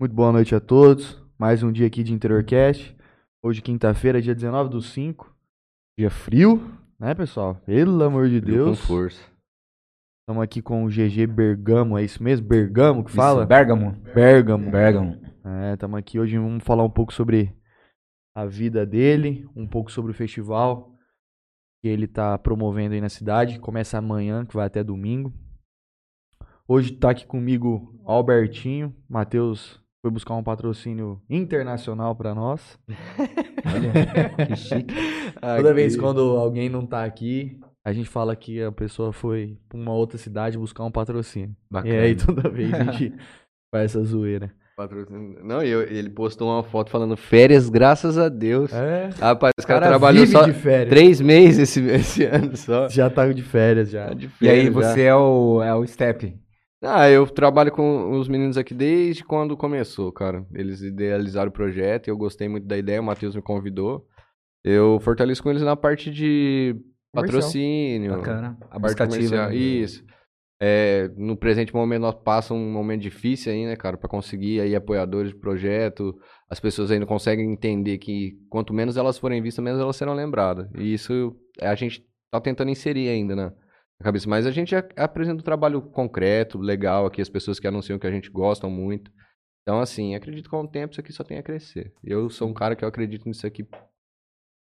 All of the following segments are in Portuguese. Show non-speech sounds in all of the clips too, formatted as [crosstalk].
Muito boa noite a todos. Mais um dia aqui de Interiorcast. Hoje, quinta-feira, dia 19 do 5. Dia frio, né, pessoal? Pelo amor de Com Deus. força. Estamos aqui com o GG Bergamo, é isso mesmo? Bergamo que fala? Isso, Bergamo. Bergamo. Bergamo. É, estamos aqui hoje, vamos falar um pouco sobre a vida dele, um pouco sobre o festival que ele está promovendo aí na cidade. Começa amanhã, que vai até domingo. Hoje tá aqui comigo Albertinho. Matheus foi buscar um patrocínio internacional para nós. Olha, que chique. [laughs] Toda vez quando alguém não tá aqui, a gente fala que a pessoa foi pra uma outra cidade buscar um patrocínio. Bacana. E aí toda vez a gente [laughs] faz essa zoeira. Patrocínio. Não, e eu- ele postou uma foto falando férias, graças a Deus. É, Rapaz, o cara, cara trabalhou vive só de férias. três meses esse, [laughs] esse ano só. Já tá de férias já. Tá de E aí, férias já. você é o, é o Step. Ah, eu trabalho com os meninos aqui desde quando começou, cara. Eles idealizaram o projeto e eu gostei muito da ideia, o Matheus me convidou. Eu fortaleço com eles na parte de patrocínio, Bacana. A parte buscativa. comercial. né? Isso. É, no presente momento nós passamos um momento difícil aí, né, cara, para conseguir aí apoiadores de projeto. As pessoas ainda conseguem entender que quanto menos elas forem vistas, menos elas serão lembradas. E isso a gente tá tentando inserir ainda na, na cabeça. Mas a gente apresenta um trabalho concreto, legal aqui, as pessoas que anunciam que a gente gostam muito. Então, assim, acredito que com o tempo isso aqui só tem a crescer. Eu sou um cara que eu acredito nisso aqui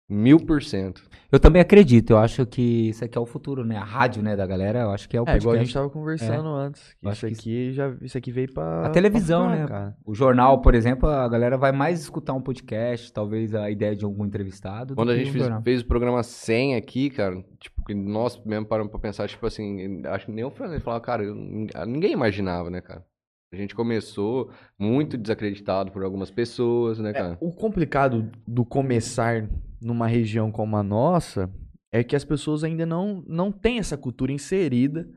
mil por cento. Eu também acredito. Eu acho que isso aqui é o futuro, né? A rádio, né, da galera. Eu acho que é o É, igual a gente tava conversando antes. que Eu Isso acho que aqui já isso aqui veio pra A televisão, pra ficar, né? cara. O jornal, por exemplo, a galera vai mais escutar um podcast, talvez a ideia de algum entrevistado. do Quando a gente um fez, fez o programa 100 aqui, cara, tipo, que nós mesmo paramos pra pensar, tipo assim, acho que nem o Fernando falava, cara, eu- ninguém imaginava, né, cara? A gente começou muito desacreditado por algumas pessoas, né, cara? O complicado do começar numa região como a nossa é que as pessoas ainda não, não têm essa cultura inserida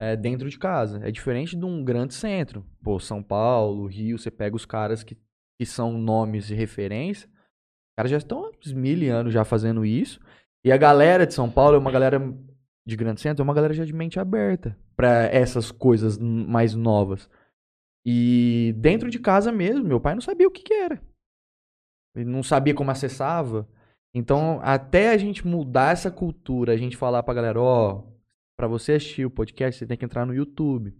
é, dentro de casa. É diferente de um grande centro. Pô, São Paulo, Rio, você pega os caras que, que são nomes de referência. Os caras já estão há mil anos já fazendo isso. E a galera de São Paulo é uma galera de grande centro, é uma galera já de mente aberta pra essas coisas mais novas. E dentro de casa mesmo, meu pai não sabia o que, que era. Ele não sabia como acessava. Então, até a gente mudar essa cultura, a gente falar pra galera, ó, pra você assistir o podcast, você tem que entrar no YouTube.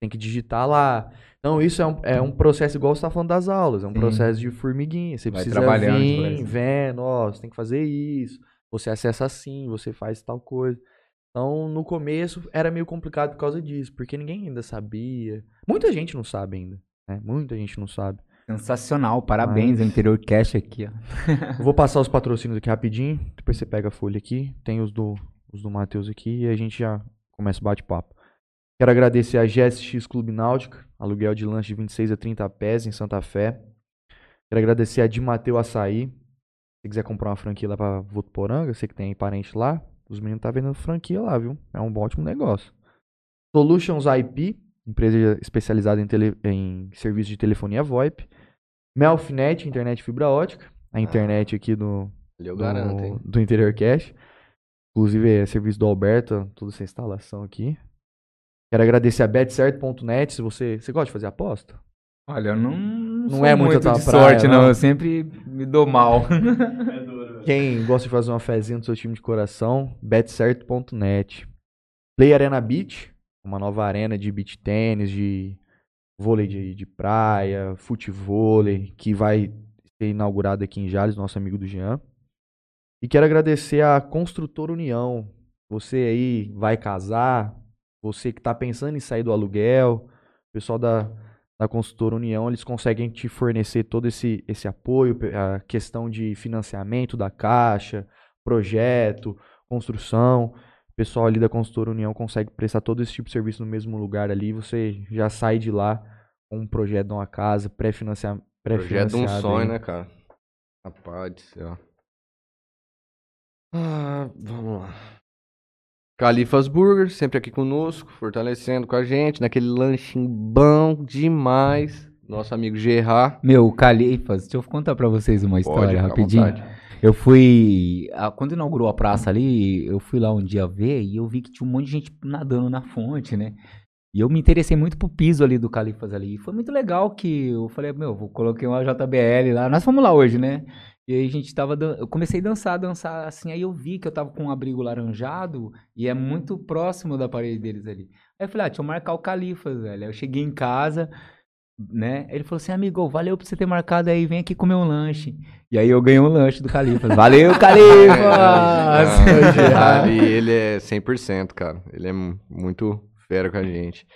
Tem que digitar lá. Então, isso é um, é um processo igual você tá falando das aulas. É um Sim. processo de formiguinha. Você Vai precisa vir, vendo, ó, você tem que fazer isso. Você acessa assim, você faz tal coisa. Então, no começo, era meio complicado por causa disso. Porque ninguém ainda sabia. Muita gente não sabe ainda. Né? Muita gente não sabe. Sensacional, parabéns, Mas- o Interior Cash aqui, ó. Vou passar os patrocínios aqui rapidinho. Depois você pega a folha aqui. Tem os do, os do Matheus aqui. E a gente já começa o bate-papo. Quero agradecer a GSX Clube Náutica. Aluguel de lanche de 26 a 30 pés em Santa Fé. Quero agradecer a Di Mateu Açaí. Se quiser comprar uma franquia lá pra Votuporanga, você que tem parente lá. Os meninos tá vendendo franquia lá, viu? É um ótimo negócio. Solutions IP. Empresa especializada em, tele, em serviço de telefonia VoIP. Melfinet, internet fibra ótica. A internet aqui do, do, garanto, do Interior Cash. Inclusive, é serviço do Alberto, toda essa instalação aqui. Quero agradecer a betcerto.net. Se você, você gosta de fazer aposta? Olha, eu não, não, é muito muito a tua de praia, sorte, não. não. Eu sempre me dou mal. [laughs] [laughs] Quem gosta de fazer uma fezinha no seu time de coração, betcerto.net. Play Arena Beach, uma nova arena de beach tênis, de vôlei de, de praia, futevôlei, que vai ser inaugurado aqui em Jales, nosso amigo do Jean. E quero agradecer a Construtora União. Você aí vai casar, você que está pensando em sair do aluguel, o pessoal da, da Construtora União, eles conseguem te fornecer todo esse, esse apoio, a questão de financiamento da caixa, projeto, construção. O pessoal ali da Construtora União consegue prestar todo esse tipo de serviço no mesmo lugar ali. Você já sai de lá com um projeto de uma casa, pré-financiado. Projeto de um sonho, né, cara? Rapaz do céu. Ah, vamos lá. Califas Burger, sempre aqui conosco, fortalecendo com a gente, naquele lanchinho bom demais. Nosso amigo Gerard. Meu, Califas, deixa eu contar pra vocês uma história à rapidinho. Eu fui. Quando inaugurou a praça ali, eu fui lá um dia ver e eu vi que tinha um monte de gente nadando na fonte, né? E eu me interessei muito pro piso ali do Califas ali. E foi muito legal que eu falei, meu, vou coloquei uma JBL lá. Nós fomos lá hoje, né? E aí a gente tava. dan- Eu comecei a dançar, dançar assim. Aí eu vi que eu tava com um abrigo laranjado e é muito próximo da parede deles ali. Aí eu falei, ah, deixa eu marcar o Califas, velho. Aí eu cheguei em casa, né? Ele falou assim, amigo, valeu por você ter marcado aí, vem aqui comer um lanche. E aí eu ganhei um lanche do Califas. Valeu, [laughs] Califas! É, Ali [laughs] ele é 100%, cara. Ele é mu- muito fera com a gente.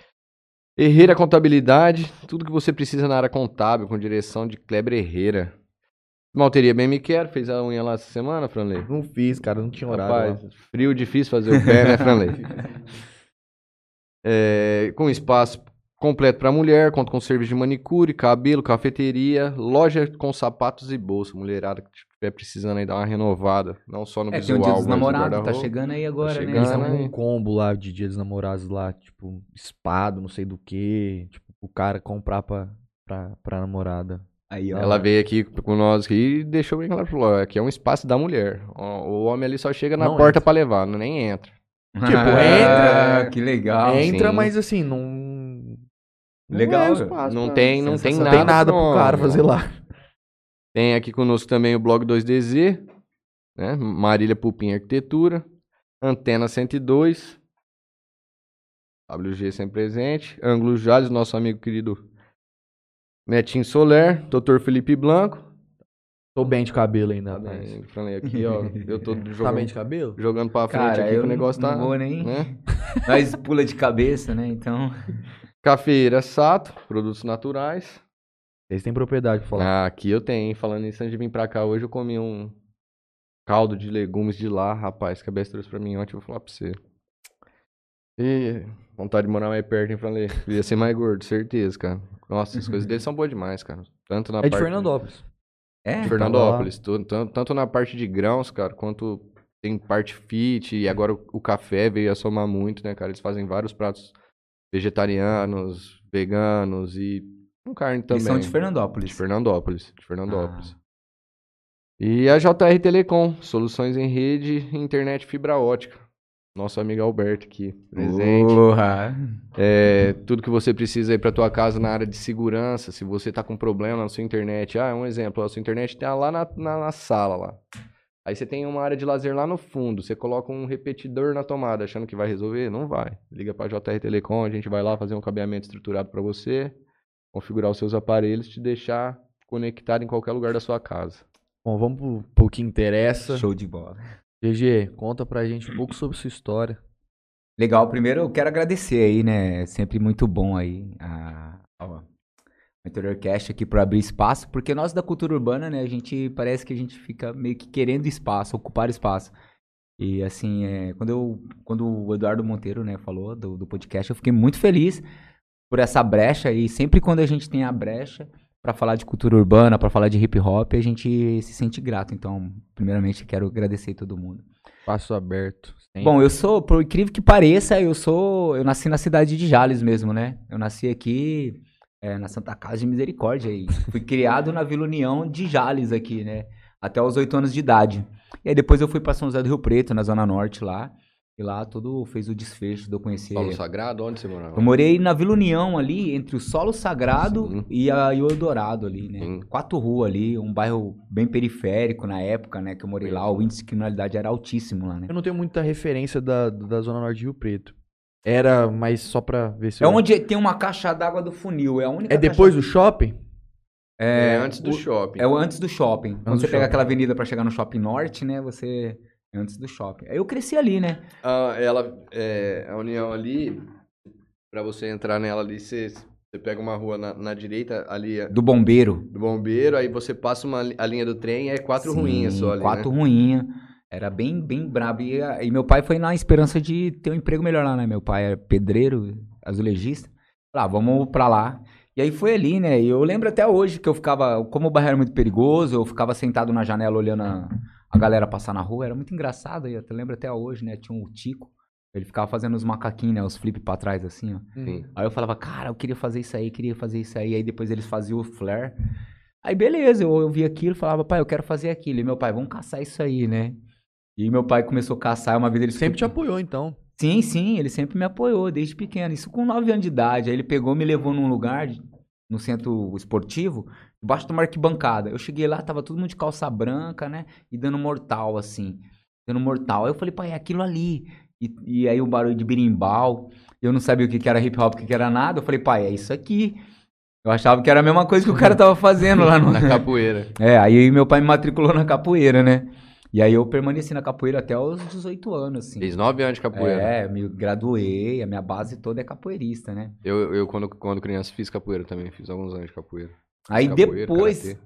Herreira Contabilidade, tudo que você precisa na área contábil, com direção de Kleber Herreira. Malteria Bem Me Quer, fez a unha lá essa semana, Franley? Não fiz, cara, não tinha horário. Rapaz, lá. frio, difícil fazer o pé, né, Franley? [laughs] É, com espaço completo para mulher, conta com serviço de manicure, cabelo, cafeteria, loja com sapatos e bolsa. Mulherada que estiver precisando aí dar uma renovada, não só no É, tem o visual, dia dos namorados, tá chegando aí agora, chegando, né? Eles Engana, estavam com hein? um combo lá de dia dos namorados lá, tipo, espado, não sei do que. Tipo, o cara comprar pra, pra, pra namorada. Aí, ó. Ela veio aqui com nós aqui e deixou bem claro, falou, aqui é um espaço da mulher. O homem ali só chega na Não porta entra. pra levar, não- nem entra. Tipo, [laughs] Ah, entra- Que legal. Entra, sim. mas assim, não. Não Legal, é espaço Não pra- tem, não tem Não nada. tem nada pro cara fazer lá. Tem aqui conosco também o blog 2DZ, né? Marília Pupim Arquitetura, Antena 102, WG sempre presente, Ângulo Jales, nosso amigo querido Netinho Soler, Dr. Felipe Blanco. Tô bem de cabelo ainda, Tá bem, falei aqui, ó, eu tô [laughs] Tá bem jogando, de cabelo? jogando pra frente Cara, aqui, que o negócio tá, não vou nem... né? [laughs] Nós pula de cabeça, né? Então... Cafeira Sato, produtos naturais. Eles têm propriedade pra falar. Ah, aqui eu tenho, hein? falando nisso, antes de vir pra cá hoje eu comi um caldo de legumes de lá, rapaz, que a Bess trouxe pra mim ontem, eu vou falar pra você. E vontade de morar mais perto, hein, falei, ia ser mais gordo, certeza, cara. Nossa, as coisas deles são boas demais, cara. Tanto na É de parte Fernandópolis. É? de Fernandópolis, tu- tanto, tanto na parte de grãos, cara, quanto tem parte fit, e agora o, o café veio a somar muito, né, cara? Eles fazem vários pratos vegetarianos, veganos e com carne também. Eles são de De Fernandópolis. Fernandópolis, de Fernandópolis. Ah. E a JR Telecom, soluções em rede e internet fibra ótica. Nosso amigo Alberto aqui, presente. Porra. É, tudo que você precisa aí para tua casa na área de segurança, se você tá com problema na sua internet. Ah, um exemplo, a sua internet tá lá na, na, na sala lá. Aí você tem uma área de lazer lá no fundo, você coloca um repetidor na tomada, achando que vai resolver? Não vai. Liga para JR Telecom, a gente vai lá fazer um cabeamento estruturado para você, configurar os seus aparelhos, te deixar conectado em qualquer lugar da sua casa. Bom, vamos pro, pro que interessa. Show de bola. GG, conta pra gente um pouco sobre sua história. Legal, primeiro eu quero agradecer aí, né? Sempre muito bom aí a, a Interiorcast aqui por abrir espaço, porque nós da cultura urbana, né, a gente parece que a gente fica meio que querendo espaço, ocupar espaço. E assim, é, quando, eu, quando o Eduardo Monteiro, né, falou do, do podcast, eu fiquei muito feliz por essa brecha e sempre quando a gente tem a brecha para falar de cultura urbana, para falar de hip hop, a gente se sente grato. Então, primeiramente, quero agradecer todo mundo. Passo aberto. sempre. Bom, eu sou, por incrível que pareça, eu sou. Eu nasci na cidade de Jales mesmo, né? Eu nasci aqui é, na Santa Casa de Misericórdia. E fui criado na Vila União de Jales aqui, né? Até os oito anos de idade. E aí depois eu fui pra São José do Rio Preto, na Zona Norte lá. E lá tudo fez o desfecho de eu conhecer. Solo Sagrado, onde você morava? Eu morei na Vila União ali, entre o Solo Sagrado Sim. e, a, o Eldorado ali, né? Sim. Quatro ruas ali, um bairro bem periférico na época, né? Que eu morei lá, o índice de criminalidade era altíssimo lá, né? Eu não tenho muita referência da, da Zona Norte de Rio Preto. Era, mas só pra ver se É eu... onde tem uma caixa d'água do funil, é a única É depois caixa... do shopping? É, É, antes do o- shopping. É o antes do shopping. Quando do você pega shopping. aquela avenida pra chegar no shopping norte, né? Você é antes do shopping. Aí eu cresci ali, né? Ah, ela, é, a União ali, pra você entrar nela ali, você, você pega uma rua na, na direita ali é, Do bombeiro. do bombeiro, aí você passa uma, a linha do trem e é quatro Sim, ruinhas só ali, Quatro né? ruinhas. Era bem, bem brabo. E, a- e meu pai foi na esperança de ter um emprego melhor lá, né? Meu pai é pedreiro, azulejista. Lá, vamos pra lá. E aí foi ali, né? E eu lembro até hoje que eu ficava, como o bairro era muito perigoso, eu ficava sentado na janela olhando a, a galera passar na rua. Era muito engraçado. Eu até lembro até hoje, né? Tinha um Tico. Ele ficava fazendo os macaquinhos, né? Os flip pra trás, assim, ó. Sim. Aí eu falava, cara, eu queria fazer isso aí, queria fazer isso aí. Aí depois eles faziam o flare. Aí beleza, eu, eu via aquilo e falava, pai, eu quero fazer aquilo. E meu pai, vamos caçar isso aí, né? E meu pai começou a caçar, uma vez ele Sempre te apoiou, então. Sim, sim, ele sempre me apoiou desde pequeno. Isso com 9 anos de idade. Aí ele pegou, me levou num lugar, no centro esportivo, debaixo de uma arquibancada. Eu cheguei lá, tava todo mundo de calça branca, né? E dando mortal, assim. Dando mortal. Aí eu falei, pai, é aquilo ali. E, e aí o barulho de birimbau. Eu não sabia o que, que era hip hop, o que, que era nada. Eu falei, pai, é isso aqui. Eu achava que era a mesma coisa que o cara tava fazendo [laughs] lá no... Na capoeira. [laughs] É, aí meu pai me matriculou na capoeira, né? E aí eu permaneci na capoeira até os 18 anos, assim. Fez nove anos de capoeira. É, me graduei, a minha base toda é capoeirista, né? Eu, eu quando, quando criança, fiz capoeira também. Fiz alguns anos de capoeira. Aí Capoeira, depois,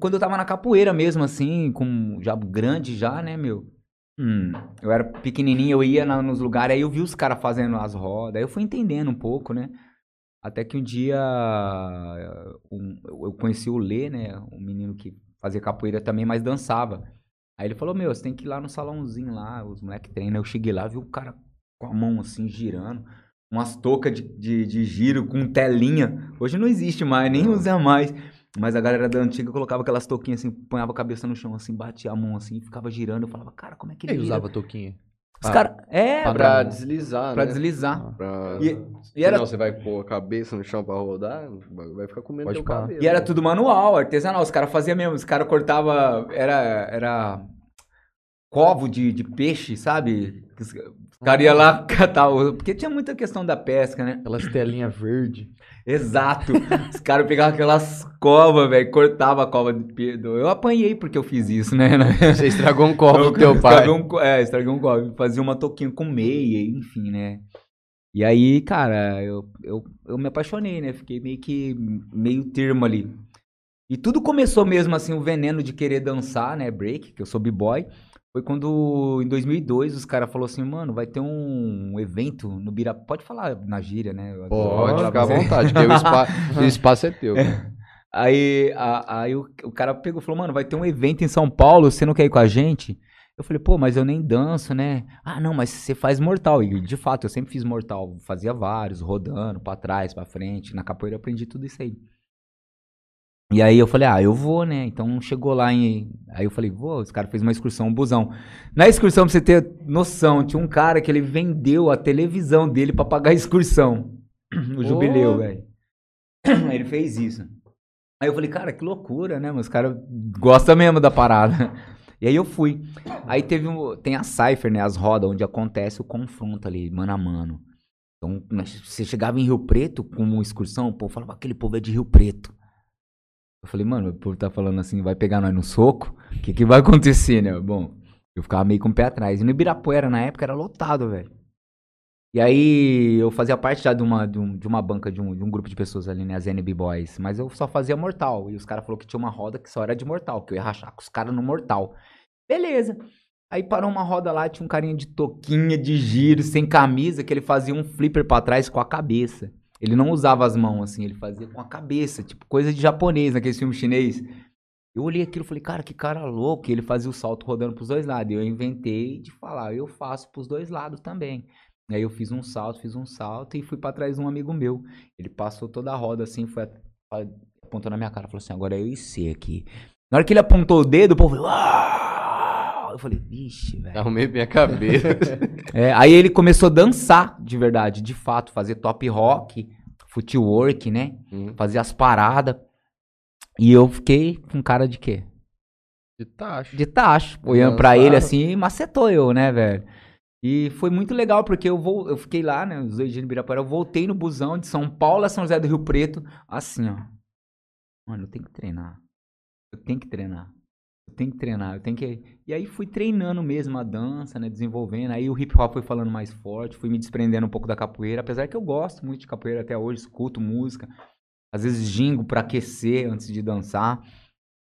quando eu tava na capoeira mesmo, assim, com já grande já, né, meu? Hum, eu era pequenininho, eu ia na- nos lugares, aí eu vi os caras fazendo as rodas, aí eu fui entendendo um pouco, né? Até que um dia um- eu eu conheci o Lê, né? Um menino que fazia capoeira também, mas dançava. Aí ele falou, meu, você tem que ir lá no salãozinho lá, os moleques treinam. Eu cheguei lá, vi o cara com a mão assim, girando. Umas toucas de, de, de giro com telinha. Hoje não existe mais, nem usa mais. Mas a galera da antiga colocava aquelas touquinhas assim, punhava a cabeça no chão assim, batia a mão assim, ficava girando. Eu falava, cara, como é que ele Ele usava toquinha. Os cara... É, Pra, pra, deslizar, pra né? deslizar. Pra... E- E era, Senão você vai pôr a cabeça no chão pra rodar, vai ficar comendo Pode teu pá. cabelo. e era tudo manual, artesanal. Os caras faziam mesmo. Os caras cortavam. Era. Era. Covo de, de peixe, sabe? Iam lá [laughs] catar. o- Porque tinha muita questão da pesca, né? Aquelas telinhas verde. Exato. Os caras pegavam aquelas covas, velho. Cortava a cova de pedro. Eu apanhei porque eu fiz isso, né? [laughs] Você estragou um copo Eu do teu pai. um é, estraguei um copo. Fazia uma touquinha com meia, enfim, né? E aí, cara, eu, eu, eu me apaixonei, né? Fiquei meio que meio termo ali. E tudo começou mesmo assim, o veneno de querer dançar, né? Break, que eu sou b-boy. Foi quando, em 2002, os caras falaram assim, mano, vai ter um evento no Bira... Pode falar na gíria, né? Pode ficar à vontade, porque o, espa... o espaço é teu. [laughs] Aí, a- aí o, o cara pegou e falou, mano, vai ter um evento em São Paulo, você não quer ir com a gente? Eu falei, pô, mas eu nem danço, né? Ah, não, mas você faz mortal. E de fato, eu sempre fiz mortal. Fazia vários, rodando, pra trás, pra frente. Na capoeira eu aprendi tudo isso aí. E aí eu falei, ah, eu vou, né? Então chegou lá em. Aí eu falei, vou, os caras fez uma excursão, um busão. Na excursão, pra você ter noção, tinha um cara que ele vendeu a televisão dele pra pagar a excursão. [clears throat] O jubileu, velho. [clears throat] Ele fez isso. Aí eu falei, cara, que loucura, né? Mas os caras gostam mesmo da parada. [laughs] E aí eu fui. Aí teve um, tem a Cypher, né? As rodas, onde acontece o confronto ali, mano a mano. Então, você chegava em Rio Preto com uma excursão, o povo falava, aquele povo é de Rio Preto. Eu falei, mano, o povo tá falando assim, vai pegar nós no soco? O que, que vai acontecer, né? Bom, eu ficava meio com o pé atrás. E no Ibirapuera, na época, era lotado, velho. E aí eu fazia parte já de uma, de, um- de uma banca, de um, de um grupo de pessoas ali, né? As NB Boys. Mas eu só fazia mortal. E os caras falaram que tinha uma roda que só era de mortal, que eu ia rachar com os caras no mortal. Beleza. Aí parou uma roda lá, tinha um carinha de toquinha, de giro, sem camisa, que ele fazia um flipper pra trás com a cabeça. Ele não usava as mãos assim, ele fazia com a cabeça, tipo coisa de japonês, naquele filme chinês. Eu olhei aquilo e falei, cara, que cara louco. E ele fazia o salto rodando pros dois lados. E eu inventei de falar, eu faço pros dois lados também. E aí eu fiz um salto, fiz um salto e fui pra trás de um amigo meu. Ele passou toda a roda assim, foi a- a- apontou na minha cara, falou assim, agora é eu e você aqui. Na hora que ele apontou o dedo, o povo falou! Eu falei, vixe, velho. Arrumei minha cabeça. [laughs] É, aí ele começou a dançar de verdade, de fato, fazer top rock, footwork, né? Hum. Fazer as paradas. E eu fiquei com cara de quê? De taxa. De tacho. Olhando pra ele assim, e macetou eu, né, velho? E foi muito legal, porque eu, vou, eu fiquei lá, né, os dois dias no Ibirapuera, eu voltei no busão de São Paulo a São José do Rio Preto, assim, ó. Mano, eu tenho que treinar. Eu tenho que treinar. Tenho que treinar, eu tenho que... E aí fui treinando mesmo a dança, né, desenvolvendo. Aí o hip hop foi falando mais forte, fui me desprendendo um pouco da capoeira, apesar que eu gosto muito de capoeira até hoje, escuto música. Às vezes gingo pra aquecer antes de dançar.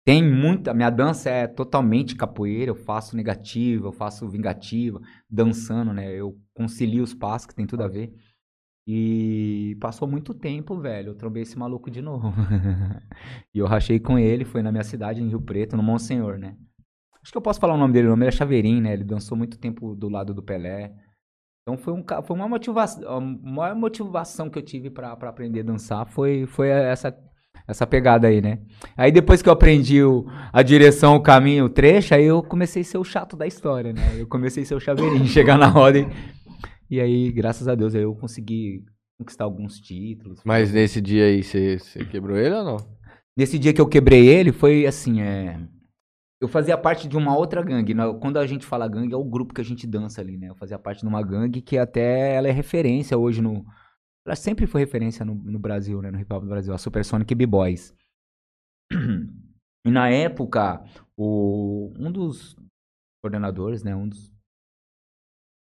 Tem muita. Minha dança é totalmente capoeira. Eu faço negativa, eu faço vingativa, dançando, né? Eu concilio os passos, que tem tudo a ver. E passou muito tempo, velho. Eu trombei esse maluco de novo. [laughs] e eu rachei com ele, foi na minha cidade, em Rio Preto, no Monsenhor, né? Acho que eu posso falar o nome dele, o nome é Chaveirinho, né? Ele dançou muito tempo do lado do Pelé. Então foi, um, foi uma motivação, a maior motivação que eu tive pra aprender a dançar foi, foi essa, essa pegada aí, né? Aí depois que eu aprendi o- a direção, o caminho, o trecho, aí eu comecei a ser o chato da história, né? Eu comecei a ser o chaveirinho, [laughs] chegar na roda e... E aí, graças a Deus, eu consegui conquistar alguns títulos. Mas nesse dia aí, você quebrou ele ou não? Nesse dia que eu quebrei ele, foi assim, é... Eu fazia parte de uma outra gangue. Quando a gente fala gangue, é o grupo que a gente dança ali, né? Eu fazia parte de uma gangue que até ela é referência hoje no... Ela sempre foi referência no, no Brasil, né? No hip hop do Brasil. A Supersonic B-Boys. E na época, o... um dos coordenadores, né? Um dos...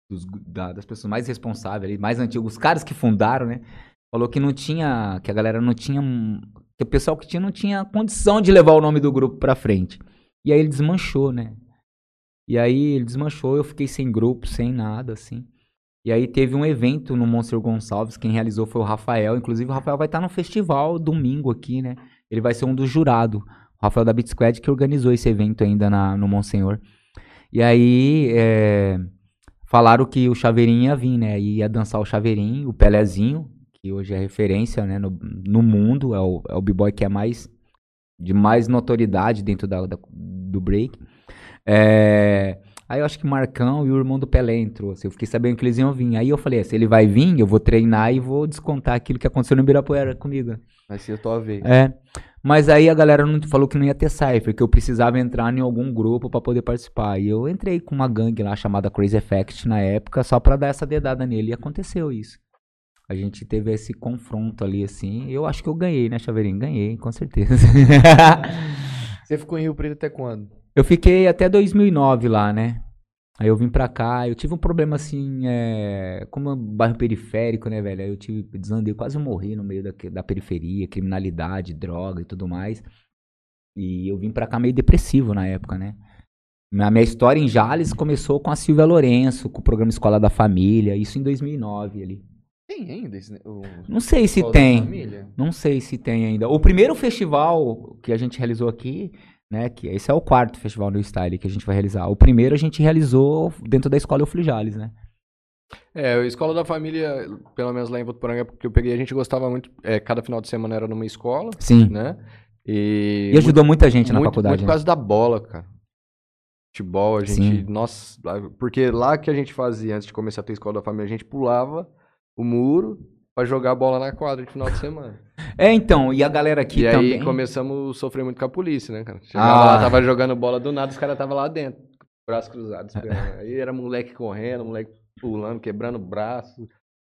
dos- da- das pessoas mais responsáveis, mais antigos, os caras que fundaram, né? Falou que não tinha... Que a galera não tinha... Que o pessoal que tinha não tinha condição de levar o nome do grupo pra frente. E aí ele desmanchou, né? E aí ele desmanchou, eu fiquei sem grupo, sem nada, assim. E aí teve um evento no Monster Gonçalves, quem realizou foi o Rafael. Inclusive o Rafael vai estar no festival domingo aqui, né? Ele vai ser um dos jurados. O Rafael da Beat Squad que organizou esse evento ainda na, no Monsenhor. E aí é, falaram que o Chaveirinho ia vir, né? Ia dançar o Chaveirinho, o Pelezinho, que hoje é referência né, no, no mundo, é o, é o b-boy que é mais de mais notoriedade dentro da, da- do break. É, aí eu acho que o Marcão e o irmão do Pelé entrou. assim, eu fiquei sabendo que eles iam vir. Aí eu falei, ah, se ele vai vir, eu vou treinar e vou descontar aquilo que aconteceu no Ibirapuera comigo. Vai ser a tua vez. É. Mas aí a galera não, falou que não ia ter cypher, que eu precisava entrar em algum grupo pra poder participar. E eu entrei com uma gangue lá chamada Crazy Effect na época, só pra dar essa dedada nele. E aconteceu isso. A gente teve esse confronto ali, assim. Eu acho que eu ganhei, né, Chaveirinho? Ganhei, com certeza. [laughs] Você ficou em Rio Preto até quando? Eu fiquei até 2009 lá, né? Aí eu vim pra cá, eu tive um problema assim, é... como é um bairro periférico, né, velho? Aí eu tive, desandei, quase morri no meio da, da periferia, criminalidade, droga e tudo mais. E eu vim pra cá meio depressivo na época, né? A minha história em Jales começou com a Silvia Lourenço, com o programa Escola da Família, isso em 2009 ali. Tem ainda esse. O... Não sei se Escola tem. Não sei se tem ainda. O primeiro festival que a gente realizou aqui, né? Que esse é o quarto festival no Style que a gente vai realizar. O primeiro a gente realizou dentro da escola Euflijales, né? É, a escola da família, pelo menos lá em Votuporanga, porque eu peguei, a gente gostava muito. É, cada final de semana era numa escola, Sim. né? E, E ajudou muita gente na muito, faculdade. Muito por né? causa da bola, cara. Futebol, a gente. Sim. Nossa, porque lá que a gente fazia, antes de começar a ter escola da família, a gente pulava o muro pra jogar bola na quadra de final de semana. É, então, e a galera aqui e também. aí começamos a sofrer muito com a polícia, né, cara? Chegava Ah. lá, tava jogando bola do nada, os caras tava lá dentro, braços cruzados, esperando. [laughs] aí era moleque correndo, moleque pulando, quebrando o braço.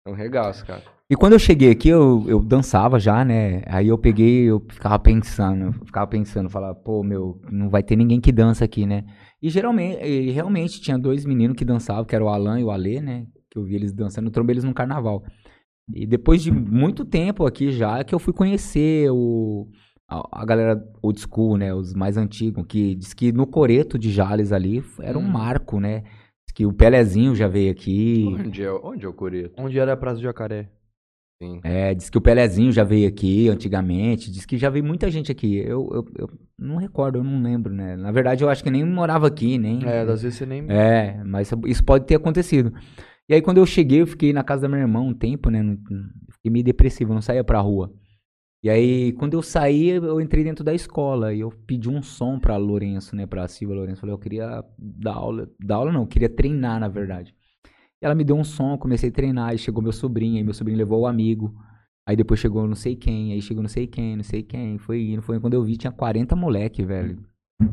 É um regaço, cara. E quando eu cheguei aqui, eu, eu dançava já, né? Aí eu peguei, eu ficava pensando, eu ficava pensando, falava, pô, meu, não vai ter ninguém que dança aqui, né? E geralmente, e realmente tinha dois meninos que dançavam, que era o Alan e o Alê, né? Que eu vi eles dançando, eu trombei eles no carnaval. E depois de muito tempo aqui já, é que eu fui conhecer o, a, a galera old school, né? Os mais antigos, que diz que no Coreto de Jales ali era um Hum. marco, né? Diz que o Pelezinho já veio aqui. Onde é, onde é o Coreto? Onde era a Praça do Jacaré? Sim. É, diz que o Pelezinho já veio aqui antigamente, diz que já veio muita gente aqui. Eu, eu, eu não recordo, eu não lembro, né? Na verdade, eu acho que nem morava aqui, nem. É, às vezes você nem. É, mas isso pode ter acontecido. E aí, quando eu cheguei, eu fiquei na casa da minha irmã um tempo, né? Fiquei meio depressivo, não saía pra rua. E aí, quando eu saí, eu entrei dentro da escola e eu pedi um som pra Lourenço, né? Pra Silvia Lourenço. Falei, eu queria dar aula. Dar aula não, eu queria treinar, na verdade. E ela me deu um som, comecei a treinar, aí chegou meu sobrinho, aí meu sobrinho levou o amigo. Aí depois chegou não sei quem, aí chegou não sei quem, não sei quem. Foi indo, foi. Quando eu vi, tinha 40 moleque, velho.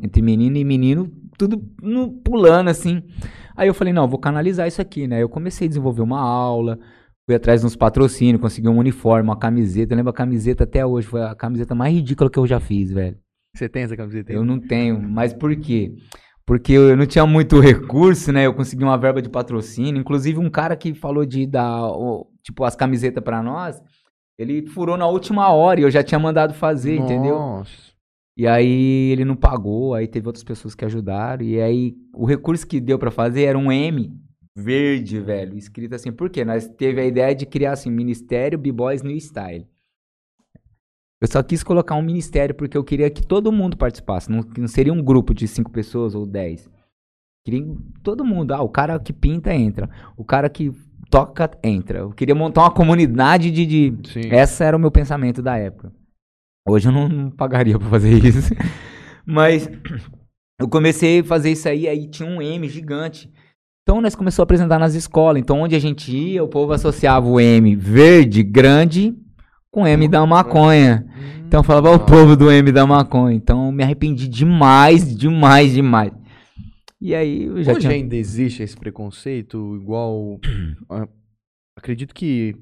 Entre menino e menino, tudo no- pulando, assim. Aí eu falei, não, vou canalizar isso aqui, né? Eu comecei a desenvolver uma aula, fui atrás de uns patrocínios, consegui um uniforme, uma camiseta. Eu lembro a camiseta até hoje, foi a camiseta mais ridícula que eu já fiz, velho. Você tem essa camiseta? aí? Eu não tenho, mas por quê? Porque eu não tinha muito [laughs] recurso, né? Eu consegui uma verba de patrocínio. Inclusive, um cara que falou de dar, tipo, as camisetas pra nós, ele furou na última hora e eu já tinha mandado fazer, entendeu? E aí ele não pagou, aí teve outras pessoas que ajudaram. E aí o recurso que deu pra fazer era um M verde, velho, escrito assim. Por quê? Nós teve a ideia de criar assim, Ministério B-Boys New Style. Eu só quis colocar um ministério porque eu queria que todo mundo participasse. Não, não seria um grupo de cinco pessoas ou dez. Queria todo mundo. Ah, o cara que pinta entra. O cara que toca entra. Eu queria montar uma comunidade de- de, Sim. essa era o meu pensamento da época. Hoje eu não, pagaria pra fazer [laughs] isso. Mas eu comecei a fazer isso aí, aí tinha um M gigante. Então nós começamos a apresentar nas escolas. Então onde a gente ia, o povo associava o M verde, grande, com M da maconha. Então eu falava, "Ó, o povo do M da maconha. Então eu me arrependi demais, demais, demais. E aí eu já Hoje tinha... ainda existe esse preconceito igual. [clears throat] ah, acredito que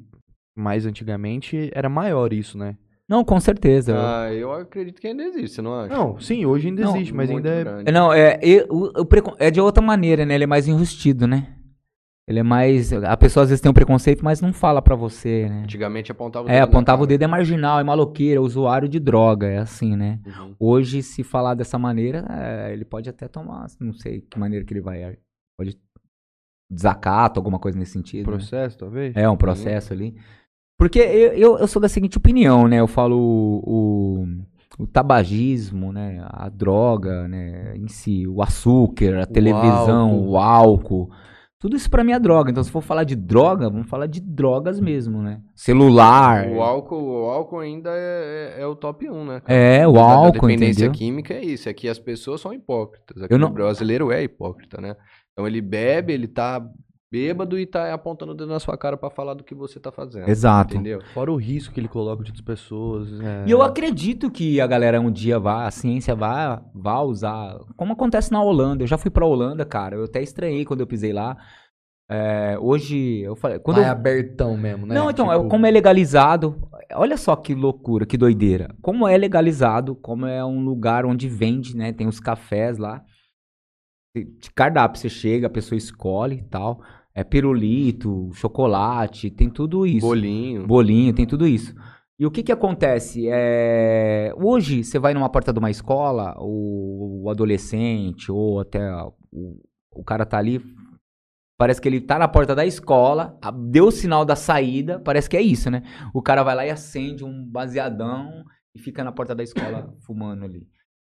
mais antigamente era maior isso, né? Não, com certeza. Ah, eu acredito que ainda existe, você não acha? Não, sim, hoje ainda Não, existe, mas ainda é. grande. É, Não, é, e- o, o precon- é de outra maneira, né? Ele é mais enrustido, né? Ele é mais. A pessoa às vezes tem um preconceito, mas não fala pra você, né? Antigamente apontava o É, dedo na apontava o dedo é marginal, é maloqueiro, é usuário de droga, é assim, né? Uhum. Hoje, se falar dessa maneira, é, ele pode até tomar, não sei que maneira que ele vai. é, Pode desacato, alguma coisa nesse sentido. né? Processo, talvez? É um processo ali. Porque eu, eu, eu sou da seguinte opinião, né? Eu falo o, o, o tabagismo, né? A droga, né? Em si, o açúcar, a televisão, álcool. o álcool. Tudo isso pra mim é droga. Então, se for falar de droga, vamos falar de drogas mesmo, né? Celular. O álcool, o álcool ainda é, é- é o top 1, né? cara? É, o álcool, dependência entendeu? química é isso, é que as pessoas são hipócritas. Aqui Eu não- O brasileiro é hipócrita, né? Então ele bebe, ele tá bêbado e tá apontando o dedo na sua cara pra falar do que você tá fazendo. Exato. Entendeu? Fora o risco que ele coloca de outras pessoas. é. E eu acredito que a galera um dia vai, a ciência vai, vai usar, como acontece na Holanda. Eu já fui pra Holanda, cara. Eu até estranhei quando eu pisei lá. É, hoje, eu falei, quando Vai eu, abertão mesmo, né? Não, então, é- Tipo, como é legalizado. Olha só que loucura, que doideira. Como é legalizado, como é um lugar onde vende, né? Tem os cafés lá. De cardápio, você chega, a pessoa escolhe e tal. É pirulito, chocolate, tem tudo isso. Bolinho. Bolinho, tem tudo isso. E o que que acontece? É, Hoje, você vai numa porta de uma escola, o, o adolescente ou até o, o cara tá ali, parece que ele tá na porta da escola, deu o sinal da saída, parece que é isso, né? O cara vai lá e acende um baseadão e fica na porta da escola [coughs] fumando ali.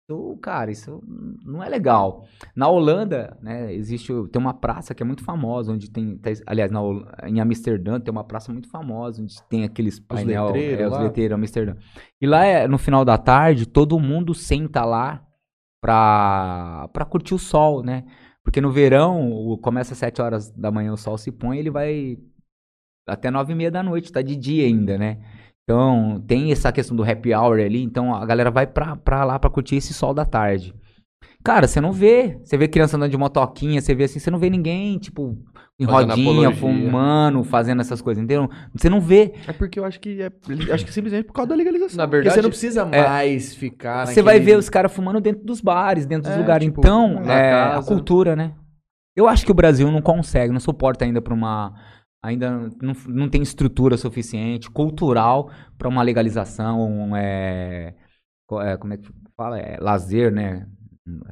Então, cara, isso não é legal. Na Holanda, né, existe, tem uma praça que é muito famosa, onde tem, aliás, na em Amsterdã tem uma praça muito famosa, onde tem aqueles painel, letreiros é, os letreiros, Amsterdã. E lá, é, no final da tarde, todo mundo senta lá pra, pra curtir o sol, né? Porque no verão, o- começa às 7 horas da manhã, o sol se põe, ele vai até nove e meia da noite, tá de dia ainda, né? Então, tem essa questão do happy hour ali, então a galera vai pra, pra lá pra curtir esse sol da tarde. Cara, você não vê. Você vê criança andando de motoquinha, você vê assim, você não vê ninguém, tipo, em Fazendo rodinha, apologia. fumando, fazendo essas coisas, entendeu? Você não vê. É porque eu acho que é. Acho que simplesmente por causa da legalização. Na Porque verdade, você não precisa é, mais ficar. Você vai naquele- ver os caras fumando dentro dos bares, dentro dos É, lugares. tipo, então, é a casa. cultura, né? Eu acho que o Brasil não consegue, não suporta ainda pra uma. Ainda não, não tem estrutura suficiente, cultural, pra uma legalização, um, é, é, como é que fala? É, lazer, né?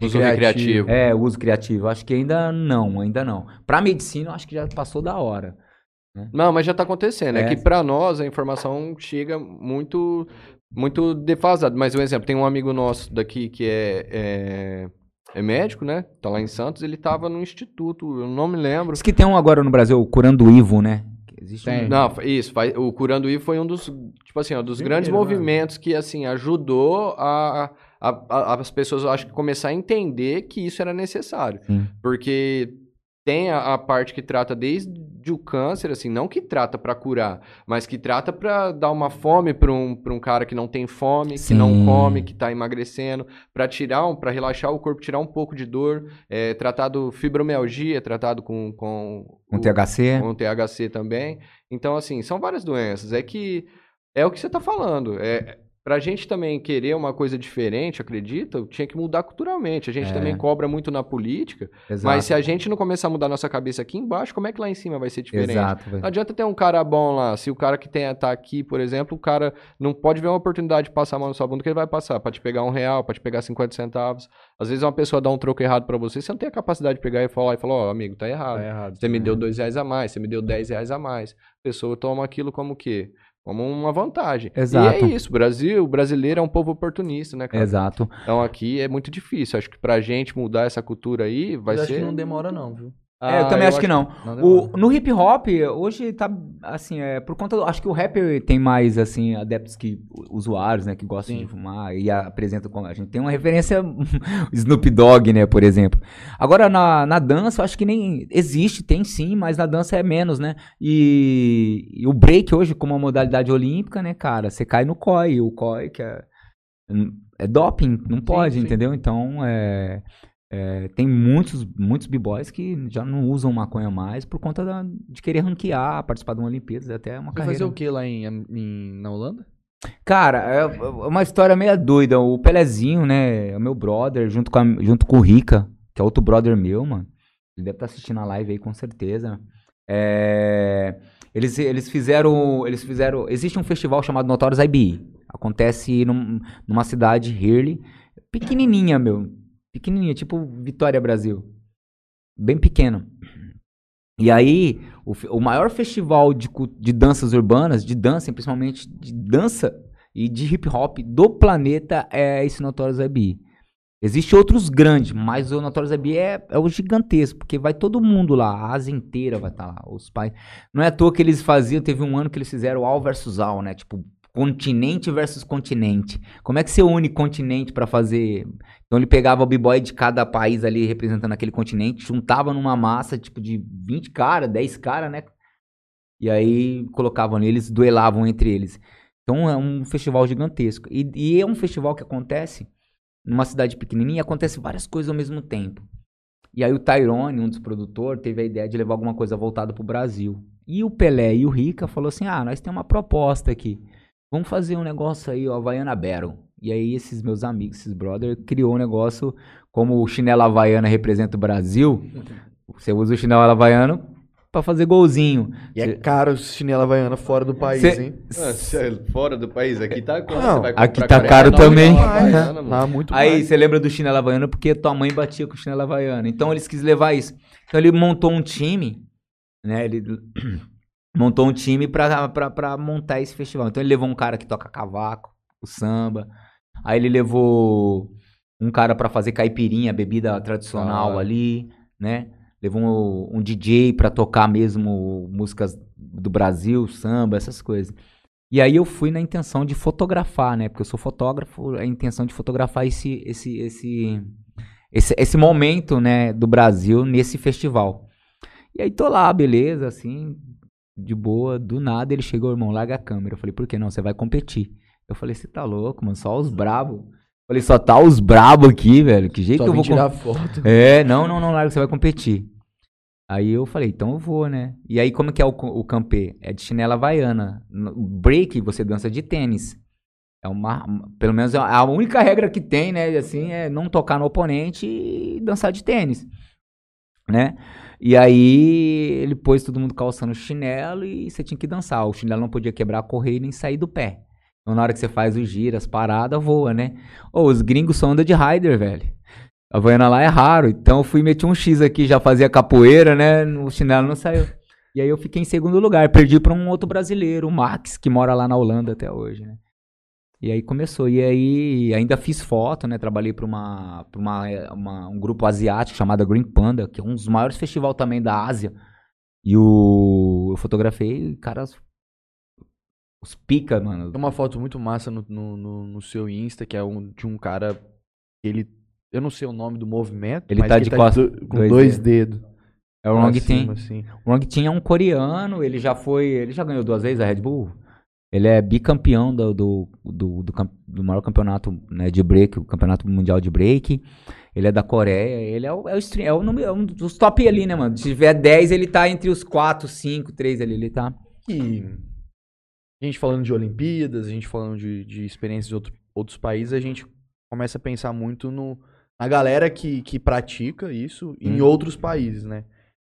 Uso recreativo. É, uso criativo. Acho que ainda não, ainda não. Pra medicina, acho que já passou da hora. Não, mas já tá acontecendo. É, É. que pra nós a informação chega muito muito defasada. Mas um exemplo, tem um amigo nosso daqui que é, é, é médico, né? Tá lá em Santos, ele tava no instituto, eu não me lembro. Diz que tem um agora no Brasil, o Curando Ivo, né? Que Existe Tem. um- Não, isso, o Curando I foi um dos, tipo assim, ó, dos Primeiro, grandes né? movimentos que, assim, ajudou a, a- a- as pessoas, acho que começar a entender que isso era necessário. Sim. Porque tem a, a parte que trata desde o câncer, assim, não que trata pra curar, mas que trata pra dar uma fome pra um, pra um cara que não tem fome, que não Sim. come, que tá emagrecendo, pra tirar, um, para relaxar o corpo, tirar um pouco de dor, é, tratado fibromialgia, tratado com, com Um o- THC. com THC também. Então, assim, são várias doenças. É que é o que você está falando. É, pra gente também querer uma coisa diferente, acredita, tinha que mudar culturalmente. A gente É. também cobra muito na política, Exato. mas se a gente não começar a mudar nossa cabeça aqui embaixo, como é que lá em cima vai ser diferente? Exato. Não adianta ter um cara bom lá. Se o cara que tem, tá aqui, por exemplo, o cara não pode ver uma oportunidade de passar a mão na sua bunda que ele vai passar. Pra te pegar um real, pra te pegar 50 centavos. Às vezes uma pessoa dá um troco errado pra você, você não tem a capacidade de pegar e falar e falar, ó, amigo, tá errado. Tá errado. Você me deu dois reais a mais, você me deu dez reais a mais. A pessoa toma aquilo como o quê? Como uma vantagem. Exato. E é isso, o Brasil, o brasileiro é um povo oportunista, né, cara? Exato. Então aqui é muito difícil. Acho que pra gente mudar essa cultura aí vai Mas acho ser. que não demora, não, viu? É, eu Ah, também acho que não. não O- no hip hop, hoje tá assim, é, por conta. do- Acho que o rap tem mais, assim, adeptos que. usuários, né, que gostam Sim. de fumar e apresentam como. A gente tem uma referência. [laughs] Snoop Dogg, né, por exemplo. Agora, na, na dança, eu acho que nem. Existe, tem sim, mas na dança é menos, né? E, e o break hoje, como uma modalidade olímpica, né, cara, você cai no COI. O COI, que é. É doping, não pode, sim. entendeu? Então, é. É, tem muitos, muitos b-boys que já não usam maconha mais por conta da- de querer ranquear, participar de uma Olimpíadas, até uma carreira. fazer o que lá em, em- na Holanda? Cara, é é uma história meio doida. O Pelezinho, né, é o meu brother, junto com, a- junto com o Rica, que é outro brother meu, mano. Ele deve estar assistindo a live aí, com certeza. É, eles, eles fizeram, eles fizeram, existe um festival chamado Notorious IBE. Acontece num- numa cidade, Hurley, pequenininha, meu. Pequenininha, tipo Vitória, Brasil. Bem pequeno. E aí, o, o maior festival de, de danças urbanas, de dança, principalmente de dança e de hip hop do planeta é esse Notorious IB. Existem outros grandes, mas o Notorious IB é, é o gigantesco, porque vai todo mundo lá, a Ásia inteira vai estar lá, os pais. Não é à toa que eles faziam, teve um ano que eles fizeram All versus All, né? Tipo, continente versus continente. Como é que você une continente pra fazer então ele pegava o b-boy de cada país ali representando aquele continente, juntava numa massa tipo de 20 caras, 10 caras, né? E aí colocavam eles, duelavam entre eles. Então é um festival gigantesco. E, e é um festival que acontece numa cidade pequenininha, acontece várias coisas ao mesmo tempo. E aí o Tyrone, um dos produtores, teve a ideia de levar alguma coisa voltada pro Brasil. E o Pelé e o Rica falou assim: "Ah, nós temos uma proposta aqui. Vamos fazer um negócio aí, ó, Havaiana Battle". E aí esses meus amigos, esses brother, criou um negócio como o chinelo havaiana representa o Brasil. Você usa o chinelo havaiano pra fazer golzinho. E é Cê- caro chinela havaiana fora do país, Cê- hein? Ah, é fora do país, aqui tá? Não, Você vai aqui tá 40 caro também. Havaiana. Lá muito Aí você lembra do chinelo havaiano porque tua mãe batia com o chinelo havaiano. Então eles quis levar isso. Então ele montou um time, né? Ele [clears throat] montou um time pra, pra, pra montar esse festival. Então ele levou um cara que toca cavaco, o samba. Aí ele levou um cara pra fazer caipirinha, bebida tradicional hora. ali, né? Levou um, um DJ pra tocar mesmo músicas do Brasil, samba, essas coisas. E aí eu fui na intenção de fotografar, né? Porque eu sou fotógrafo, a intenção de fotografar esse esse esse esse, esse momento, né, do Brasil nesse festival. E aí tô lá, beleza, assim, de boa, do nada ele chegou, irmão, larga a câmera. Eu falei, por que não? Você vai competir. Eu falei, você tá louco, mano, só os brabo. Falei, só tá os brabo aqui, velho. Que jeito Só que eu vou tirar foto. é, não, não, não, larga, você vai competir. Aí eu falei, então eu vou, né? E aí, como que é o, o campê? É de chinela havaiana. No break, você dança de tênis. É uma, pelo menos é a única regra que tem, né? Assim, é não tocar no oponente e dançar de tênis, né? E aí ele pôs todo mundo calçando chinelo e você tinha que dançar. O chinelo não podia quebrar a correia e nem sair do pé. Então na hora que você faz o giro, as paradas, voa, né? Ô, os gringos só andam de rider, velho. A Havaiana lá é raro, então eu fui meter um X aqui, já fazia capoeira, né? O chinelo não saiu. E aí eu fiquei em segundo lugar, perdi para um outro brasileiro, o Max, que mora lá na Holanda até hoje, né? E aí começou. E aí ainda fiz foto, né? Trabalhei para uma, pra uma, uma- um grupo asiático chamado Green Panda, que é um dos maiores festivais também da Ásia. E o, eu fotografei caras. Os pica, mano. Tem uma foto muito massa no, no, no- no seu Insta, que é um, de um cara ele. Eu não sei o nome do movimento, Ele mas tá de costas, do- com dois dois, dedos. É o Long Tin. assim. O Long Tin é um coreano, ele já foi. Ele já ganhou duas vezes a Red Bull. Ele é bicampeão do, do, do, do, do maior campeonato né, de break, o campeonato mundial de break. Ele é da Coreia, ele é o, é o, é o número- é um dos top ali, né, mano? Se tiver 10, ele tá entre os 4, 5, 3 ali, ele tá. E a gente falando de Olimpíadas, a gente falando de, de experiências de outro- outros países, a gente começa a pensar muito no, na galera que, que pratica isso em Hum. outros países, né?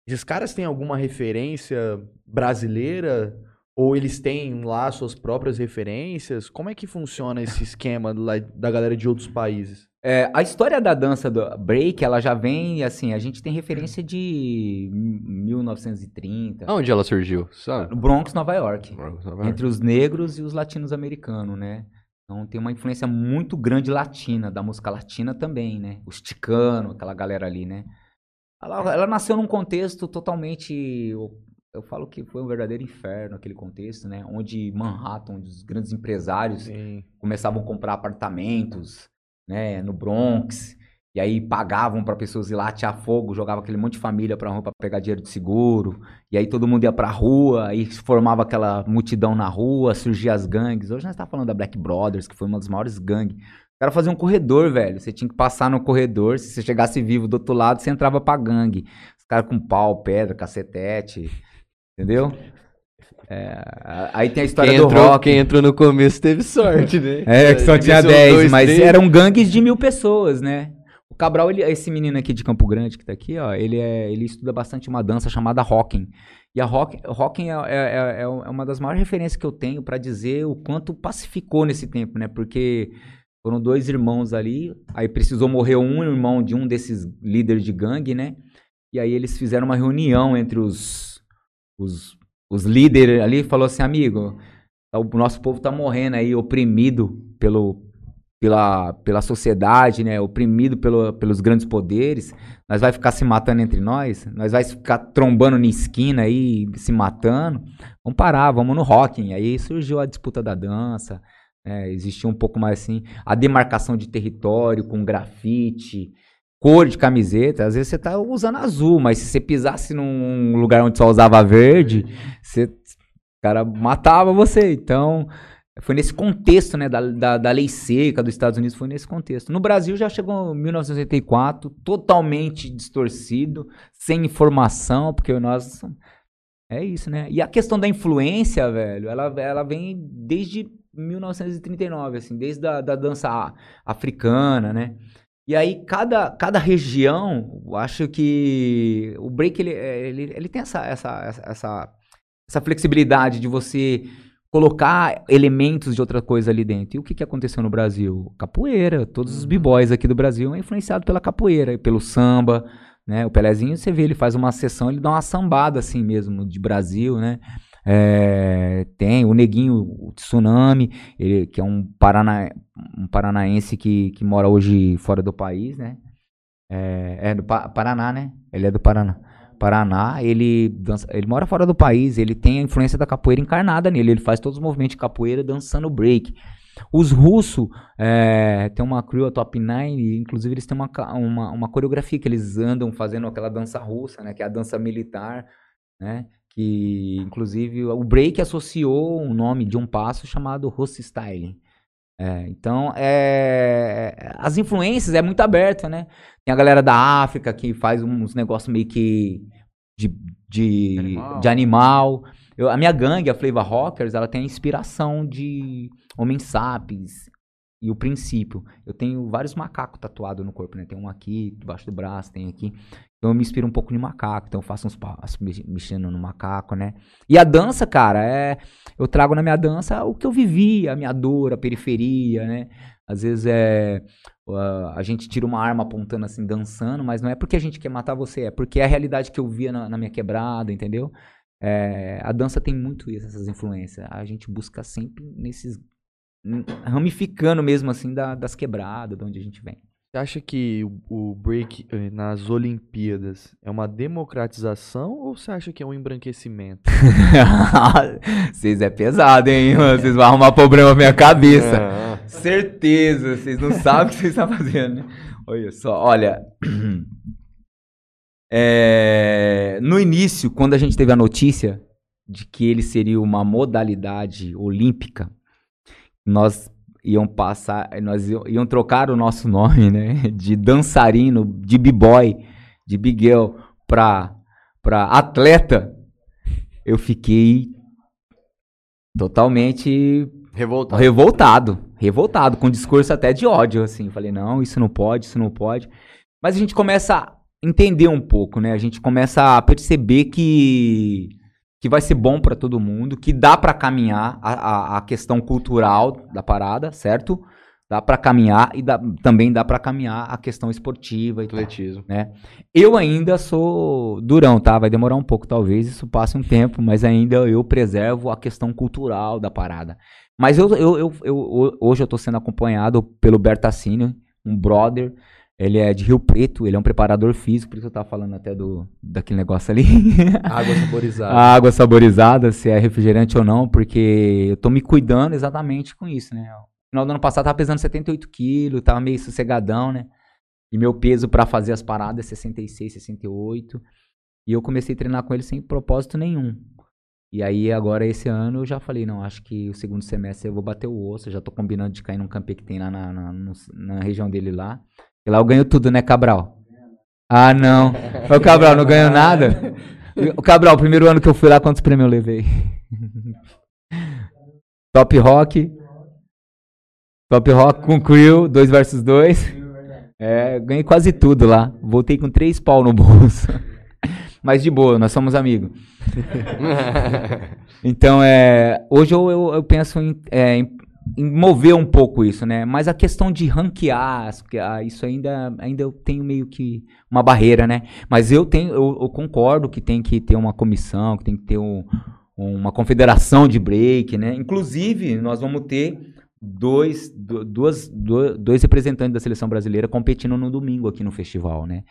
Esses caras têm alguma referência brasileira? Ou eles têm lá suas próprias referências? Como é que funciona esse esquema da galera de outros países? É, a história da dança do break, ela já vem, assim, a gente tem referência de 1930. Aonde ela surgiu? Sabe? No Bronx, Nova York. Entre... entre os negros e os latinos americanos, né? Então tem uma influência muito grande latina, da música latina também, né? Os ticanos, aquela galera ali, né? Ela, ela nasceu num contexto totalmente. Eu, eu falo que foi um verdadeiro inferno aquele contexto, né? Onde Manhattan, onde os grandes empresários Sim. começavam a comprar apartamentos, né, no Bronx, e aí pagavam para pessoas ir lá tirar fogo, jogava aquele monte de família pra rua pegar dinheiro de seguro, e aí todo mundo ia pra rua, se formava aquela multidão na rua, surgia as gangues. Hoje nós tá falando da Black Brothers, que foi uma das maiores gangues. O cara fazia um corredor, velho. Você tinha que passar no corredor, se você chegasse vivo do outro lado, você entrava pra gangue. Os caras com pau, pedra, cacetete, entendeu? É, aí tem a história Quem do entrou, rock. quem entrou no começo teve sorte, né? [laughs] É, que só tinha ser uns 10, dois, mas eram gangues de mil pessoas, né? O Cabral, ele, esse menino aqui de Campo Grande que tá aqui, ó, ele, é, ele estuda bastante uma dança chamada Rocking. E a Rock, Rocking é, é, é, é uma das maiores referências que eu tenho pra dizer o quanto pacificou nesse tempo, né? Porque foram dois irmãos ali, aí precisou morrer um irmão de um desses líderes de gangue, né? E aí eles fizeram uma reunião entre os, os, os líderes ali falou assim, amigo, o nosso povo tá morrendo aí, oprimido pelo, pela, pela sociedade, né? Oprimido pelo, pelos grandes poderes. Nós vai ficar se matando entre nós? Nós vai ficar trombando na esquina aí, se matando? Vamos parar, vamos no rocking. Aí surgiu a disputa da dança, né? Existia um pouco mais assim, a demarcação de território com grafite, cor de camiseta. Às vezes você tá usando azul, mas se você pisasse num lugar onde só usava verde, você, o cara matava você. Então, foi nesse contexto, né, da, da, da lei seca dos Estados Unidos, foi nesse contexto. No Brasil já chegou em 1984, totalmente distorcido, sem informação, porque nós... É isso, né? E a questão da influência, velho, ela, ela vem desde 1939, assim, desde a da dança africana, né? E aí, cada, cada região, eu acho que o break, ele, ele, ele tem essa, essa, essa, essa, flexibilidade de você colocar elementos de outra coisa ali dentro. E o que, que aconteceu no Brasil? Capoeira. Todos os b-boys aqui do Brasil são influenciados pela capoeira, e pelo samba, né? O Pelezinho, você vê, ele faz uma sessão, ele dá uma sambada assim mesmo, de Brasil, né? É, tem o Neguinho, o Tsunami, ele, que é um, parana, um paranaense que, que mora hoje fora do país, né? É, é do Pa- Paraná, né? Ele é do Paraná. Paraná, ele dança, ele mora fora do país, ele tem a influência da capoeira encarnada nele, ele faz todos os movimentos de capoeira dançando break. Os russos é, tem uma crew, a Top Nine, inclusive eles têm uma, uma, uma coreografia que eles andam fazendo aquela dança russa, né? Que é a dança militar, né? Que inclusive o break associou o nome de um passo chamado Russo Style. É, então, é, as influências é muito aberta, né? Tem a galera da África que faz uns negócios meio que de, de, Animal. de animal. Eu- a minha gangue, a Flavor Rockers, ela tem a inspiração de Homem Sapiens e o princípio. Eu tenho vários macacos tatuados no corpo, né? Tem um aqui, debaixo do braço, tem aqui. Então eu me inspiro um pouco de macaco, então eu faço uns passos mex- mexendo no macaco, né? E a dança, cara, é. Eu trago na minha dança o que eu vivi, a minha dor, a periferia, né? Às vezes é. a gente tira uma arma apontando assim, dançando, mas não é porque a gente quer matar você, é porque é a realidade que eu via na, na minha quebrada, entendeu? É, a dança tem muito isso, essas influências. A gente busca sempre nesses. ramificando mesmo assim da- das quebradas, de onde a gente vem. Você acha que o, o break eh, nas Olimpíadas é uma democratização ou você acha que é um embranquecimento? [laughs] Vocês é pesado, hein? Vocês vão arrumar problema na minha cabeça. Ah, Certeza, vocês não sabem o que vocês estão fazendo, né? Olha só, olha. [clears throat] É, no início, quando a gente teve a notícia de que ele seria uma modalidade olímpica, nós iam passar, nós iam, iam trocar o nosso nome, né? [laughs] De dançarino, de b-boy, de big girl, pra, pra atleta. Eu fiquei totalmente revoltado. revoltado, revoltado, com discurso até de ódio, assim. Falei, não, isso não pode, isso não pode. Mas a gente começa a entender um pouco, né? A gente começa a perceber que, que vai ser bom pra todo mundo, que dá pra caminhar a, a, a questão cultural da parada, certo? Dá pra caminhar e dá- também dá pra caminhar a questão esportiva e tal. Atletismo. Eu ainda sou durão, tá? Vai demorar um pouco, talvez isso passe um tempo, mas ainda eu preservo a questão cultural da parada. Mas eu, eu, eu, eu- hoje eu tô sendo acompanhado pelo Bertassini, um brother, Ele é de Rio Preto, ele é um preparador físico, por isso eu tava falando até do daquele negócio ali. [laughs] Água saborizada. a água saborizada, se é refrigerante ou não, porque eu tô me cuidando exatamente com isso, né? No final do ano passado eu tava pesando 78 quilos, tava meio sossegadão, né? E meu peso pra fazer as paradas é 66, 68. E eu comecei a treinar com ele sem propósito nenhum. E aí agora esse ano eu já falei, não, acho que o segundo semestre eu vou bater o osso, já tô combinando de cair num campê que tem lá na, na, na região dele lá. E lá eu ganho tudo, né, Cabral? Ah, não. Ô, Cabral, não ganho nada? O Cabral, primeiro ano que eu fui lá, quantos prêmios eu levei? [laughs] Top Rock. Top Rock com Crew, 2 versus 2. É, ganhei quase tudo lá. Voltei com três pau no bolso. [laughs] Mas de boa, nós somos amigos. [laughs] Então, é, hoje eu, eu, eu penso em, é, em mover um pouco isso, né? Mas a questão de ranquear, ah, isso ainda, ainda eu tenho meio que uma barreira, né? Mas eu tenho, eu, eu concordo que tem que ter uma comissão, que tem que ter um- uma confederação de break, né? Inclusive, nós vamos ter dois, du- duas, du- dois representantes da seleção brasileira competindo no domingo aqui no festival, né?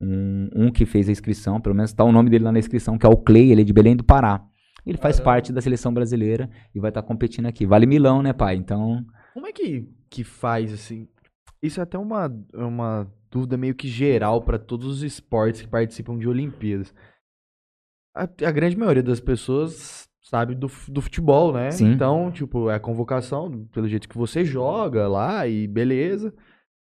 Um, um que fez a inscrição, pelo menos está o nome dele lá na inscrição, que é o Clay, ele é de Belém do Pará. Ele faz parte da seleção brasileira e vai estar competindo aqui. Vale milão, né, pai? Então, Como é que, que faz assim? Isso é até uma, uma dúvida meio que geral para todos os esportes que participam de Olimpíadas. A, a grande maioria das pessoas sabe do, do futebol, né? Sim. Então, tipo, é a convocação pelo jeito que você joga lá e beleza.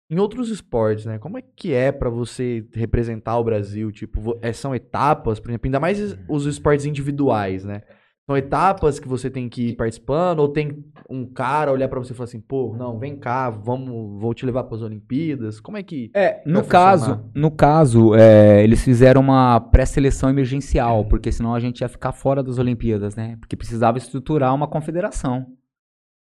Em outros esportes, né? Como é que é pra você representar o Brasil? Tipo, é, são etapas, por exemplo, ainda mais os esportes individuais, né? São etapas que você tem que ir participando, ou tem um cara olhar pra você e falar assim, pô, não, vem cá, vamos, vou te levar pras Olimpíadas. Como é que. É, no caso, funcionar. no caso, é, eles fizeram uma pré-seleção emergencial, porque senão a gente ia ficar fora das Olimpíadas, né? Porque precisava estruturar uma confederação.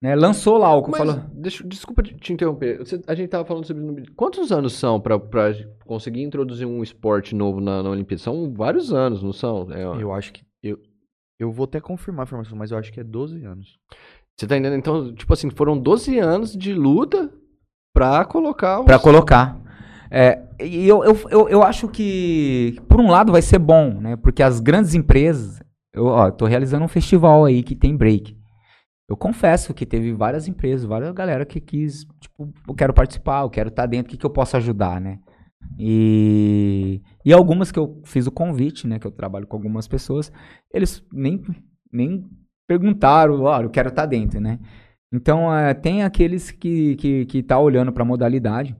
Né? Lançou lá o que Mas, falou. deixa, desculpa te te interromper. Você- a gente tava falando sobre. Quantos anos são pra, pra conseguir introduzir um esporte novo na, na Olimpíada? São vários anos, não são? É. Eu acho que. Eu, eu vou até confirmar a informação, mas eu acho que é 12 anos. Você tá entendendo? Então, tipo assim, foram 12 anos de luta pra colocar os... Pra colocar. É, e eu, eu, eu, eu acho que, por um lado, vai ser bom, né? Porque as grandes empresas. Eu ó, tô realizando um festival aí que tem break. Eu confesso que teve várias empresas, várias galera que quis, tipo, eu quero participar, eu quero estar dentro, o que, que eu posso ajudar, né? E, e algumas que eu fiz o convite, né? Que eu trabalho com algumas pessoas, eles nem, nem perguntaram, ó, eu quero estar dentro, né? Então, é, tem aqueles que, que, que tá olhando para a modalidade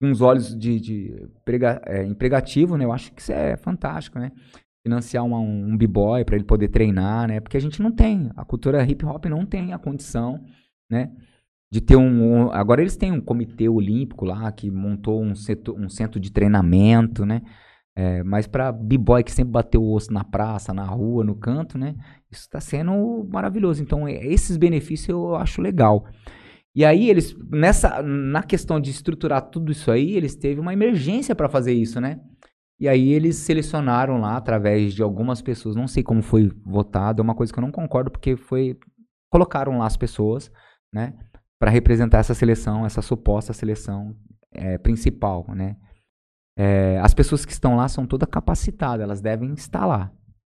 com os olhos de, de prega, é, empregativo, né? Eu acho que isso é fantástico, né? Financiar uma- um, b-boy para ele poder treinar, né? Porque a gente não tem, a cultura hip hop não tem a condição, né? De ter um, um- agora eles têm um comitê olímpico lá que montou um, setor, um centro de treinamento, né? É, mas para b-boy que sempre bateu o osso na praça, na rua, no canto, né? Isso está sendo maravilhoso. Então, é- esses benefícios eu acho legal. E aí, eles, nessa, na questão de estruturar tudo isso aí, eles teve uma emergência para fazer isso, né? E aí, eles selecionaram lá, através de algumas pessoas, não sei como foi votado, é uma coisa que eu não concordo, porque foi. Colocaram lá as pessoas, né? Para representar essa seleção, essa suposta seleção é, principal, né? É, as pessoas que estão lá são todas capacitadas, elas devem estar lá.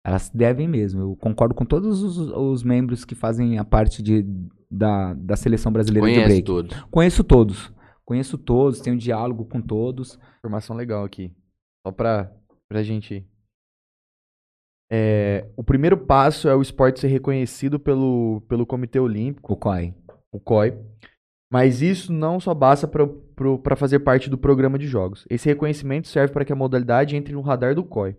Elas devem mesmo. Eu concordo com todos os, os membros que fazem a parte de, da, da seleção brasileira de Conhece break. todos. Conheço todos. Conheço todos, tenho diálogo com todos. Informação legal aqui. Só pra, pra gente. É, o primeiro passo é o esporte ser reconhecido pelo, pelo Comitê Olímpico, O COI. o COI. Mas isso não só basta para fazer parte do programa de jogos. Esse reconhecimento serve para que a modalidade entre no radar do COI.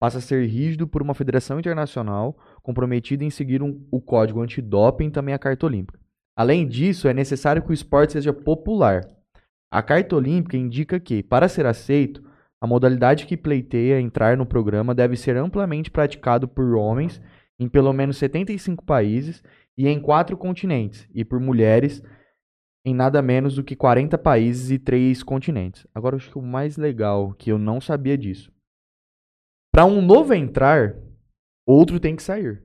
Passa a ser rígido por uma federação internacional comprometida em seguir um- o código antidoping e também a Carta Olímpica. Além disso, é necessário que o esporte seja popular. A Carta Olímpica indica que, para ser aceito, a modalidade que pleiteia entrar no programa deve ser amplamente praticado por homens em pelo menos 75 países e em quatro continentes, e por mulheres em nada menos do que 40 países e três continentes. Agora, acho que o mais legal, que eu não sabia disso. Para um novo entrar, outro tem que sair.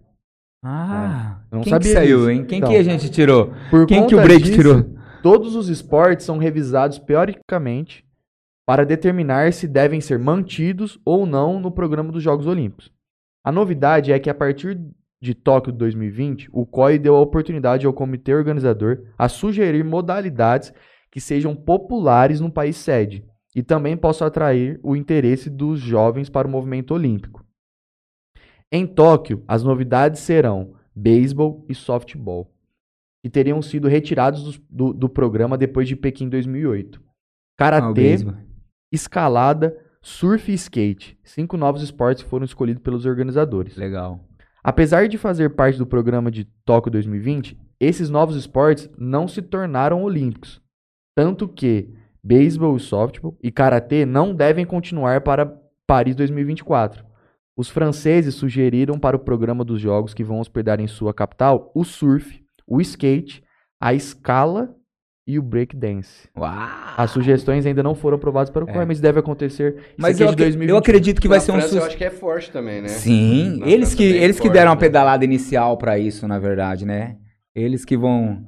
Ah, eu não quem sabia que saiu, disso. hein? Quem Então, que a gente tirou? Por Quem que o break disso, tirou? Todos os esportes são revisados periodicamente para determinar se devem ser mantidos ou não no programa dos Jogos Olímpicos. A novidade é que a partir de Tóquio de 2020, o COI deu a oportunidade ao comitê organizador a sugerir modalidades que sejam populares no país sede e também possam atrair o interesse dos jovens para o movimento olímpico. Em Tóquio, as novidades serão beisebol e softball, que teriam sido retirados do, do, do programa depois de Pequim 2008. Ah, o Karatê, beisebol. Escalada, surf e skate. Cinco novos esportes foram escolhidos pelos organizadores. Legal. Apesar de fazer parte do programa de Tóquio 2020, esses novos esportes não se tornaram olímpicos. Tanto que beisebol e softball e karatê não devem continuar para Paris 2024. Os franceses sugeriram para o programa dos jogos que vão hospedar em sua capital o surf, o skate, a escala e o breakdance. Uau! As sugestões ainda não foram aprovadas para o COI, mas deve acontecer. Isso Mas é eu, de acre- 2021. eu acredito que vai ser um Na França eu sucesso. acho que é forte também, né? Sim, Na eles França que, eles que forte, deram a né? pedalada inicial pra isso, na verdade, né? Eles que vão.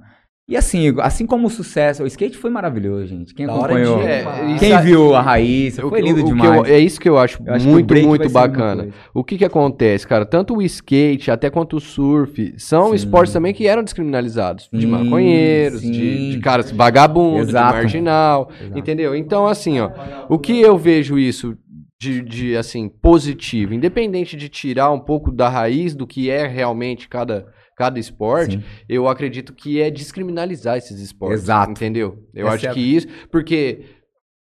E assim, assim como o sucesso, o skate foi maravilhoso, gente. Quem Da acompanhou? de- É, Quem viu a? O Foi que- lindo o demais. eu- é isso que eu acho, Eu acho muito, muito bacana. O que que acontece, cara? Tanto o skate até quanto o surf são Sim. esportes também que eram descriminalizados. de Sim, maconheiros, de, sim. de caras vagabundos, de marginal. Exato. Entendeu? Então, assim, ó, o que eu vejo isso de, de, assim, positivo, independente de tirar um pouco da raiz do que é realmente cada, cada esporte, Sim. eu acredito que é descriminalizar esses esportes. Exato. Entendeu? Eu acho é que isso, porque,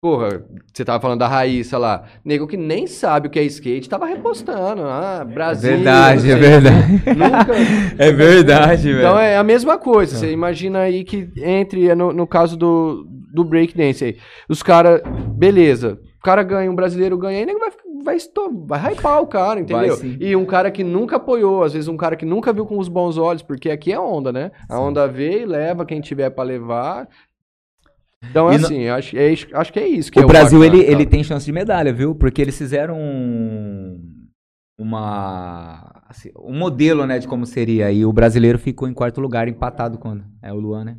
porra, você tava falando da Raíssa lá, nego que nem sabe o que é skate, tava repostando, ah, É Brasil. verdade, é sei. verdade. [laughs] Nunca. [laughs] É verdade, velho. Então é a mesma coisa. Você imagina aí que entre no, no caso do, do breakdance aí. Os caras, beleza. O cara ganha, um brasileiro ganha, aí nego vai, vai, vai hypar o cara, entendeu? Vai, sim. e um cara que nunca apoiou, às vezes um cara que nunca viu com os bons olhos, porque aqui é onda, né? A onda veio, leva quem tiver pra levar. Então, E assim, acho, é, acho que é isso que é o Brasil, bacana, ele, ele tem chance de medalha, viu? Porque eles fizeram um, uma, assim, um modelo, né, de como seria. E o brasileiro ficou em quarto lugar, empatado quando? É o Luan, né?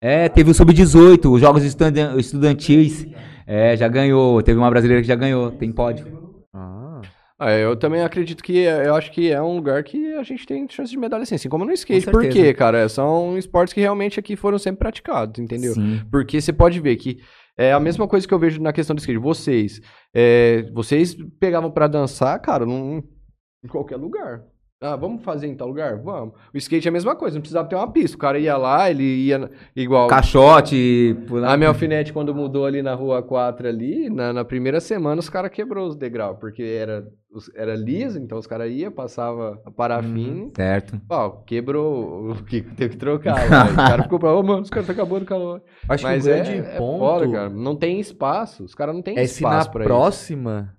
É, teve o Sub-18, os Jogos Estudan- Estudantis. É, já ganhou. Teve uma brasileira que já ganhou, tem pódio. Ah, Ah, eu também acredito que eu acho que é um lugar que a gente tem chance de medalha assim, assim como no skate. Por quê, cara? São esportes que realmente aqui foram sempre praticados, entendeu? Sim. Porque você pode ver que é a mesma coisa que eu vejo na questão do skate. Vocês, é, vocês pegavam pra dançar, cara, num, em qualquer lugar. Ah, vamos fazer em tal lugar? Vamos. O skate é a mesma coisa, não precisava ter uma pista. O cara ia lá, ele ia igual. Caixote, pular. A minha alfinete, quando mudou ali na rua 4 ali, na, na primeira semana os caras quebrou os degraus, porque era, era liso, então os caras iam, passava a parafina, Certo. pau, quebrou, o que teve que trocar. [laughs] o cara ficou pra, ô mano, os caras tá acabando o calor. acho Mas que o é, grande é ponto foda, cara. Não tem espaço, os caras não têm é se na espaço pra isso. próxima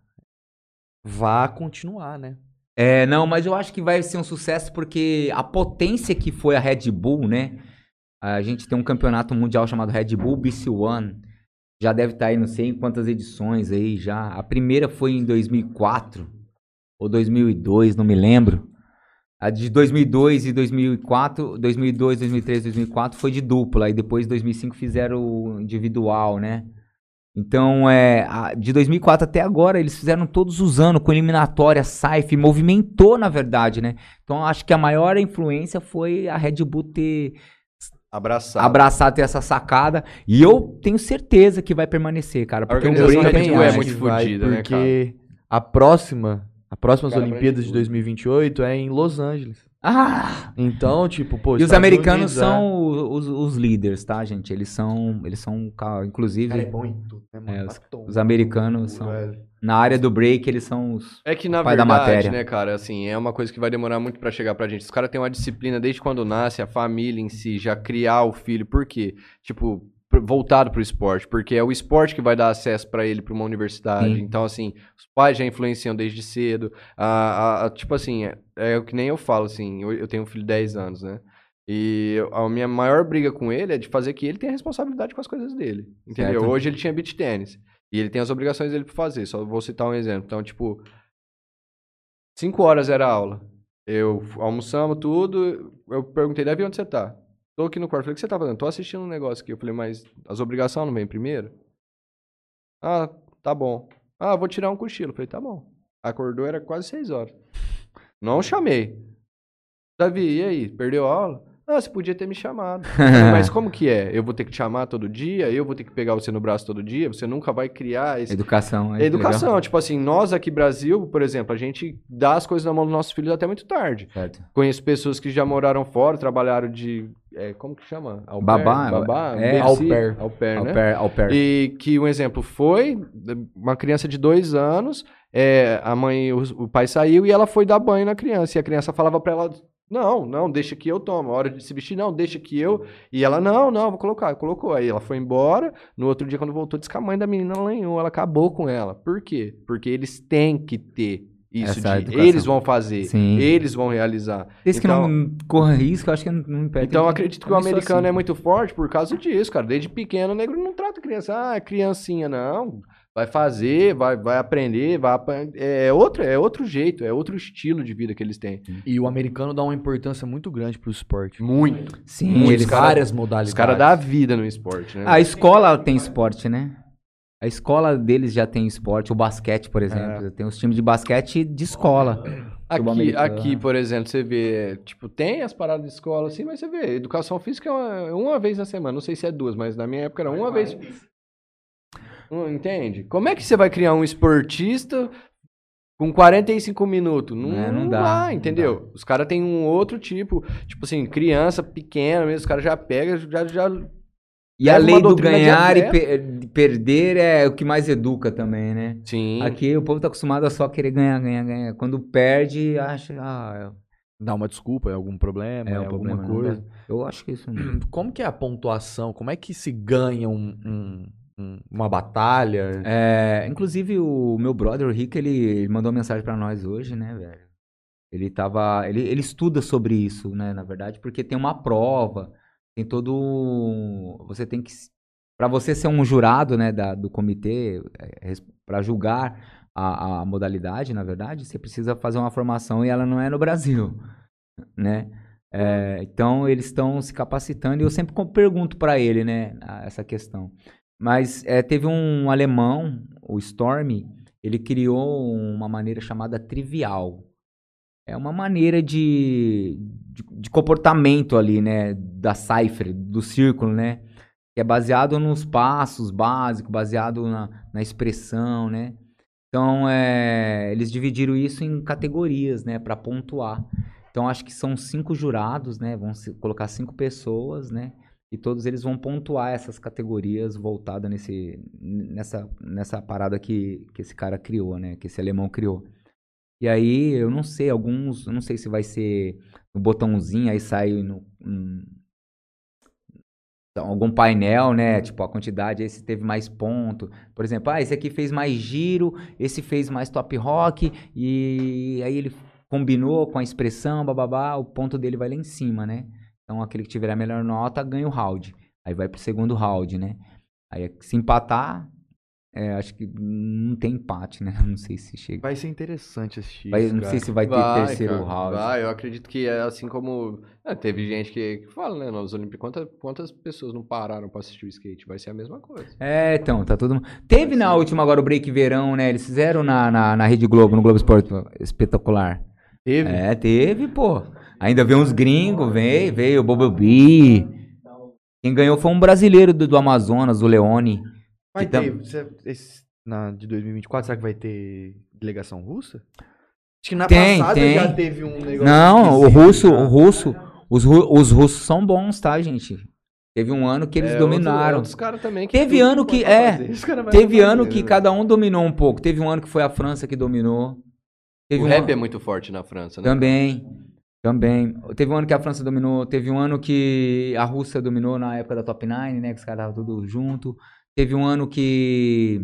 vá continuar, né? É, não, mas eu acho que vai ser um sucesso porque a potência que foi a Red Bull, né? A gente tem um campeonato mundial chamado Red Bull BC One. Já deve estar aí, não sei em quantas edições aí já. A primeira foi em 2004 ou 2002, não me lembro. A de 2002 e 2004, 2002, 2003, 2004 foi de dupla. E depois, 2005, fizeram o individual, né? Então, é, a- de 2004 até agora, eles fizeram todos os anos com eliminatória, SAIF, movimentou, na verdade, né? Então, acho que a maior influência foi a Red Bull ter Abraçar. abraçado, ter essa sacada. E eu tenho certeza que vai permanecer, cara. Porque o organização break Red é Bull é muito fodida, né, Porque a próxima, a próximas Cara, Olimpíadas de tudo. 2028 é em Los Angeles. Ah! Então, tipo, pô, E os americanos Unidos, é- são os, os líderes, tá, gente? Eles são, eles são, inclusive, Cara, é bom em tudo, né, mano? É, tomar os americanos são- velho. na área do break, eles são os... É que na Pai da verdade, matéria. né, cara, assim, é uma coisa que vai demorar muito pra chegar pra gente. Os caras têm uma disciplina desde quando nasce, a família em si, já criar o filho. Por quê? Tipo, voltado pro esporte, porque é o esporte que vai dar acesso pra ele pra uma universidade. Sim. Então, assim, os pais já influenciam desde cedo. A, a- a- tipo assim, é, é o que nem eu falo, assim, eu, eu tenho um filho de 10 anos, né? E a minha maior briga com ele é de fazer que ele tenha responsabilidade com as coisas dele. Entendeu? Certo. Hoje ele tinha beat tênis. E ele tem as obrigações dele pra fazer. Só vou citar um exemplo. Então, tipo, 5 horas era a aula. Eu almoçamos tudo. Eu perguntei, Davi, onde você tá? tô aqui no quarto. Falei, o que você tá fazendo? Tô assistindo um negócio aqui. Eu falei, mas as obrigações não vêm primeiro? Ah, tá bom. Ah, vou tirar um cochilo. Falei, tá bom. Acordou, era quase seis horas. Não chamei. Davi, e aí? Perdeu a aula? Ah, você podia ter me chamado. Mas como que é? Eu vou ter que te chamar todo dia? Eu vou ter que pegar você no braço todo dia? Você nunca vai criar esse... Educação. É que legal. educação. Tipo assim, nós aqui Brasil, por exemplo, a gente dá as coisas na mão dos nossos filhos até muito tarde. Certo. Conheço pessoas que já moraram fora, trabalharam de... é, como que chama? Au pair? Babá, Babá? é, au pair. Au pair, Au né? pair, au pair. E que um exemplo foi uma criança de dois anos, é, a mãe, o, o pai saiu e ela foi dar banho na criança. E a criança falava pra ela: Não, não, deixa que eu tomo. A hora de se vestir, não, deixa que eu. E ela: Não, não, vou colocar. Colocou. Aí ela foi embora. No outro dia, quando voltou, disse que a mãe da menina lenhou. Ela acabou com ela. Por quê? Porque eles têm que ter isso. Essa de- eles vão fazer. Sim. Eles vão realizar. Desde Então- que não corra risco, eu acho que não, impede. Então, acredito que o americano assim. é muito forte por causa disso, cara. Desde pequeno, o negro não trata criança. Ah, é criancinha, não. Vai fazer, vai, vai aprender, vai apan- é outro, é outro jeito, é outro estilo de vida que eles têm. E o americano dá uma importância muito grande pro esporte. Muito. Sim, Muitos eles. várias modalidades. Os caras dão a vida no esporte, né? A escola tem esporte, né? A escola deles já tem esporte. O basquete, por exemplo. Tem os times de basquete de escola. aqui, aqui, por exemplo, você vê, tipo, tem as paradas de escola assim, mas você vê, educação física é uma, uma vez na semana. Não sei se é duas, mas na minha época era uma vez. Entende? Como é que você vai criar um esportista com 45 minutos? Não, É, não não dá, dá, não entendeu? Os caras têm um outro tipo, tipo assim, criança pequena mesmo, os caras já pegam, já, já E a lei do ganhar e per- de perder é o que mais educa também, né? Sim. Aqui o povo tá acostumado a só querer ganhar, ganhar, ganhar. Quando perde, acha. Ah, Dá uma desculpa, é algum problema, é, é, é um alguma problema. coisa. dá. Eu acho que isso não. Como que é a pontuação? Como é que se ganha um- um- uma batalha? É, inclusive, o meu brother, o Rick, ele, mandou uma mensagem pra nós hoje, né, velho? Ele tava. Ele, ele estuda sobre isso, né, na verdade, porque tem uma prova, tem todo. Você tem que. Pra você ser um jurado, né, da, do comitê, é, pra julgar a, a modalidade, na verdade, você precisa fazer uma formação e ela não é no Brasil, [laughs] né? É, então, eles estão se capacitando e eu sempre pergunto pra ele, né, essa questão. Mas é, teve um alemão, o Storm, ele criou uma maneira chamada trivial. É uma maneira de, de, de comportamento ali, né? Da cipher, do círculo, né? Que é baseado nos passos básicos, baseado na, na expressão, né? Então, é, eles dividiram isso em categorias, né? Para pontuar. Então, acho que são cinco jurados, né? Vão colocar cinco pessoas, né? E todos eles vão pontuar essas categorias voltadas nesse, nessa, nessa parada que, que esse cara criou, né? Que esse alemão criou. E aí, eu não sei, alguns, eu não sei se vai ser no botãozinho, aí sai no, um- então, algum painel, né? Tipo, a quantidade, esse teve mais ponto. Por exemplo, ah, esse aqui fez mais giro, esse fez mais top rock, e aí ele combinou com a expressão, bababá, o ponto dele vai lá em cima, né? Então, aquele que tiver a melhor nota ganha o round. Aí vai pro segundo round, né? Aí, se empatar, é, acho que não tem empate, né? [laughs] Não sei se chega. Vai ser interessante assistir Vai- isso, não cara. sei se vai ter terceiro cara, round. Vai, eu acredito que é assim como. é, teve gente que, que fala, né? Nas Olimpíadas, quantas, quantas pessoas não pararam pra assistir o skate? Vai ser a mesma coisa. É, então, tá todo mundo. Teve na última agora o break verão, né? Eles fizeram na, na, na Rede Globo, no Globo Esporte. Espetacular. Teve? É, teve, pô. Ainda veio uns gringos, veio, veio o Bobo B. Quem ganhou foi um brasileiro do, do Amazonas, o Leone. Vai que tam- ter, você- esse- na, de 2024, será que vai ter delegação russa? Acho que na Tem, passada tem. já teve um negócio Não, o russo, né? o russo, os, ru- os russos são bons, tá, gente? Teve um ano que eles É, dominaram. Outro, caras também que Teve ano que- é, Teve fazer, ano que né? cada um dominou um pouco. Teve um ano que foi a França que dominou. Teve O um rap ano- é muito forte na França, né? Também. Também. Teve um ano que a França dominou, teve um ano que a Rússia dominou na época da Top 9, né? Que os caras estavam tudo junto. Teve um ano que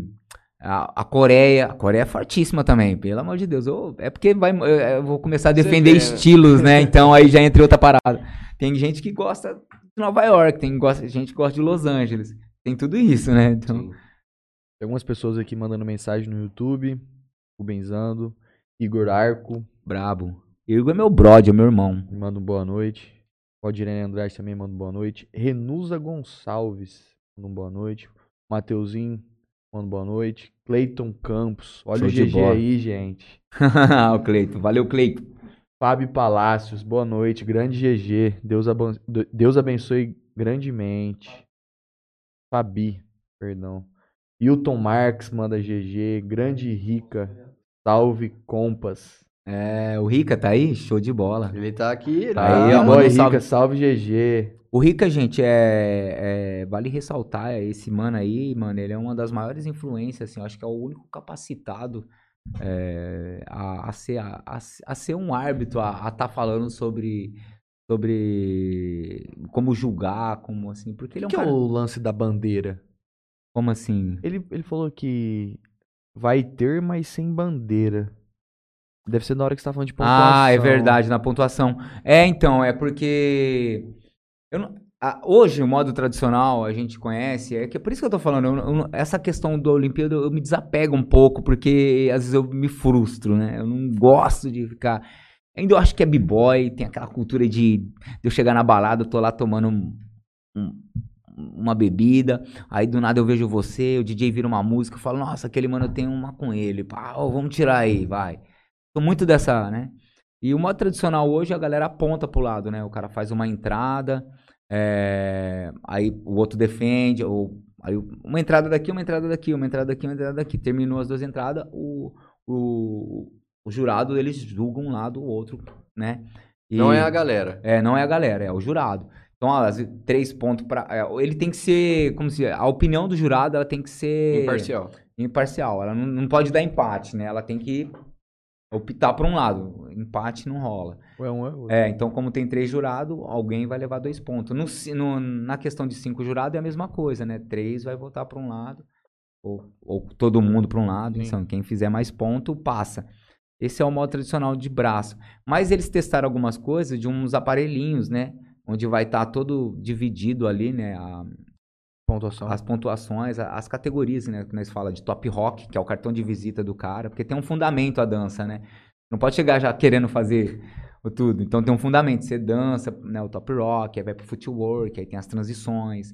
a, a Coreia. A Coreia é fortíssima também, pelo amor de Deus. Eu- é porque vai, eu, eu vou começar a defender vê, né? estilos, né? [laughs] Então aí já entra em outra parada. Tem gente que gosta de Nova York, tem gosta, gente que gosta de Los Angeles. Tem tudo isso, né? Então, Sim. Tem algumas pessoas aqui mandando mensagem no YouTube. Rubenzando. Igor Arco. brabo. Igor é meu brother, é meu irmão. Me manda um boa noite. Valdirene Andrade também manda um boa noite. Renusa Gonçalves manda um boa noite. Mateuzinho manda um boa noite. Cleiton Campos. Olha Show o GG aí, gente. [laughs] o Cleito. Valeu, Cleito. Fábio Palácios, boa noite. Grande GG. Deus, aban- Deus abençoe grandemente. Fabi, perdão. Hilton Marques manda GG. Grande Rica. Salve Compas. É, o Rica tá aí? Show de bola. Ele tá aqui. Tá aí, tá- ó, manda um Rica, salve. GG. O Rica, gente, é, é- vale ressaltar, é esse mano aí, mano, ele é uma das maiores influências, assim, eu acho que é o único capacitado é, a, a ser, a, a- ser um árbitro, a estar falando sobre, sobre como julgar, como assim, porque ele é um que, é cara... o lance da bandeira? Como assim? Ele, ele falou que vai ter, mas sem bandeira. Deve ser na hora que você tá falando de pontuação. Ah, é verdade, na pontuação. É, então, é porque. eu não- a- hoje, o modo tradicional, a gente conhece, é que é por isso que eu tô falando, eu eu essa questão do Olimpíada eu me desapego um pouco, porque às vezes eu me frustro, né? Eu não gosto de ficar. Ainda eu acho que é b-boy, tem aquela cultura de, de eu chegar na balada, eu tô lá tomando um- um- uma bebida, aí do nada eu vejo você, o DJ vira uma música, eu falo, nossa, aquele mano tenho uma com ele, pá, ó, vamos tirar aí, vai. Muito dessa, né? E o modo tradicional hoje a galera aponta pro lado, né? O cara faz uma entrada, é, aí o outro defende, ou aí uma entrada daqui, uma entrada daqui, uma entrada daqui, uma entrada daqui. Terminou as duas entradas, o, o, o jurado eles julgam um lado ou outro, né? E- Não é a galera. é, não é a galera, é o jurado. Então, ó, as- três pontos para ele tem que ser, como se a opinião do jurado ela tem que ser Imparcial. imparcial. Ela não, não pode dar empate, né? Ela tem que optar por um lado. Empate não rola. Ou é um, é outro. É, então como tem três jurados, alguém vai levar dois pontos. No, no- na questão de cinco jurados é a mesma coisa, né? Três vai votar para um lado, ou, ou todo mundo para um lado. Sim. Então, quem fizer mais ponto, passa. Esse é o modo tradicional de braço. Mas eles testaram algumas coisas de uns aparelhinhos, né? Onde vai estar todo dividido ali, né? a- Pontuação. as pontuações, as categorias, né? Que nós fala de top rock, que é o cartão de visita do cara, porque tem um fundamento a dança, né? Não pode chegar já querendo fazer o tudo. Então tem um fundamento. Você dança, né? O top rock, aí vai pro footwork, aí tem as transições.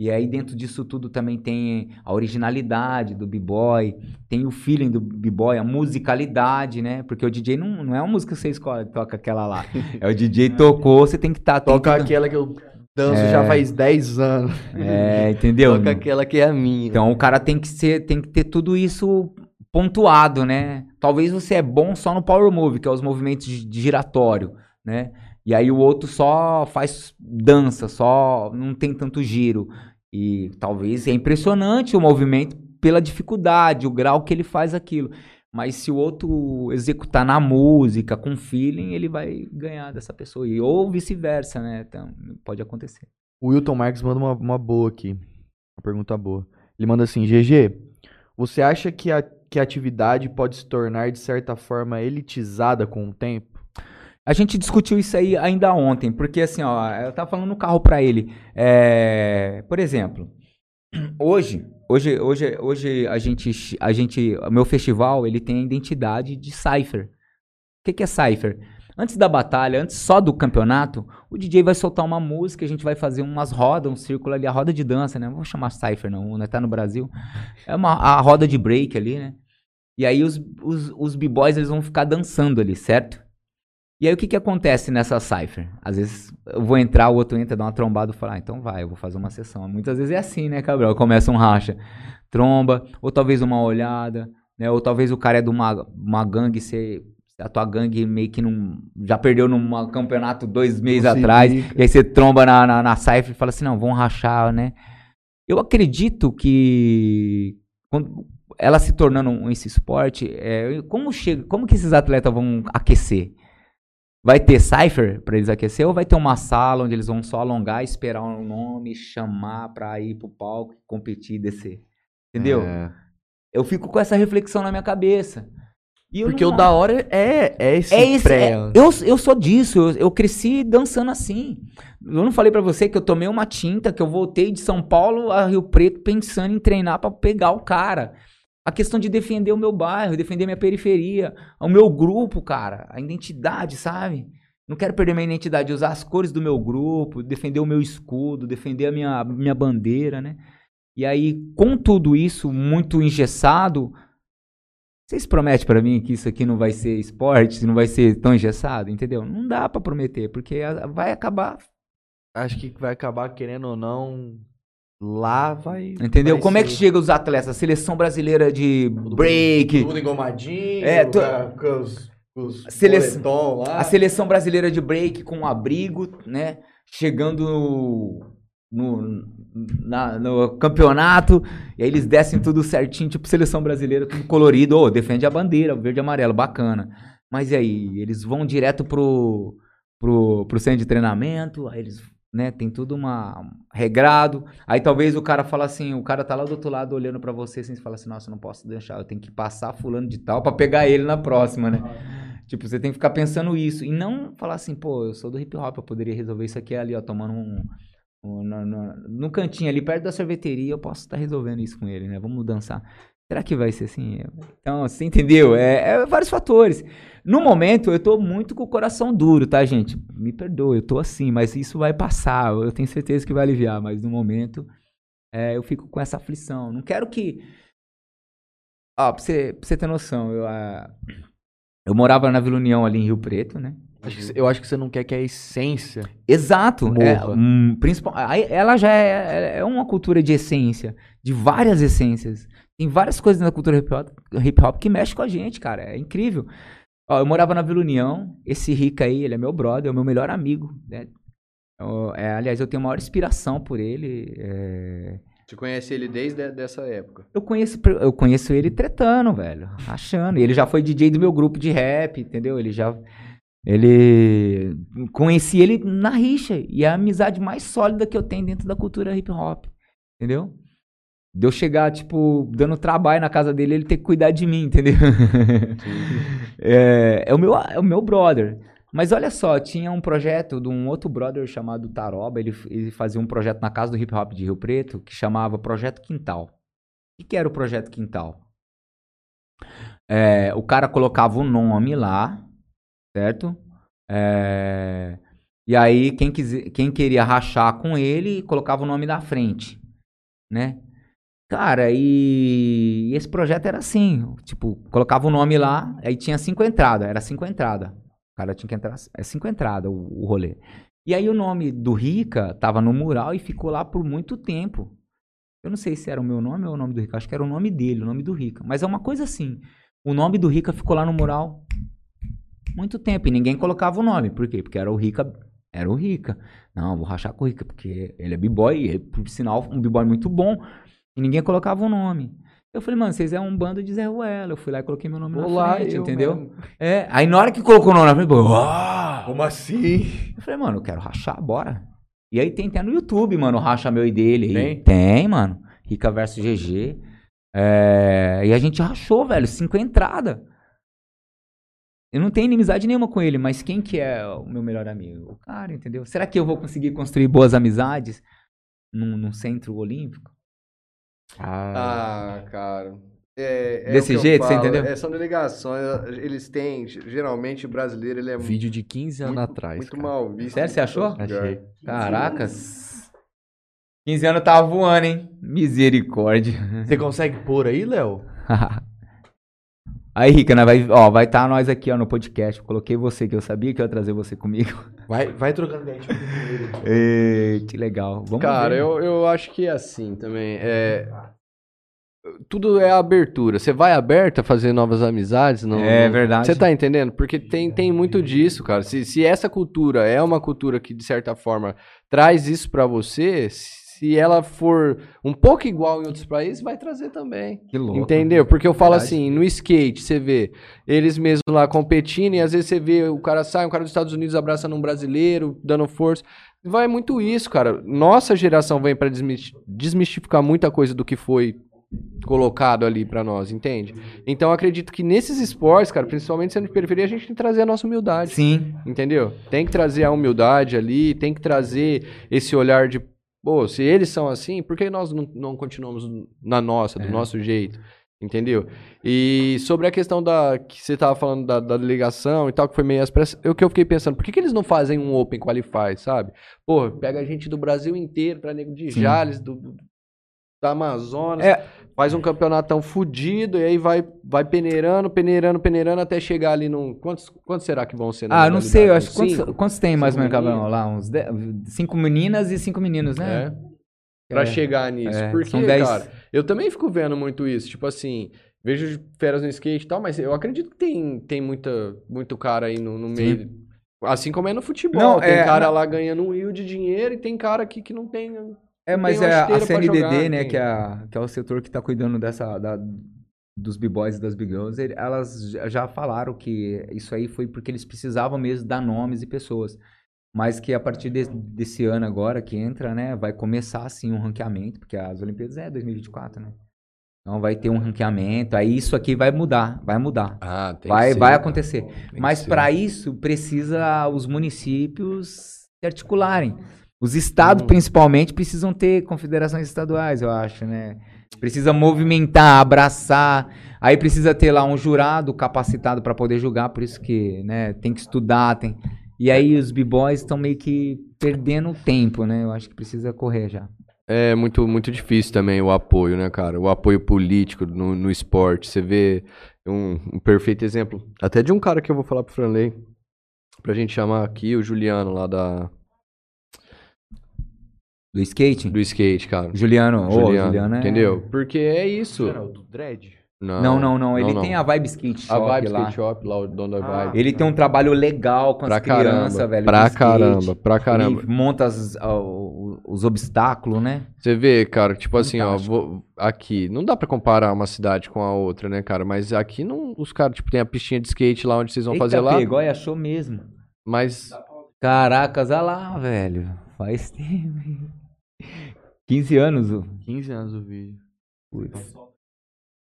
E aí dentro disso tudo também tem a originalidade do b-boy, tem o feeling do b-boy, a musicalidade, né? Porque o DJ não, não é uma música que você escolhe, toca aquela lá. É o DJ [laughs] tocou, você tem que estar atento. Toca aquela que eu danço É. já faz 10 anos. É, entendeu? Toca aquela que é a minha. Então o cara tem que ser, tem que ter tudo isso pontuado, né? Talvez você é bom só no power move, que é os movimentos de giratório, né? E aí o outro só faz dança, só não tem tanto giro. E talvez é impressionante o movimento pela dificuldade, o grau que ele faz aquilo. Mas se o outro executar na música, com feeling, ele vai ganhar dessa pessoa. E, ou vice-versa, né? Então, pode acontecer. O Wilton Marques manda uma, uma boa aqui. Uma pergunta boa. Ele manda assim: GG, você acha que a, que a atividade pode se tornar, de certa forma, elitizada com o tempo? A gente discutiu isso aí ainda ontem, porque assim, ó, eu tava falando no carro pra ele. É, por exemplo, hoje, hoje, hoje, hoje a gente, a gente, o meu festival, ele tem a identidade de cipher. O que, que é cipher? Antes da batalha, antes só do campeonato, o DJ vai soltar uma música, a gente vai fazer umas rodas, um círculo ali, a roda de dança, né? Não vou chamar cipher não, né? Tá no Brasil. É uma a roda de break ali, né? E aí os, os, os b-boys, eles vão ficar dançando ali, certo? E aí o que que acontece nessa cipher? Às vezes eu vou entrar, o outro entra, dá uma trombada e fala, ah, então vai, eu vou fazer uma sessão. Muitas vezes é assim, né, Cabral? Começa um racha, tromba, ou talvez uma olhada, né? Ou talvez o cara é de uma, uma gangue, você, a tua gangue meio que não, já perdeu num campeonato dois meses atrás, e aí você tromba na, na, na cipher e fala assim, não, vão rachar, né? Eu acredito que quando ela se tornando um, esse esporte, é, como, chega, como que esses atletas vão aquecer? Vai ter cipher para eles aquecer ou vai ter uma sala onde eles vão só alongar, esperar um nome, chamar pra ir pro palco, competir e descer? Entendeu? É. Eu fico com essa reflexão na minha cabeça. E eu Porque não- o da hora é, é esse é esse, pré. é- eu, eu sou disso, eu, eu cresci dançando assim. Eu não falei pra você que eu tomei uma tinta, que eu voltei de São Paulo a Rio Preto pensando em treinar pra pegar o cara. A questão de defender o meu bairro, defender minha periferia, o meu grupo, cara, a identidade, sabe? Não quero perder minha identidade, usar as cores do meu grupo, defender o meu escudo, defender a minha, minha bandeira, né? E aí, com tudo isso muito engessado, vocês prometem para mim que isso aqui não vai ser esporte, não vai ser tão engessado, entendeu? Não dá para prometer, porque vai acabar. Acho que vai acabar querendo ou não. Lá vai. Entendeu? vai Como é que ser chega os atletas? A seleção brasileira de break, Tudo engomadinho. É, tu- com- com os, os Seleção- lá. a seleção brasileira de break com abrigo, né? Chegando no, no, na- no campeonato, e aí eles descem tudo certinho, tipo seleção brasileira, tudo colorido. Ô, defende a bandeira, verde e amarelo, bacana. Mas e aí? Eles vão direto pro, pro, pro centro de treinamento, aí eles, né, tem tudo uma regrado. Aí talvez o cara fala assim, o cara tá lá do outro lado olhando pra você, assim, você fala assim, nossa, eu não posso deixar, eu tenho que passar fulano de tal pra pegar ele na próxima, né? Tipo, você tem que ficar pensando isso. E não falar assim, pô, eu sou do hip hop, eu poderia resolver isso aqui ali, ó, tomando um. um no, no- no cantinho ali, perto da sorveteria, eu posso estar resolvendo isso com ele, né? Vamos dançar. Será que vai ser assim? Então, você entendeu? É, é vários fatores. No momento, eu tô muito com o coração duro, tá, gente? Me perdoe, eu tô assim, mas isso vai passar. Eu tenho certeza que vai aliviar, mas no momento, é, eu fico com essa aflição. Não quero que. Ó, pra você, pra você ter noção, eu, ah, eu morava na Vila União ali em Rio Preto, né? Acho eu acho que você não quer que a essência. Exato. É, Morra. hum, principal, aí ela já é, é uma cultura de essência, de várias essências. Tem várias coisas na cultura hip hop, hip hop que mexe com a gente, cara. É incrível. Ó, eu morava na Vila União. Esse Rica aí, ele é meu brother, é o meu melhor amigo. né? Eu- é, aliás, eu tenho a maior inspiração por ele. é, Você conhece ele desde a- dessa época. Eu conheço, eu conheço ele tretando, velho. Achando. Ele já foi DJ do meu grupo de rap, entendeu? Ele já. Ele. Conheci ele na rixa. E é a amizade mais sólida que eu tenho dentro da cultura hip hop. Entendeu? De eu chegar, tipo, dando trabalho na casa dele, ele ter que cuidar de mim, entendeu? [laughs] é, é o meu, é o meu brother. Mas olha só, tinha um projeto de um outro brother chamado Taroba. Ele, ele fazia um projeto na casa do hip hop de Rio Preto que chamava Projeto Quintal. O que, era o Projeto Quintal? É, o cara colocava o nome lá, certo? É, e aí, quem, quise- quem queria rachar com ele, colocava o nome na frente, né? Cara, e, esse projeto era assim, tipo, colocava o nome lá, aí tinha cinco entradas, era cinco entradas. O cara tinha que entrar, é cinco entradas o, o rolê. E aí o nome do Rica tava no mural e ficou lá por muito tempo. Eu não sei se era o meu nome ou o nome do Rica, acho que era o nome dele, o nome do Rica. Mas é uma coisa assim, o nome do Rica ficou lá no mural muito tempo e ninguém colocava o nome. Por quê? Porque era o Rica, era o Rica. Não, vou rachar com o Rica, porque ele é b-boy, e, por sinal, um b-boy muito bom. E ninguém colocava o nome. Eu falei, mano, vocês é um bando de Zé Ruela. Eu fui lá e coloquei meu nome na Olá, frente, eu entendeu? mesmo. É, aí na hora que colocou o nome na frente, eu, "Ah!" Como assim? eu falei, mano, eu quero rachar, bora. E aí tem até no YouTube, mano, o racha meu e dele. Tem? Tem, mano. Rica versus GG. É, E a gente rachou, velho, cinco entradas. Eu não tenho inimizade nenhuma com ele, mas quem que é o meu melhor amigo? O cara, entendeu? Será que eu vou conseguir construir boas amizades num, num centro olímpico? Ah, cara. É, é Desse jeito, você entendeu? é, são delegações, eles têm, geralmente o brasileiro ele é Vídeo de 15 anos muito, atrás. muito cara. mal visto. Sério, você achou? Achei. Caracas. 15 anos eu tava voando, hein? Misericórdia. Você consegue pôr aí, Léo? [laughs] Aí, Rica, né, vai, ó, vai estar nós aqui ó, no podcast. Eu coloquei você, que eu sabia que eu ia trazer você comigo. [laughs] Vai, vai trocando ideia tipo, com ele. Ei, que legal. Vamos Cara, ver. eu, eu acho que é assim também. É, tudo é abertura. Você vai aberto a fazer novas amizades? Não, É verdade. Você tá entendendo? Porque tem, tem muito disso, cara. Se, se essa cultura é uma cultura que, de certa forma, traz isso pra você, se ela for um pouco igual em outros países, vai trazer também. Que louco. Entendeu? Porque eu falo Verdade. assim, no skate, você vê eles mesmos lá competindo, e às vezes você vê o cara sai, um cara dos Estados Unidos abraçando um brasileiro, dando força. Vai muito isso, cara. Nossa geração vem pra desmis- desmistificar muita coisa do que foi colocado ali pra nós, entende? Então eu acredito que nesses esportes, cara, principalmente sendo de periferia, a gente tem que trazer a nossa humildade. Sim. Entendeu? Tem que trazer a humildade ali, tem que trazer esse olhar de, pô, se eles são assim, por que nós não, não continuamos na nossa, do É. nosso jeito? Entendeu? E sobre a questão da. que você tava falando da, da delegação e tal, que foi meio expressa, o que eu fiquei pensando, por que, que eles não fazem um Open Qualify, sabe? Pô, pega a gente do Brasil inteiro, pra nego de Sim. Jales, do, do- da Amazonas, É. faz um campeonatão fudido e aí vai, vai peneirando, peneirando, peneirando até chegar ali num. Quantos, quantos será que vão ser Ah, não sei, eu acho que quantos, quantos tem mais ou menos, meninas? Lá, uns dez- cinco meninas e cinco meninos, né? É. Pra É. chegar nisso. É, Porque, são dez. cara, eu também fico vendo muito isso. Tipo assim, vejo feras no skate e tal, mas eu acredito que tem, tem muita, muito cara aí no, no meio. Assim como é no futebol. Não, tem é, cara na- lá ganhando um rio de dinheiro e tem cara aqui que não tem. É, mas é a CNDD, jogar, né, tem. que é, a- que é o setor que tá cuidando dessa, da- dos b-boys e das big girls, ele- elas já- falaram que isso aí foi porque eles precisavam mesmo dar nomes e pessoas. Mas que a partir de- desse ano agora que entra, né, vai começar sim um ranqueamento, porque as Olimpíadas é 2024, né? Então vai ter um ranqueamento, aí isso aqui vai mudar, vai mudar. Ah, tem Vai, que ser, vai cara. acontecer. Mas para isso precisa os municípios se articularem. Os estados, Hum. principalmente, precisam ter confederações estaduais, eu acho, né? Precisa movimentar, abraçar. Aí precisa ter lá um jurado capacitado para poder julgar, por isso que, né, tem que estudar, tem. E aí os b-boys estão meio que perdendo tempo, né? Eu acho que precisa correr já. É muito, muito difícil também o apoio, né, cara? O apoio político no, no esporte. Você vê um, um perfeito exemplo. Até de um cara que eu vou falar pro Franley. Pra gente chamar aqui, o Juliano lá da, Do skate? do skate, cara. Juliano, ô, Juliano, Juliano é... entendeu? Porque é isso. Era o do Dread? Não, não, não. Ele tem a Vibe Skate a Shop Vibe lá. Skate Shop lá, o dono da Ah. Vibe. Ele tem um trabalho legal com as pra crianças, caramba, velho. pra skate. caramba, pra caramba. Ele monta as- os obstáculos, né? Você vê, cara, tipo assim, ó, Fantástico. vou- aqui, não dá pra comparar uma cidade com a outra, né, cara? Mas aqui não, os caras, tipo, tem a pistinha de skate lá onde vocês vão Eita, fazer lá, Pegou e achou mesmo. mas Caracas, olha lá, velho. Faz tempo. 15 anos. ô. 15 anos o vídeo. Putz.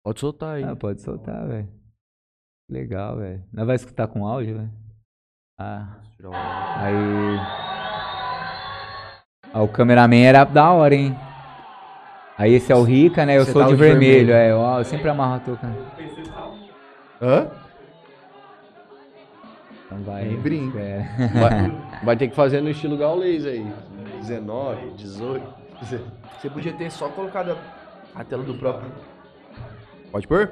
Pode soltar aí. Ah, pode soltar, velho. Legal, velho. Nós vai escutar com áudio, velho? Ah, Tirar o áudio. aí... Ah, o cameraman era da hora, hein? Aí esse é o Rica, né? Eu Você sou tá de o de vermelho, vermelho. é. Ó, eu sempre amarro a touca. Hã? Então vai. Nem brinca. É. Vai, [laughs] vai ter que fazer no estilo Gaules aí. 19, 18. Você podia ter só colocado a- tela do próprio. Pode pôr?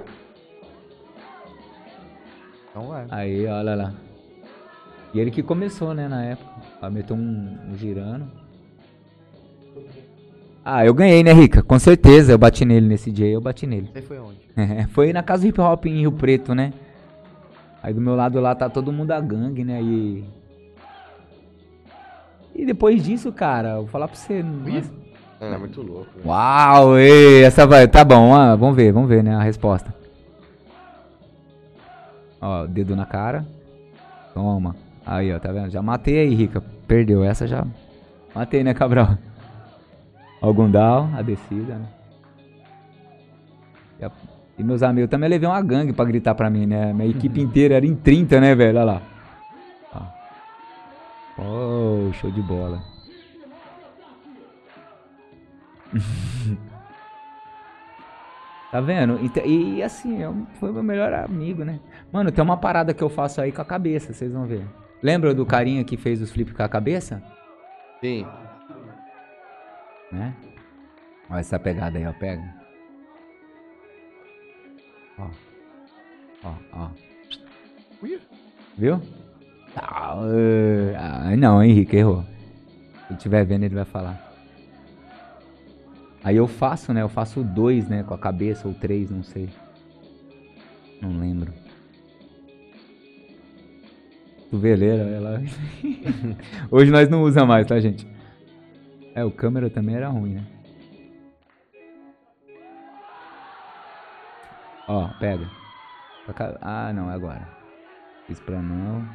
Então vai. Aí, olha lá. E ele que começou, né, na época. Aí meteu um, um girando. Ah, eu ganhei, né, Rica? Com certeza, eu bati nele nesse dia, eu bati nele. Você foi onde? [laughs] Foi na casa do hip hop em Rio Preto, né? Aí do meu lado lá tá todo mundo da gangue, né? E. E depois disso, cara, vou falar pra você. nossa- É, muito louco. né? Uau, ei, essa vai. Tá bom, ah, vamos ver, vamos ver, né? A resposta. Ó, dedo na cara. Toma. Aí, ó, tá vendo? Já matei aí, Rica. Perdeu. Essa já. Matei, né, Cabral? Algum down, a descida, né? E, a- e meus amigos também levei uma gangue pra gritar pra mim, né? Minha equipe inteira era em 30, né, velho? Olha lá. Oh, show de bola. [laughs] Tá vendo? E, e assim, foi meu melhor amigo, né? Mano, tem uma parada que eu faço aí com a cabeça, vocês vão ver. Lembra do carinha que fez os flips com a cabeça? Sim. Né? Olha essa pegada aí, ó. Pega. Ó. Ó, ó. Viu? Ah, não, Henrique, errou. Se estiver vendo, ele vai falar. Aí eu faço, né? Eu faço dois, né? Com a cabeça, ou três, não sei. Não lembro. Cotoveleira, olha lá. [laughs] Hoje nós não usa mais, tá, gente? É, o câmera também era ruim, né? Ó, pega. Ah, não, é agora. Fiz pra não.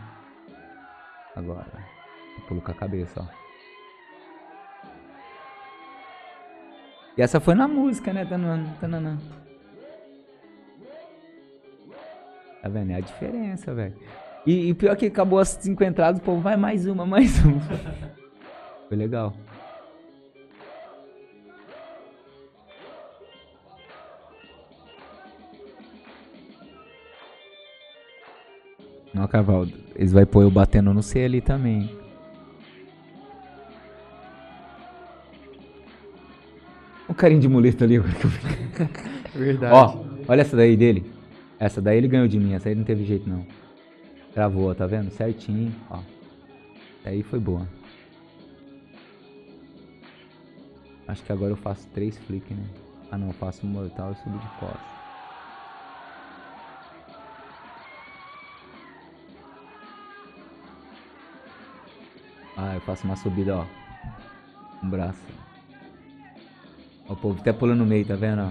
Agora. Pulo com a cabeça, ó. E essa foi na música, né? Tá vendo? É a diferença, velho. E, e pior que acabou as cinco entradas, o povo vai mais uma, mais uma. [laughs] Foi legal. Não, Carvalho. Eles vão pôr eu batendo no C ali também. O carinho de muleta ali. [laughs] Verdade. Ó, olha essa daí dele. Essa daí ele ganhou de mim. Essa aí não teve jeito não. Travou, tá vendo? Certinho. Ó. Aí foi boa. Acho que agora eu faço três flick, né? Ah não, eu faço um mortal e subo de costas. Ah, eu faço uma subida, ó. Um braço. Ó, o povo até pulando no meio, tá vendo? ó?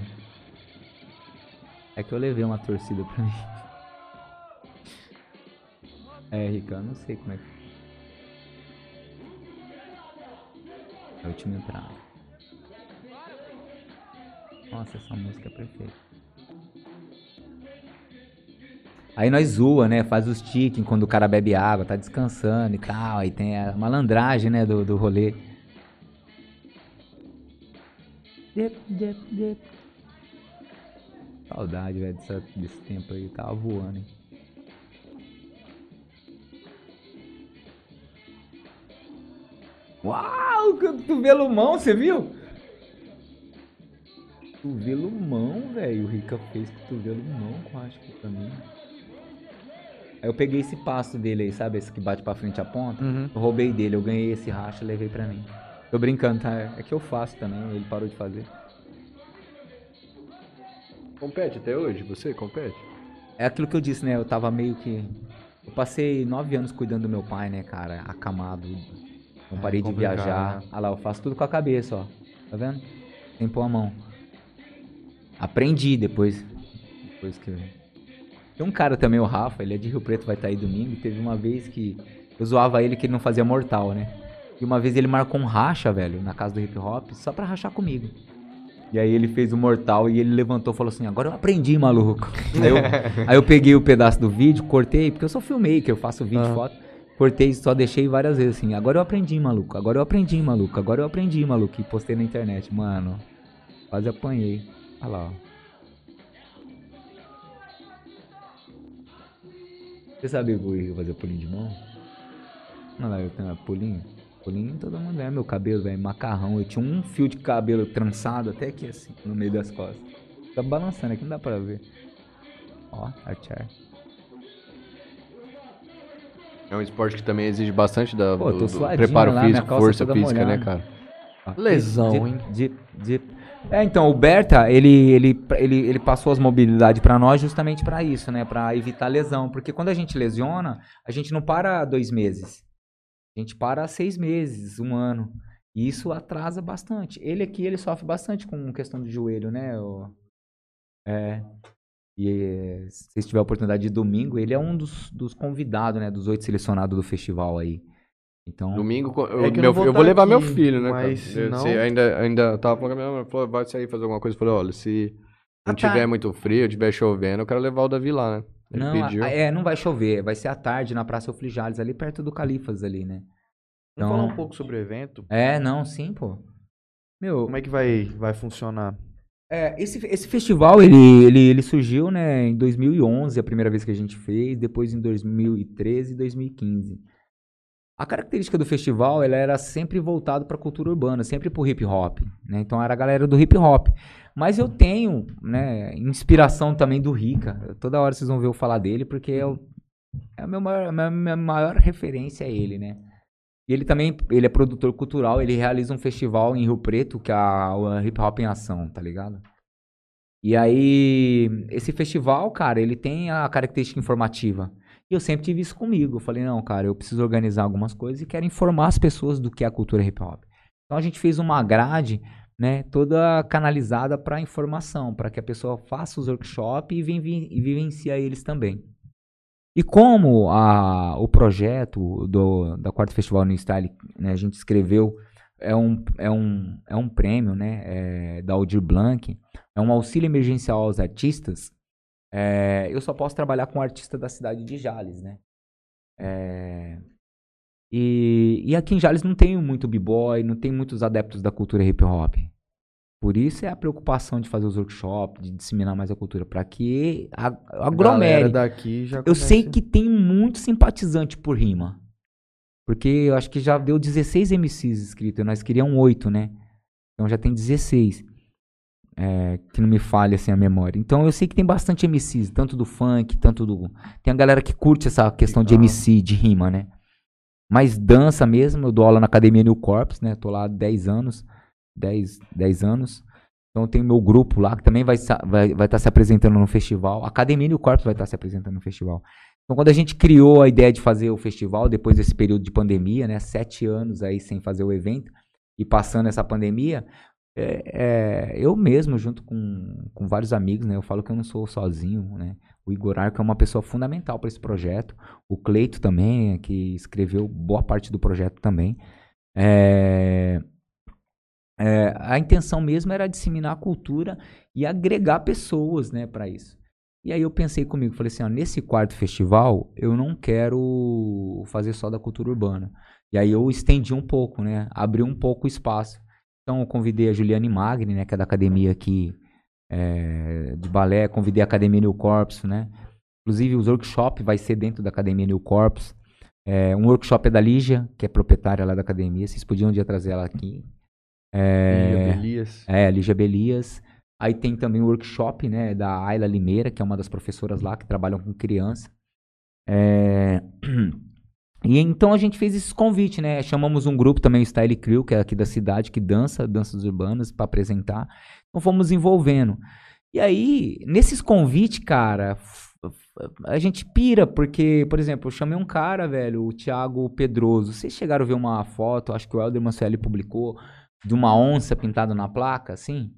É que eu levei uma torcida pra mim. [laughs] É, Rica, eu não sei como é que. É o time entrada. Nossa, essa música é perfeita. Aí nós zoa, né? Faz os tickets quando o cara bebe água, tá descansando e tal. Aí tem a malandragem, né? Do, do rolê. Saudade, velho, dessa- desse tempo aí. Tava voando, hein? Uau, cotovelo mão, você viu? Cotovelo mão, velho. O Rica fez cotovelo mão, eu acho que pra mim. Aí eu peguei esse passo dele aí, sabe? Esse que bate pra frente a ponta. Uhum. Eu roubei dele, eu ganhei esse racha e levei pra mim. Tô brincando, tá? É que eu faço também, ele parou de fazer. Compete até hoje? Você compete? É aquilo que eu disse, né? Eu tava meio que. Eu passei nove anos cuidando do meu pai, né, cara? Acamado. Não É parei de complicado, viajar. né? Olha lá, eu faço tudo com a cabeça, ó. Tá vendo? Sem pôr a mão. Aprendi depois. Depois que. Tem um cara também, o Rafa, ele é de Rio Preto, vai estar aí domingo. Teve uma vez que eu zoava ele que ele não fazia mortal, né? E uma vez ele marcou um racha, velho, na casa do hip hop, só pra rachar comigo. E aí ele fez o mortal e ele levantou e falou assim: Agora eu aprendi, maluco. [laughs] aí, eu, aí eu peguei o pedaço do vídeo, cortei, porque eu sou filmmaker, eu faço vídeo, Aham. foto. Cortei e só deixei várias vezes assim. Agora eu aprendi, maluco. Agora eu aprendi, maluco. Agora eu aprendi, maluco. E postei na internet, mano. Quase apanhei. Olha lá, ó. Você sabia que eu ia fazer pulinho de mão? Olha lá, eu tenho pulinho. Pulinho todo mundo é meu cabelo, velho. Macarrão. Eu tinha um fio de cabelo trançado até aqui, assim, no meio das costas. Tá balançando aqui, não dá pra ver. Ó, archer. É um esporte que também exige bastante da, Pô, do, do preparo lá, físico, força física, né, molhada. cara? Ó, Lesão, hein? Dip, dip. É, então, o Berta, ele, ele, ele, ele passou as mobilidades pra nós justamente pra isso, né? Pra evitar lesão. Porque quando a gente lesiona, a gente não para dois meses. A gente para seis meses, um ano. E isso atrasa bastante. Ele aqui, ele sofre bastante com questão do joelho, né? o- É. E eh, se tiverem a oportunidade de domingo, ele é um dos, dos convidados, né? Dos oito selecionados do festival aí. Então, Domingo, co- eu, É meu- vou eu vou tá levar meu aqui, filho, né, mas cara? se Eu- não- se ainda, ainda tava falando com a minha mãe, falou, vai sair fazer alguma coisa. Eu falei, olha, se não Ah, tá. tiver muito frio, tiver chovendo, eu quero levar o Davi lá, né? Ele Não, pediu. a- é, não vai chover. Vai ser à tarde na Praça Euflijales, ali perto do Califas ali, né? Vamos Então- falar um pouco sobre o evento. É, não, sim, pô. Meu, Como é que vai, vai funcionar? é, esse, esse festival, ele, ele, ele surgiu, né, em 2011, a primeira vez que a gente fez, depois em 2013 e 2015. A característica do festival, ela era sempre voltado para a cultura urbana, sempre pro hip hop, né? Então era a galera do hip hop. Mas eu tenho, né, inspiração também do Rica. Toda hora vocês vão ver eu falar dele, porque é, o, é a meu maior, a minha, minha maior referência é ele, né? E ele também, ele é produtor cultural, ele realiza um festival em Rio Preto, que é a, o Hip Hop em Ação, tá ligado? E aí, esse festival, cara, ele tem a característica informativa. Eu sempre tive isso comigo. Eu falei, não, cara, eu preciso organizar algumas coisas e quero informar as pessoas do que é a cultura hip hop. Então a gente fez uma grade, né, toda canalizada para informação, para que a pessoa faça os workshops e, vivi- e vivencia eles também. E como a, o projeto do, da Quarto Festival New Style, né, a gente escreveu, é um, é um, é um prêmio né, é, da Aldir Blanc, é um auxílio emergencial aos artistas, é, eu só posso trabalhar com um artista da cidade de Jales, né? É, e, e aqui em Jales não tem muito b-boy, não tem muitos adeptos da cultura hip hop. Por isso é a preocupação de fazer os workshops, de disseminar mais a cultura, para que a, aglomere. daqui já Eu sei que tem muito simpatizante por rima. Porque eu acho que já deu 16 MCs inscritos, nós queríamos 8, né? Então já tem 16. É, que não me falhe assim a memória. Então eu sei que tem bastante MCs, tanto do funk, tanto do. Tem a galera que curte essa questão de Legal. MC, de rima, né? Mas dança mesmo, eu dou aula na Academia New Corps, né? Tô lá há 10 anos. 10, 10 anos. Então tem meu grupo lá que também vai estar vai, vai tá se apresentando no festival. A Academia New Corps vai estar se apresentando no festival. Então quando a gente criou a ideia de fazer o festival, depois desse período de pandemia, né? Sete anos aí sem fazer o evento e passando essa pandemia, é, é, eu mesmo, junto com, com vários amigos, né? Eu falo que eu não sou sozinho, né? O Igor Arco é uma pessoa fundamental para esse projeto. O Cleito também, que escreveu boa parte do projeto também. É, é, a intenção mesmo era disseminar a cultura e agregar pessoas, né, para isso. E aí eu pensei comigo, falei assim, ó, nesse quarto festival eu não quero fazer só da cultura urbana. E aí eu estendi um pouco, né, abri um pouco o espaço. Então eu convidei a Juliane Magni, né, que é da academia aqui é, de balé, convidei a Academia New Corps, né. Inclusive os workshops vai ser dentro da Academia New Corps. É, um workshop é da Lígia, que é proprietária lá da academia. Vocês podiam um dia trazer ela aqui. É, Elias. é, a Lígia Belias. Aí tem também o workshop, né, da Ayla Limeira, que é uma das professoras lá que trabalham com criança. É, [clears throat] E então a gente fez esse convite, né? Chamamos um grupo também, o Style Crew, que é aqui da cidade, que dança, danças urbanas, para apresentar. Então fomos envolvendo. E aí, nesses convites, cara, a gente pira, porque, por exemplo, eu chamei um cara, velho, o Thiago Pedroso. Vocês chegaram a ver uma foto, acho que o Helder Mansueli publicou, de uma onça pintada na placa, assim?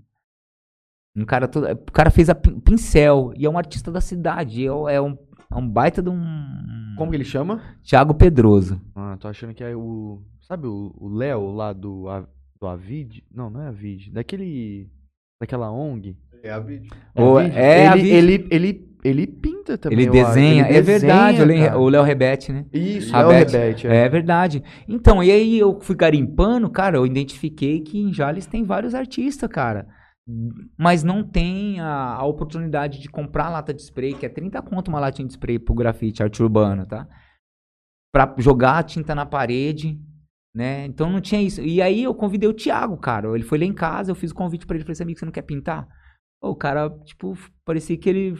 Um cara todo. O cara fez a pin- pincel e é um artista da cidade. É, é um, é um baita de um. Como que ele chama? Thiago Pedroso. Ah, tô achando que é o. Sabe o Léo lá do, A- do Avid? Não, não é Avid. Daquele. Daquela ONG. É a vídeo. Ou- Avid? é, ele, Avid. ele, ele, ele pinta também. Ele desenha, Ele é verdade. o desenha, Len- cara. O Léo Rebete, né? Isso, Léo. Rebete. É verdade. Então, e aí eu fui garimpando, cara, eu identifiquei que em Jales tem vários artistas, cara. Mas não tem a, a oportunidade de comprar lata de spray, que é 30 conto uma latinha de spray pro grafite, arte urbana, tá? Pra jogar a tinta na parede, né? Então não tinha isso. E aí eu convidei o Thiago, cara. Ele foi lá em casa, eu fiz o convite pra ele, falei assim, amigo, você não quer pintar? O cara, tipo, parecia que ele...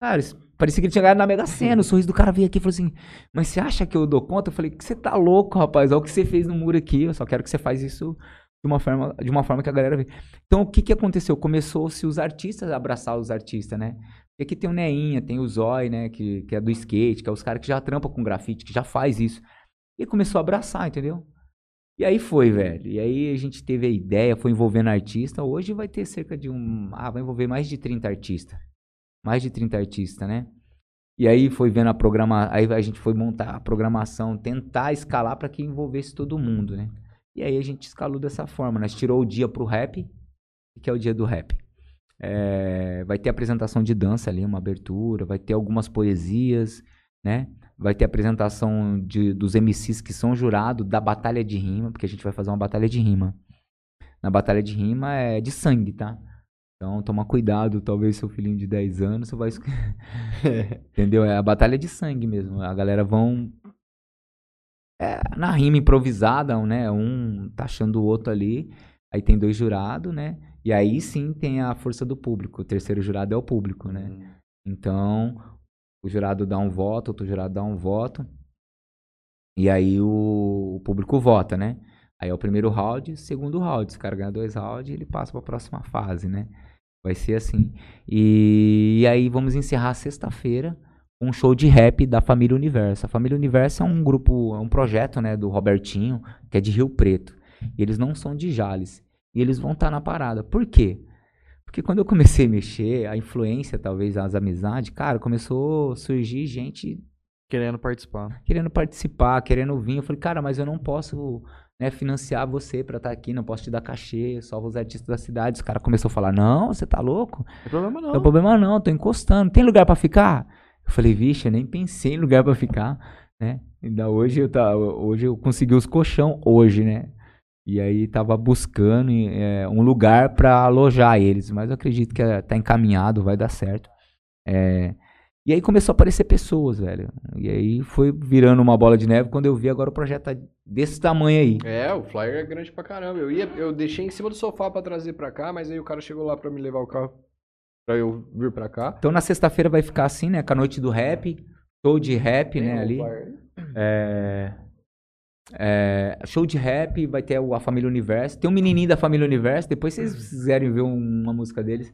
Cara, parecia que ele tinha ganhado na Mega Sena. O sorriso do cara veio aqui e falou assim, mas você acha que eu dou conta? Eu falei, você tá louco, rapaz. Olha o que você fez no muro aqui. Eu só quero que você faz isso de uma forma, de uma forma que a galera vê. Então, o que que aconteceu? Começou-se os artistas a abraçar os artistas, né? E aqui tem o Neinha, tem o Zói, né? Que, que é do skate, que é os caras que já trampam com grafite, que já faz isso. E começou a abraçar, entendeu? E aí foi, velho. E aí a gente teve a ideia, foi envolvendo artista. Hoje vai ter cerca de um... Ah, vai envolver mais de 30 artistas. Mais de 30 artistas, né? E aí foi vendo a programa, aí a gente foi montar a programação, tentar escalar para que envolvesse todo mundo, né? E aí a gente escalou dessa forma, nós tirou o dia pro rap, que é o dia do rap. É, vai ter apresentação de dança ali, uma abertura, vai ter algumas poesias, né? Vai ter apresentação de, dos MCs que são jurados da batalha de rima, porque a gente vai fazer uma batalha de rima. Na batalha de rima é de sangue, tá? Então toma cuidado, talvez seu filhinho de 10 anos, você vai [laughs] [laughs] Entendeu? É a batalha de sangue mesmo. A galera vão. É, na rima improvisada, né? Um taxando o outro ali. Aí tem dois jurados, né? E aí sim tem a força do público. O terceiro jurado é o público, né? Então, o jurado dá um voto, outro jurado dá um voto. E aí o, o público vota, né? Aí é o primeiro round, segundo round. Se o cara ganhar dois rounds, ele passa para a próxima fase, né? Vai ser assim. E, e aí vamos encerrar sexta-feira um show de rap da Família Universo. A Família Universo é um grupo, é um projeto, né, do Robertinho, que é de Rio Preto. E eles não são de Jales. E eles vão estar na parada. Por quê? Porque quando eu comecei a mexer, a influência, talvez, as amizades, cara, começou a surgir gente Querendo participar. querendo participar, querendo vir. Eu falei, cara, mas eu não posso né, financiar você pra estar aqui, não posso te dar cachê, só os artistas da cidade. Os caras começaram a falar, não, você tá louco? Não tem problema não. Não tem problema não, tô encostando. Tem lugar pra ficar? Eu falei, vixe, eu nem pensei em lugar pra ficar, né? Ainda hoje eu, tá, hoje eu consegui os colchão, hoje, né? E aí tava buscando é, um lugar para alojar eles, mas eu acredito que é, tá encaminhado, vai dar certo. É, e aí começou a aparecer pessoas, velho. E aí foi virando uma bola de neve quando eu vi agora o projeto tá desse tamanho aí. É, o flyer é grande pra caramba. Eu ia, eu deixei em cima do sofá pra trazer pra cá, mas aí o cara chegou lá pra me levar o carro pra eu vir pra cá. Então na sexta-feira vai ficar assim, né? Com a noite do rap, show de rap, né, ali. É, é, show de rap, vai ter o- a Família Universo. Tem um menininho da Família Universo, depois vocês quiserem ver um- uma música deles.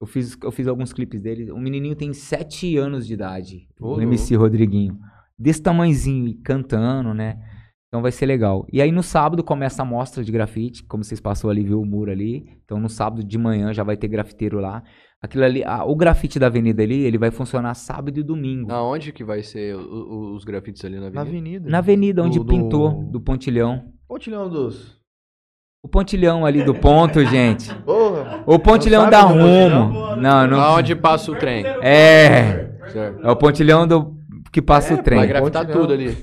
Eu fiz, eu fiz alguns clipes dele. O menininho tem 7 anos de idade. Ô, o MC Rodriguinho. Desse tamanhozinho e cantando, né? Então vai ser legal. E aí no sábado começa a mostra de grafite, como vocês passou ali, viu o muro ali. Então no sábado de manhã já vai ter grafiteiro lá. Aquilo ali, ah, o grafite da avenida ali, ele vai funcionar sábado e domingo. Aonde que vai ser o- o- os grafites ali na Na avenida? avenida. Na avenida onde Do- do- pintou, do pontilhão. Pontilhão dos. O pontilhão ali do ponto, [laughs] gente. Porra! O pontilhão da do rumo. Não, não. Aonde passa o trem. É. Certo. É o pontilhão do que passa o trem. Vai grafitar pontilhão. tudo ali.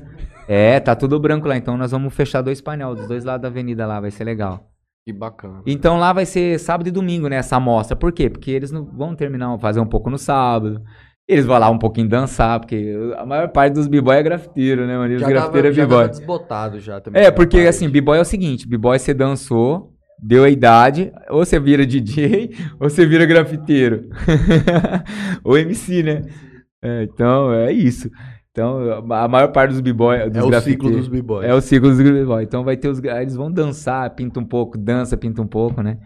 É, tá tudo branco lá. Então nós vamos fechar dois painéis dos dois lados da avenida lá, vai ser legal. Que bacana. Então lá vai ser sábado e domingo, né? Essa amostra. Por quê? Porque eles não vão terminar, fazer um pouco no sábado. Eles vão lá um pouquinho dançar, porque a maior parte dos b-boy é grafiteiro, né, mano? E os grafiteiros é b-boy. desbotado já também. É, porque assim, b-boy é o seguinte, b-boy você dançou, deu a idade, ou você vira DJ, [laughs] ou você vira grafiteiro. [laughs] ou MC, né? É, então, é isso. Então, a maior parte dos b-boy, É o ciclo dos b-boys. É o ciclo dos b-boy. Então vai ter os eles vão dançar, pinta um pouco, dança, pinta um pouco, né?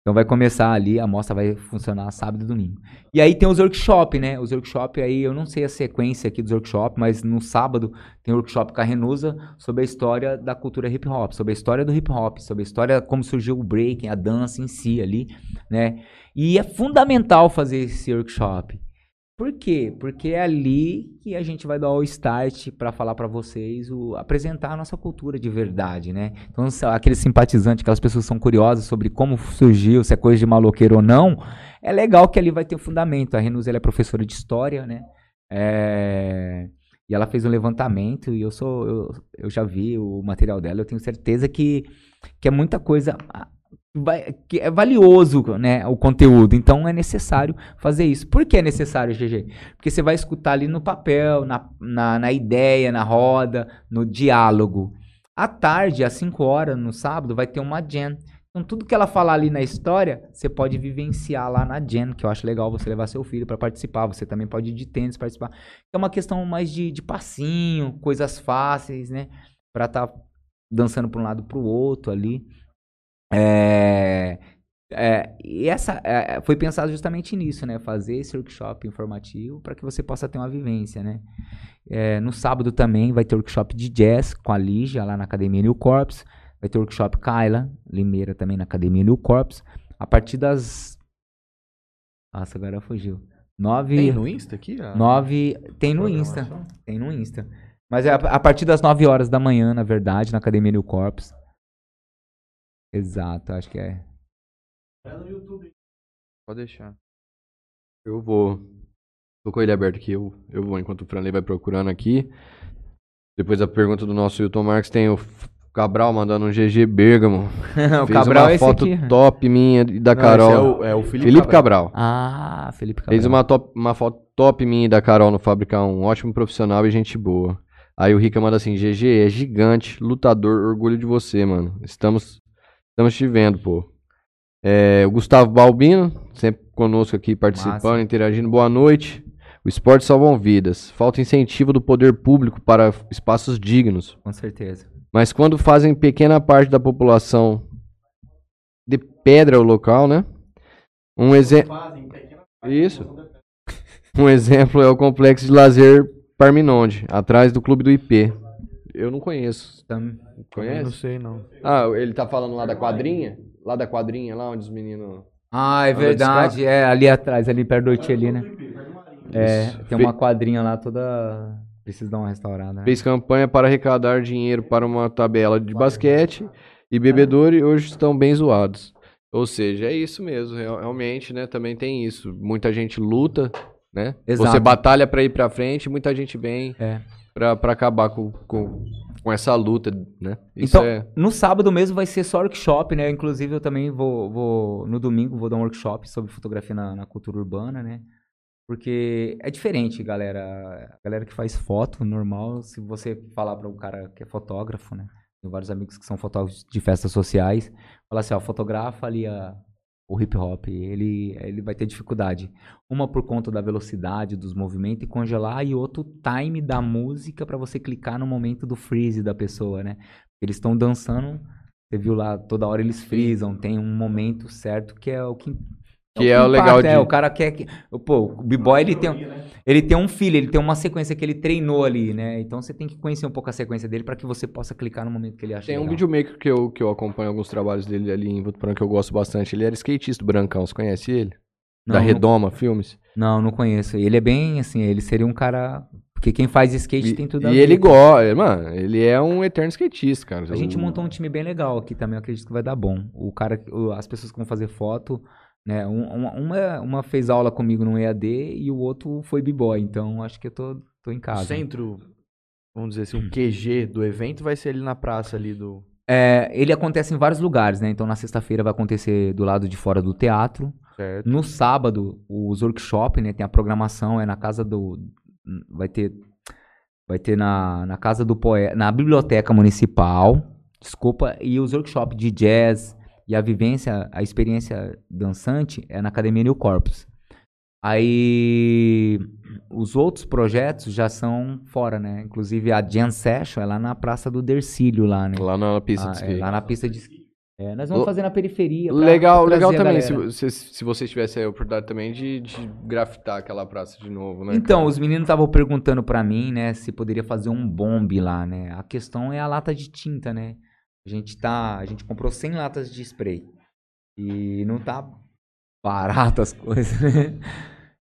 Então vai começar ali, a mostra vai funcionar sábado e domingo. E aí tem os workshop, né? Os workshop aí, eu não sei a sequência aqui dos workshop, mas no sábado tem o workshop com a Renusa sobre a história da cultura hip hop, sobre a história do hip hop, sobre a história como surgiu o breaking, a dança em si ali, né? E é fundamental fazer esse workshop. Por quê? Porque é ali que a gente vai dar o start para falar para vocês, o, apresentar a nossa cultura de verdade, né? Então, aqueles simpatizantes, aquelas pessoas que são curiosas sobre como surgiu, se é coisa de maloqueiro ou não, é legal que ali vai ter um fundamento. A ela é professora de história, né? É, E ela fez um levantamento e eu sou eu, eu já vi o material dela, eu tenho certeza que, que é muita coisa que é valioso, né, o conteúdo. Então é necessário fazer isso. Por que é necessário, GG? Porque você vai escutar ali no papel, na, na, na ideia, na roda, no diálogo. À tarde, às 5 horas, no sábado, vai ter uma jam. Então, tudo que ela falar ali na história, você pode vivenciar lá na jam, que eu acho legal você levar seu filho para participar. Você também pode ir de tênis participar. É uma questão mais de, de passinho, coisas fáceis, né? Pra estar dançando para um lado para o outro ali. É, é, e essa é, foi pensado justamente nisso, né? Fazer esse workshop informativo para que você possa ter uma vivência, né? É, no sábado também vai ter workshop de jazz com a Lígia lá na Academia New Corps. Vai ter workshop Kyla Limeira também na Academia New Corps. A partir das. Nossa, agora fugiu. Nove. Tem no Insta aqui? a- Nove. Tem no? Insta. Tem no Insta. Mas é a, a partir das 9 horas da manhã, na verdade, na Academia New Corps. Exato, acho que é. Pode deixar. Eu vou. Tô com ele aberto aqui, eu, eu vou enquanto o Franley vai procurando aqui. Depois da pergunta do nosso Hilton Marques, tem o Cabral mandando um GG Bergamo. [laughs] o Fez Cabral uma é esse foto aqui. top minha e da Não, Carol. esse é o, é o Felipe, Felipe Cabral. Cabral. Ah, Felipe Cabral. Fez uma, top, uma foto top minha e da Carol no Fabricar, um ótimo profissional e gente boa. Aí o Rica manda assim, GG, é gigante, lutador, orgulho de você, mano. Estamos, estamos te vendo, pô. É, o Gustavo Balbino, sempre conosco aqui participando, Massa. interagindo. Boa noite. O esporte salvam vidas. Falta incentivo do poder público para espaços dignos. Com certeza. Mas quando fazem pequena parte da população de pedra o local, né? Um exemplo. Isso. [laughs] Um exemplo é o complexo de lazer Parminonde, atrás do clube do IP. Eu não conheço. Tam- Eu Não Conhece? sei, não. Ah, ele tá falando lá da quadrinha? Lá da quadrinha, lá onde os meninos. Ah, é de verdade. É ali atrás, ali perto do ali, né? É, Isso. tem uma quadrinha lá toda. Precisa dar uma restaurada. Né? Fez campanha para arrecadar dinheiro para uma tabela de basquete e bebedouro e hoje estão bem zoados. Ou seja, é isso mesmo, real- realmente, né? Também tem isso. Muita gente luta, né? Exato. Você batalha pra ir pra frente, muita gente vem É. pra, pra acabar com, com, com essa luta, né? Isso Então, é... no sábado mesmo vai ser só workshop, né? Inclusive eu também vou, vou no domingo vou dar um workshop sobre fotografia na, na cultura urbana, né? Porque é diferente, galera. A galera que faz foto normal, se você falar para um cara que é fotógrafo, né? Tem vários amigos que são fotógrafos de festas sociais, falar assim, ó, fotografa ali a, o hip hop, ele, ele vai ter dificuldade. Uma por conta da velocidade dos movimentos e congelar, e outro time da música para você clicar no momento do freeze da pessoa, né? Eles estão dançando, você viu lá, toda hora eles frisam, tem um momento certo que é o que. Que é o legal impacta, de- É, o cara quer que. Pô, o B-Boy ele tem, um- ele tem um filho, ele tem uma sequência que ele treinou ali, né? Então você tem que conhecer um pouco a sequência dele para que você possa clicar no momento que ele acha Tem um legal. videomaker que eu, que eu acompanho alguns trabalhos dele ali em Votuporã que eu gosto bastante. Ele era skatista, Brancão, você conhece ele? da Não, não- Redoma Filmes. Não, não conheço. Ele é bem assim, ele seria um cara. Porque quem faz skate E, tem tudo a e ver. ele gosta, mano, ele é um eterno skatista, cara. A gente montou um time bem legal aqui também, eu acredito que vai dar bom. O cara, as pessoas que vão fazer foto, né? um- uma, uma, uma fez aula comigo no EAD e o outro foi b-boy, então acho que eu tô, tô em O casa. centro, vamos dizer assim, o QG do evento vai ser ali na praça ali do... É, ele acontece em vários lugares, né? Então na sexta-feira vai acontecer do lado de fora do teatro. Certo. No sábado, os workshops, né? Tem a programação, é na casa do. Vai ter. Vai ter na, na casa do poeta. Na biblioteca municipal. Desculpa. E os workshops de jazz e a vivência, a experiência dançante é na Academia New Corpus. Aí os outros projetos já são fora, né? Inclusive a Jam Session é lá na Praça do Dercílio, lá, né? Lá na pista Ah, de é, skate. lá na pista de esqui. É, nós vamos fazer na periferia. pra- Legal, pra legal também, se, se, se vocês tivessem a oportunidade também de, de grafitar aquela praça de novo, né? Então, cara? os meninos estavam perguntando pra mim, né, se poderia fazer um bombe lá, né? A questão é a lata de tinta, né? A gente tá, a gente comprou 100 latas de spray e não tá barato as [laughs] coisas, né?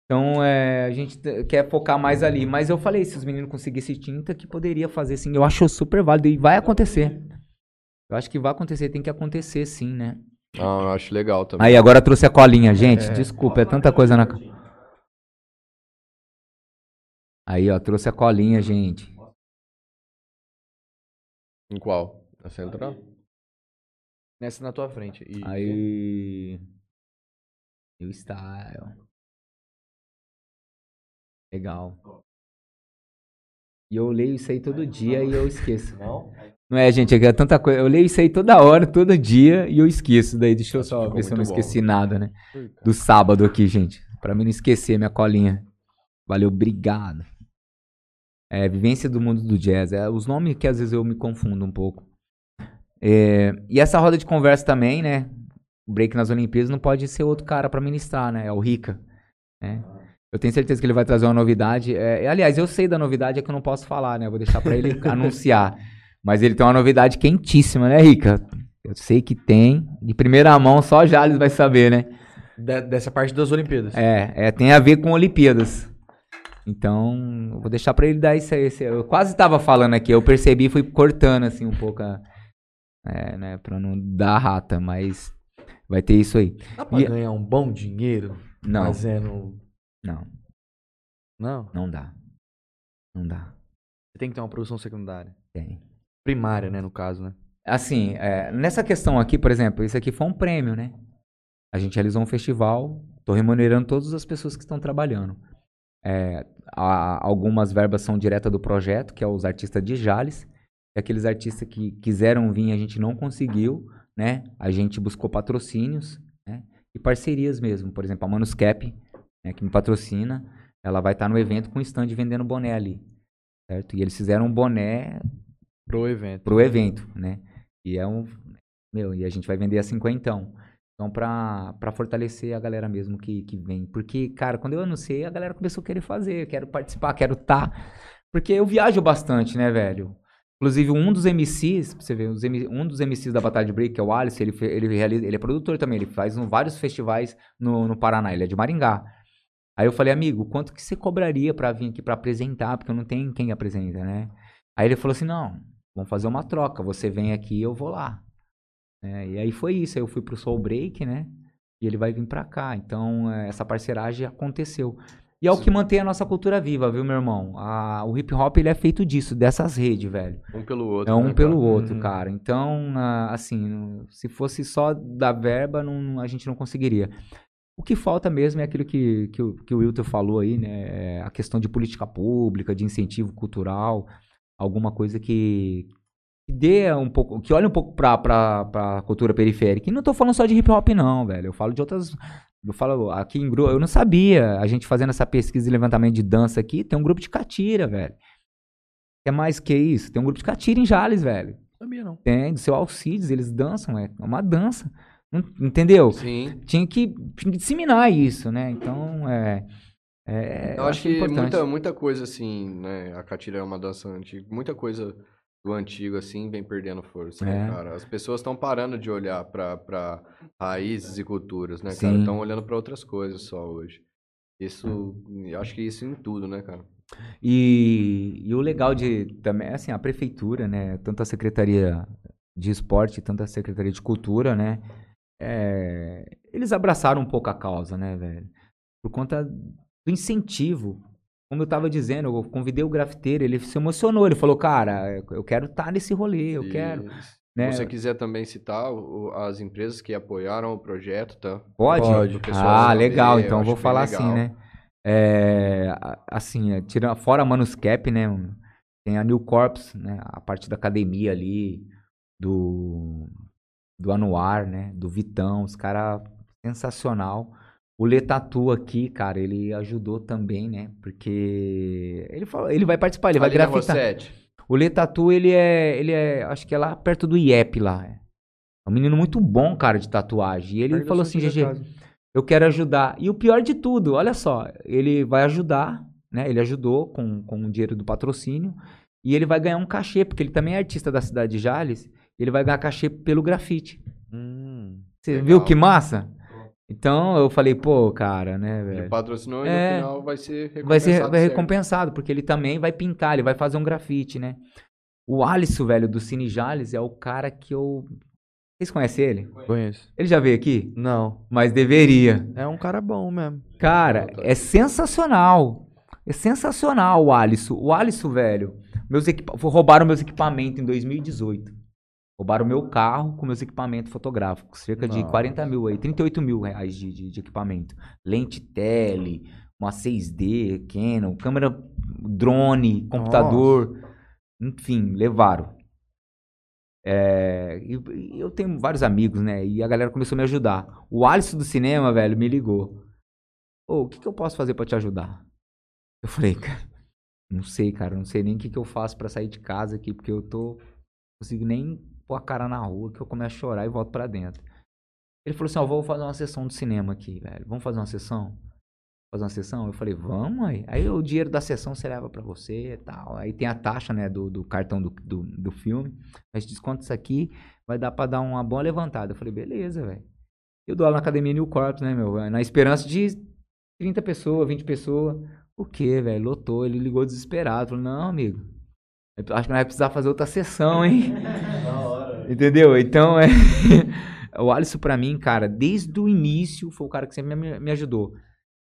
Então, é, a gente quer focar mais ali, mas eu falei, se os meninos conseguissem tinta, que poderia fazer sim. Eu acho super válido e vai acontecer. Eu acho que vai acontecer, tem que acontecer sim, né? Ah, eu acho legal também. Aí, agora eu trouxe a colinha, gente. Desculpa, é tanta coisa na. Aí, ó, trouxe a colinha, gente. Em qual? Na central? Nessa na tua frente. E... Aí. New style. Legal. E eu leio isso aí todo dia e eu esqueço. Não? Não é, gente, é é tanta coisa. Eu leio isso aí toda hora, todo dia e eu esqueço. Daí deixa eu só ficou ver se eu não bom. esqueci nada, né? Do sábado aqui, gente. Pra mim não esquecer minha colinha. Valeu, obrigado. É, vivência do mundo do jazz. É, os nomes que às vezes eu me confundo um pouco. É, e essa roda de conversa também, né? O break nas Olimpíadas não pode ser outro cara pra ministrar, né? É o Rica. né? Eu tenho certeza que ele vai trazer uma novidade. É, aliás, eu sei da novidade, é que eu não posso falar, né? Eu vou deixar pra ele [laughs] anunciar. Mas ele tem uma novidade quentíssima, né, Rica? Eu sei que tem. De primeira mão, só Jales vai saber, né? De- dessa parte das Olimpíadas. É, é, tem a ver com Olimpíadas. Então, eu vou deixar pra ele dar isso aí. Eu quase tava falando aqui, eu percebi e fui cortando assim um pouco a, é, né, pra não dar rata, mas vai ter isso aí. Dá pra E- ganhar um bom dinheiro Não, fazendo... não, Não? não dá. Não dá. Você tem que ter uma produção secundária. Tem. Primária, né, no caso, né? Assim, é, nessa questão aqui, por exemplo, isso aqui foi um prêmio, né? A gente realizou um festival, tô remunerando todas as pessoas que estão trabalhando. É, a- algumas verbas são direta do projeto, que é os artistas de Jales. E aqueles artistas que quiseram vir, a gente não conseguiu, né? A gente buscou patrocínios, né? E parcerias mesmo. Por exemplo, a Manuscap, né, que me patrocina, ela vai estar no evento com stand vendendo boné ali, certo? E eles fizeram um boné Pro evento. pro evento, né? E é um. Meu, e a gente vai vender a cinquentão. Então, pra, pra fortalecer a galera mesmo que, que vem. Porque, cara, quando eu anunciei, a galera começou a querer fazer, quero participar, quero estar. Porque eu viajo bastante, né, velho? Inclusive, um dos MCs, você M- um dos MCs da Batalha de Break, que é o Alice, ele, ele, realiza, ele é produtor também, ele faz um- vários festivais no, no Paraná, ele é de Maringá. Aí eu falei, amigo, quanto que você cobraria pra vir aqui pra apresentar? Porque eu não tenho quem apresenta, né? Aí ele falou assim, não, vamos fazer uma troca, você vem aqui eu vou lá. É, e aí foi isso, aí eu fui pro Soul Break, né? E ele vai vir pra cá. Então, é, essa parceragem aconteceu. E é o que mantém a nossa cultura viva, viu, meu irmão? A- o hip hop ele é feito disso, dessas redes, velho. Um pelo outro. É um né, pelo cara? outro, Uhum. cara. Então, assim, se fosse só da verba, não- a gente não conseguiria. O que falta mesmo é aquilo que, que, o- que o Wilton falou aí, né? É A questão de política pública, de incentivo cultural, alguma coisa que, que dê um pouco, que olhe um pouco pra, pra, pra cultura periférica. E não tô falando só de hip hop, não, velho. Eu falo de outras. Eu falo aqui em grupo, eu não sabia. A gente fazendo essa pesquisa de levantamento de dança aqui, tem um grupo de catira, velho. É mais que isso? Tem um grupo de catira em Jales, velho. Sabia não. Tem, do seu Alcides, eles dançam, é uma dança. Entendeu? Sim. Tinha que, tinha que disseminar isso, né? Então, é. é Eu acho que importante. muita, muita coisa, assim, né? A catira é uma dança antiga. Muita coisa do antigo, assim, vem perdendo força, né, É. cara? As pessoas estão parando de olhar pra raízes e culturas, né, cara? Sim. Estão olhando pra outras coisas só hoje. Isso, eu acho que isso em tudo, né, cara? E, e o legal de também, assim, a prefeitura, né? Tanto a Secretaria de Esporte, tanto a Secretaria de Cultura, né? é, eles abraçaram um pouco a causa, né, velho? Por conta do incentivo. Como eu tava dizendo, eu convidei o grafiteiro, ele se emocionou, ele falou, cara, eu quero estar nesse rolê, eu quero. Se né? você quiser também citar o- as empresas que apoiaram o projeto, tá? Pode? Pode. Ah, saber, legal. Então eu vou falar legal. assim, né? É, assim, é, tira, fora a Manuscap, né? Tem a New Corps, né? A parte da academia ali, do, do Anuar, né? Do Vitão, os caras sensacional. O Letatu aqui, cara, ele ajudou também, né? Porque ele, falou, ele vai participar, ele vai Ali grafitar. O Letatu, ele é, ele é, acho que é lá perto do IEP lá. É um menino muito bom, cara, de tatuagem. E ele falou assim, GG, eu quero ajudar. E o pior de tudo, olha só, ele vai ajudar, né? Ele ajudou com, com o dinheiro do patrocínio e ele vai ganhar um cachê, porque ele também é artista da cidade de Jales. Ele vai ganhar cachê pelo grafite. Hum. Você Legal. viu que massa? Então eu falei, pô, cara, né, Ele velho? patrocinou e É. no final vai ser recompensado. Vai ser vai recompensado, porque ele também vai pintar, ele vai fazer um grafite, né? O Alisson, velho, do Cine Jales, é o cara que eu. Vocês conhecem ele? Conheço. Ele já veio aqui? Não. Mas deveria. É um cara bom mesmo. Cara, tá. é sensacional. É sensacional o Alisson. O Alisson, velho, meus equipa... roubaram meus equipamentos em 2018. Roubaram meu carro com meus equipamentos fotográficos. Cerca de Nossa. 40 mil aí, 38 mil reais de, de, de equipamento. Lente tele, uma 6D, Canon, câmera, drone, computador. Enfim, levaram. É, e, e eu tenho vários amigos, né? E a galera começou a me ajudar. O Alisson do cinema, velho, me ligou. Ô, o que, que eu posso fazer pra te ajudar? Eu falei, cara, não sei, cara, não sei nem o que, que eu faço pra sair de casa aqui, porque eu tô. Não consigo nem pôr a cara na rua que eu começo a chorar e volto pra dentro. Ele falou assim: Ó, vou fazer uma sessão de cinema aqui, velho. Vamos fazer uma sessão? Fazer uma sessão? Eu falei, vamos aí. Aí o dinheiro da sessão você leva pra você e tal. Aí tem a taxa, né, do, do cartão do, do, do filme. A gente desconta isso aqui, vai dar pra dar uma boa levantada. Eu falei, beleza, velho. Eu dou aula na academia New Corps, né, meu? Na esperança de 30 pessoas, 20 pessoas. O quê, velho? Lotou. Ele ligou desesperado. Falou, não, amigo. Eu Acho que nós vai precisar fazer outra sessão, hein? [laughs] Entendeu? Então, é. [laughs] o Alisson, pra mim, cara, desde o início, foi o cara que sempre me, me ajudou.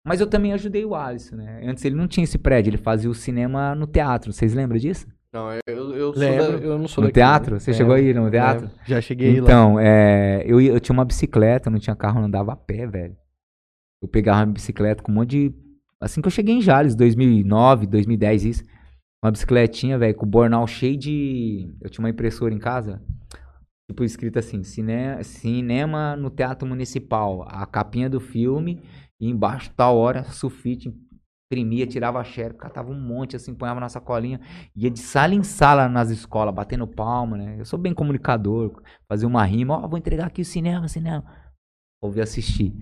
Mas eu também ajudei o Alisson, né? Antes ele não tinha esse prédio, ele fazia o cinema no teatro. Vocês lembram disso? Não, eu, eu, da- eu não sou No daqui, né? teatro? Você chegou aí no teatro? É, já cheguei lá. Então, é, eu, eu tinha uma bicicleta, eu não tinha carro, eu andava a pé, velho. Eu pegava uma bicicleta com um monte de. Assim que eu cheguei em Jales, 2009, 2010, isso. Uma bicicletinha, velho, com o bornal cheio de. Eu tinha uma impressora em casa. Tipo, escrito assim: cine... Cinema no Teatro Municipal. A capinha do filme. E embaixo, tal hora, sulfite. Imprimia, tirava a xerox, catava um monte, assim, ponhava na sacolinha. Ia de sala em sala nas escolas, batendo palma, né? Eu sou bem comunicador fazer uma rima, ó, vou entregar aqui o cinema, cinema. Ouvi assistir.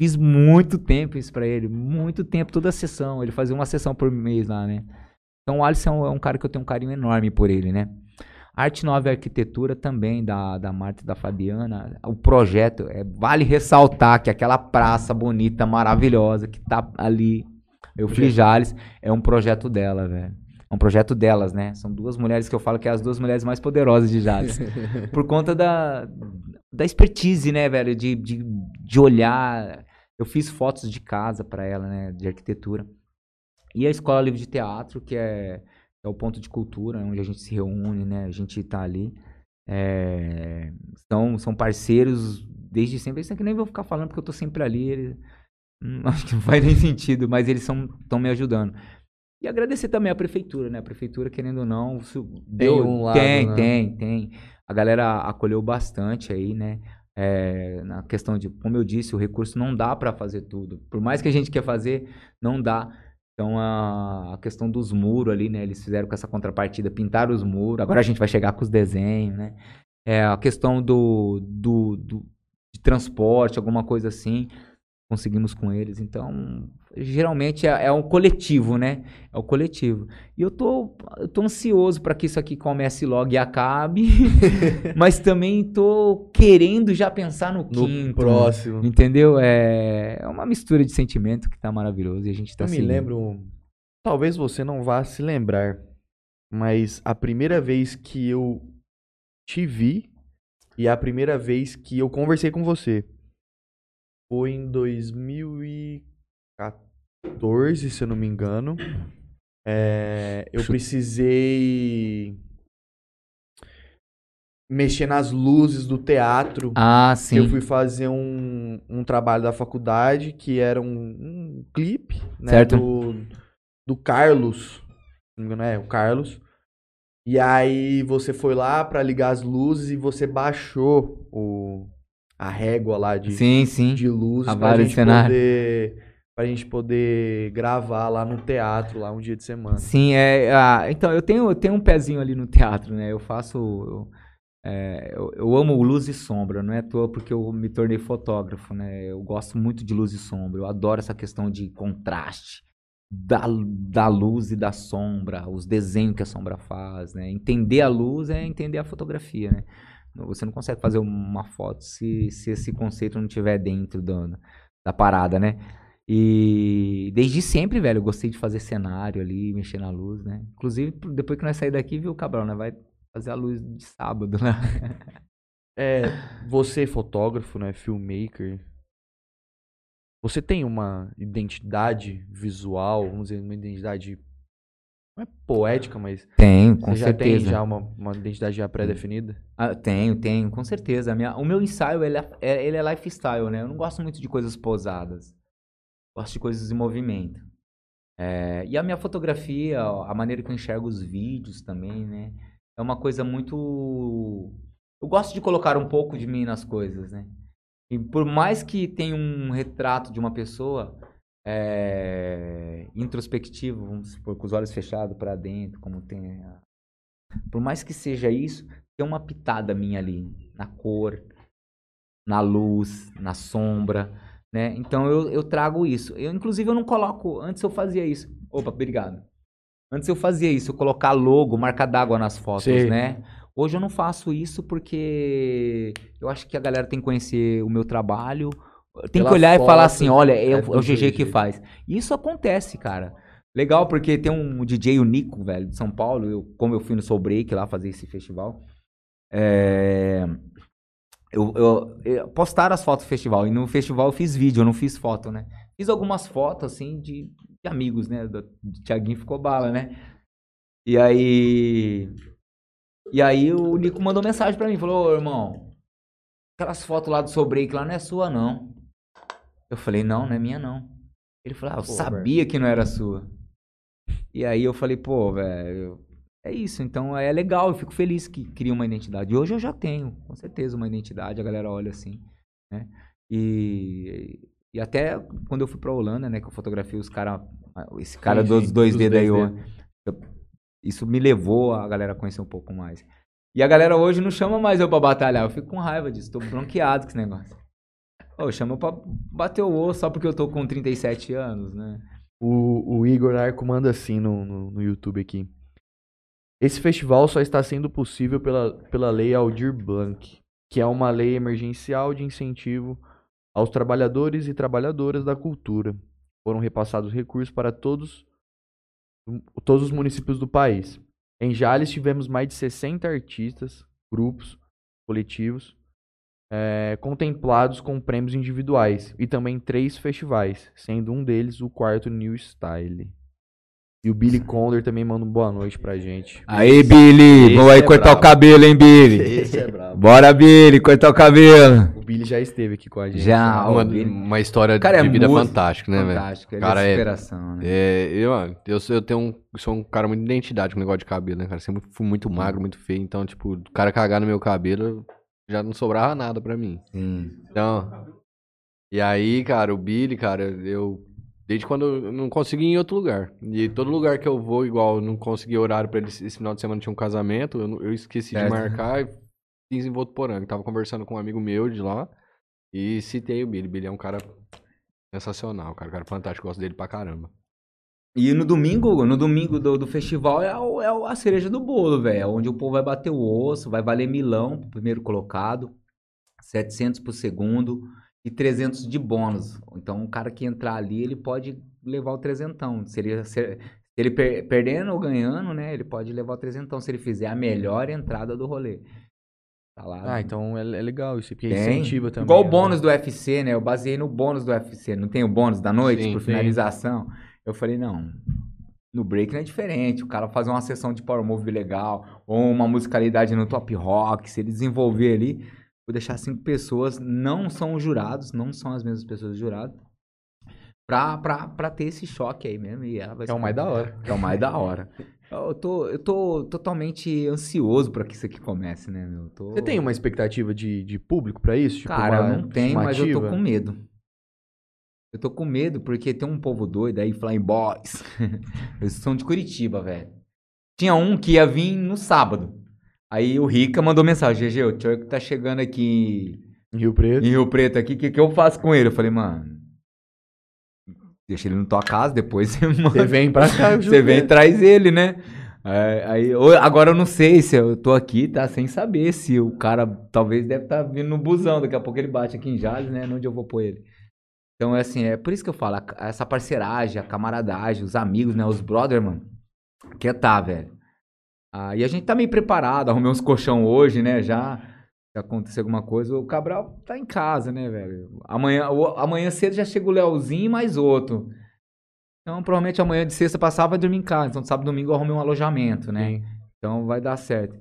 Fiz muito tempo isso pra ele, muito tempo, toda a sessão. Ele fazia uma sessão por mês lá, né? Então o Alisson é um- é um cara que eu tenho um carinho enorme por ele, né? Arte Nova e Arquitetura também, da, da Marta e da Fabiana. O projeto, é, vale ressaltar que aquela praça bonita, maravilhosa, que tá ali, Eufli Jales, é um projeto dela, velho. É um projeto delas, né? São duas mulheres que eu falo que é as duas mulheres mais poderosas de Jales. [laughs] por conta da, da expertise, né, velho? De, de, de olhar. Eu fiz fotos de casa pra ela, né? De arquitetura. E a Escola Livre de Teatro, que é, é o ponto de cultura, onde a gente se reúne, né? A gente tá ali. É, são, são parceiros desde sempre. Isso aqui nem vou ficar falando porque eu tô sempre ali. Eles, hum, [laughs] acho que não faz nem sentido, mas eles estão me ajudando. E agradecer também a prefeitura, né? A prefeitura, querendo ou não, deu, tem um lado, Tem, né? tem, tem. A galera acolheu bastante aí, né? É, na questão de, como eu disse, o recurso não dá para fazer tudo. Por mais que a gente quer fazer, não dá. Então a, a, questão dos muros ali, né? Eles fizeram com essa contrapartida, pintaram os muros. Agora a gente vai chegar com os desenhos, né? É, a questão do, do, do de transporte, alguma coisa assim conseguimos com eles. Então, geralmente é, é, um coletivo, né? É o coletivo. E eu tô, eu tô ansioso para que isso aqui comece logo e acabe, [laughs] mas também tô querendo já pensar no, no quinto. próximo. Entendeu? É, é uma mistura de sentimento que tá maravilhoso e a gente tá Eu seguindo. me lembro, talvez você não vá se lembrar, mas a primeira vez que eu te vi e a primeira vez que eu conversei com você foi em 2014, se eu não me engano. É, eu precisei mexer nas luzes do teatro. Ah, sim. Eu fui fazer um, um trabalho da faculdade que era um, um clipe né, certo. Do, do Carlos. Não me engano, é, o Carlos. E aí você foi lá para ligar as luzes e você baixou o, a régua lá de, sim, sim. de luz a pra gente cenário. poder pra gente poder gravar lá no teatro lá um dia de semana. Sim, é, ah, então eu tenho, eu tenho um pezinho ali no teatro, né? Eu faço eu, é, eu, eu, amo luz e sombra, não é à toa porque eu me tornei fotógrafo, né? Eu gosto muito de luz e sombra, eu adoro essa questão de contraste da, da luz e da sombra, os desenhos que a sombra faz, né? Entender a luz é entender a fotografia, né? Você não consegue fazer uma foto se, se esse conceito não estiver dentro do, da parada, né? E desde sempre, velho, eu gostei de fazer cenário ali, mexer na luz, né? Inclusive, depois que nós saímos daqui, viu, Cabral, né? Vai fazer a luz de sábado, né? [laughs] É, você fotógrafo, né? Filmmaker. Você tem uma identidade visual, vamos dizer, uma identidade não é poética, mas. Tenho, com você já certeza. tem já uma, uma identidade já pré-definida? Ah, tenho, tenho, com certeza. Minha, o meu ensaio, ele é, é, ele é lifestyle, né? Eu não gosto muito de coisas pousadas. Gosto de coisas em movimento. É, e a minha fotografia, a maneira que eu enxergo os vídeos também, né? É uma coisa muito. Eu gosto de colocar um pouco de mim nas coisas, né? E por mais que tenha um retrato de uma pessoa, é, introspectivo, vamos supor, com os olhos fechados para dentro, como tem. A... Por mais que seja isso, tem uma pitada minha ali, na cor, na luz, na sombra, né? Então eu, eu trago isso. Eu, inclusive, eu não coloco. Antes eu fazia isso. Opa, obrigado. Antes eu fazia isso, eu colocar logo, marca d'água nas fotos, Sim. né? Hoje eu não faço isso porque eu acho que a galera tem que conhecer o meu trabalho, tem que olhar foto, e falar assim, olha, é, é o- é o GG que faz. E isso acontece, cara. Legal, porque tem um DJ, o Nico, velho, de São Paulo, eu, como eu fui no Soul Break lá fazer esse festival, é, eu, eu, eu- postaram as fotos do festival, e no festival eu fiz vídeo, eu não fiz foto, né? Fiz algumas fotos, assim, de, de amigos, né? Do, do Thiaguinho ficou bala, né? E aí... E aí o Nico mandou mensagem pra mim, falou, ô irmão, aquelas fotos lá do Soul Break lá não é sua, não. Eu falei, não, não é minha, não. Ele falou, ah, eu Pô, sabia que não era sua. E aí eu falei, pô, velho, é isso. Então é legal, eu fico feliz que cria uma identidade. E hoje eu já tenho, com certeza, uma identidade. A galera olha assim, né? E, e até quando eu fui pra Holanda, né, que eu fotografei os caras, esse cara Sim, dos sim, 2D dos daí, 2D. eu- isso me levou a galera a conhecer um pouco mais. E a galera hoje não chama mais eu pra batalhar. Eu fico com raiva disso, tô bronqueado com esse negócio. Ô, chama pra bater o osso só porque eu tô com 37 anos, né? O, o Igor Arco manda assim no, no, no YouTube aqui. Esse festival só está sendo possível pela, pela lei Aldir Blanc, que é uma lei emergencial de incentivo aos trabalhadores e trabalhadoras da cultura. Foram repassados recursos para todos, todos os municípios do país. Em Jales tivemos mais de 60 artistas, grupos, coletivos, eh, contemplados com prêmios individuais e também três festivais, sendo um deles o quarto New Style. E o Billy Condor também manda um boa noite pra gente. Aí, Billy, esse vamos aí é cortar brabo. o cabelo, hein, Billy? Esse é brabo. Bora, Billy, cortar o cabelo. O Billy já esteve aqui com a gente. Já, né? Uma, Billy. uma história Cara, é de vida músico, fantástica, né, velho? Fantástico, ele Cara, é é- superação, né? É, eu, eu, sou- eu tenho um, sou um cara muito de identidade com o negócio de cabelo, né, cara? Sempre fui muito magro, muito feio, então, tipo, o cara cagar no meu cabelo já não sobrava nada pra mim. Sim. Então, e aí, cara, o Billy, cara, eu. Desde quando eu não consegui ir em outro lugar. E todo lugar que eu vou, igual, eu não consegui horário pra ele. Esse final de semana tinha um casamento, eu, eu esqueci Certo. de marcar e fiz em Votuporanga. Tava conversando com um amigo meu de lá e citei o Billy. Billy é um cara sensacional, cara, um cara fantástico, gosto dele pra caramba. E no domingo, no domingo do, do festival é, o- é a cereja do bolo, velho. É Onde o povo vai bater o osso, vai valer milão pro primeiro colocado, 700 pro segundo e 300 de bônus. Então o cara que entrar ali, ele pode levar o trezentão. Seria, se ele per- perdendo ou ganhando, né, ele pode levar o trezentão se ele fizer a melhor entrada do rolê. Tá lá. Ah, então é, é legal isso, porque Tem. incentiva também. Igual o né? bônus do UFC, né? Eu baseei no bônus do UFC. Não tem o bônus da noite Sim, por finalização? Eu falei, não. No break não é diferente. O cara fazer uma sessão de power move legal, ou uma musicalidade no top rock, se ele desenvolver ali, vou deixar cinco pessoas, não são os jurados, não são as mesmas pessoas dos jurados, pra, pra, pra ter esse choque aí mesmo. E ela vai É o mais da hora. é o mais da hora. Eu tô, eu tô totalmente ansioso pra que isso aqui comece, né, meu? Eu tô- Você tem uma expectativa de, de público pra isso? Tipo, Cara, eu não tenho, mas eu tô com medo. Eu tô com medo porque tem um povo doido aí, Flying Boys. [laughs] Eles são de Curitiba, velho. Tinha um que ia vir no sábado. Aí o Rica mandou mensagem, GG, o Turk tá chegando aqui Em Rio Preto. em Rio Preto aqui, o que, que eu faço com ele? Eu falei, mano, deixa ele na tua casa, depois você [laughs] manda. Você vem pra cá. Você vem e traz ele, né? Aí, aí, ou- agora eu não sei se eu tô aqui, tá? Sem saber se o cara talvez deve estar vindo no busão. Daqui a pouco ele bate aqui em Jales, né? Onde eu vou pôr ele. Então é assim, é por isso que eu falo, a- essa parceragem, a camaradagem, os amigos, né? Os brother, mano. Que tá, velho. Ah, e a gente tá meio preparado, arrumei uns colchão hoje, né? Já. Se acontecer alguma coisa, o Cabral tá em casa, né, velho? Amanhã, o- amanhã cedo já chega o Leozinho e mais outro. Então, provavelmente amanhã de sexta passar vai dormir em casa. Então, sábado e domingo eu arrumei um alojamento, né? Sim. Então vai dar certo.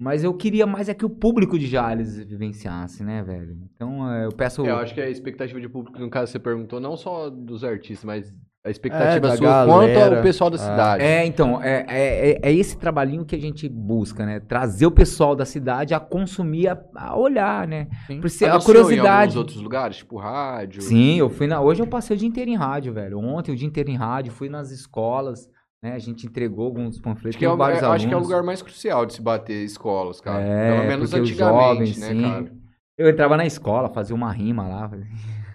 Mas eu queria mais é que o público de Jales vivenciasse, né, velho? Então é, eu peço. É, eu acho que a expectativa de público, no caso você perguntou, não só dos artistas, mas a expectativa É, sua quanto galera. ao pessoal da Ah. cidade. É, então, é, é, é- é esse trabalhinho que a gente busca, né? Trazer o pessoal da cidade a consumir, a, a olhar, né? Sim. Por ser a Em curiosidade. alguns outros lugares, tipo rádio. Sim, eu fui na. Hoje eu passei o dia inteiro em rádio, velho. Ontem o dia inteiro em rádio, fui nas escolas, né? A gente entregou alguns panfletos. Acho que, é, vários é- acho que é o lugar mais crucial de se bater escolas, cara. É, Pelo menos antigamente, jovens, né, sim. cara? Eu entrava na escola, fazia uma rima lá. [laughs]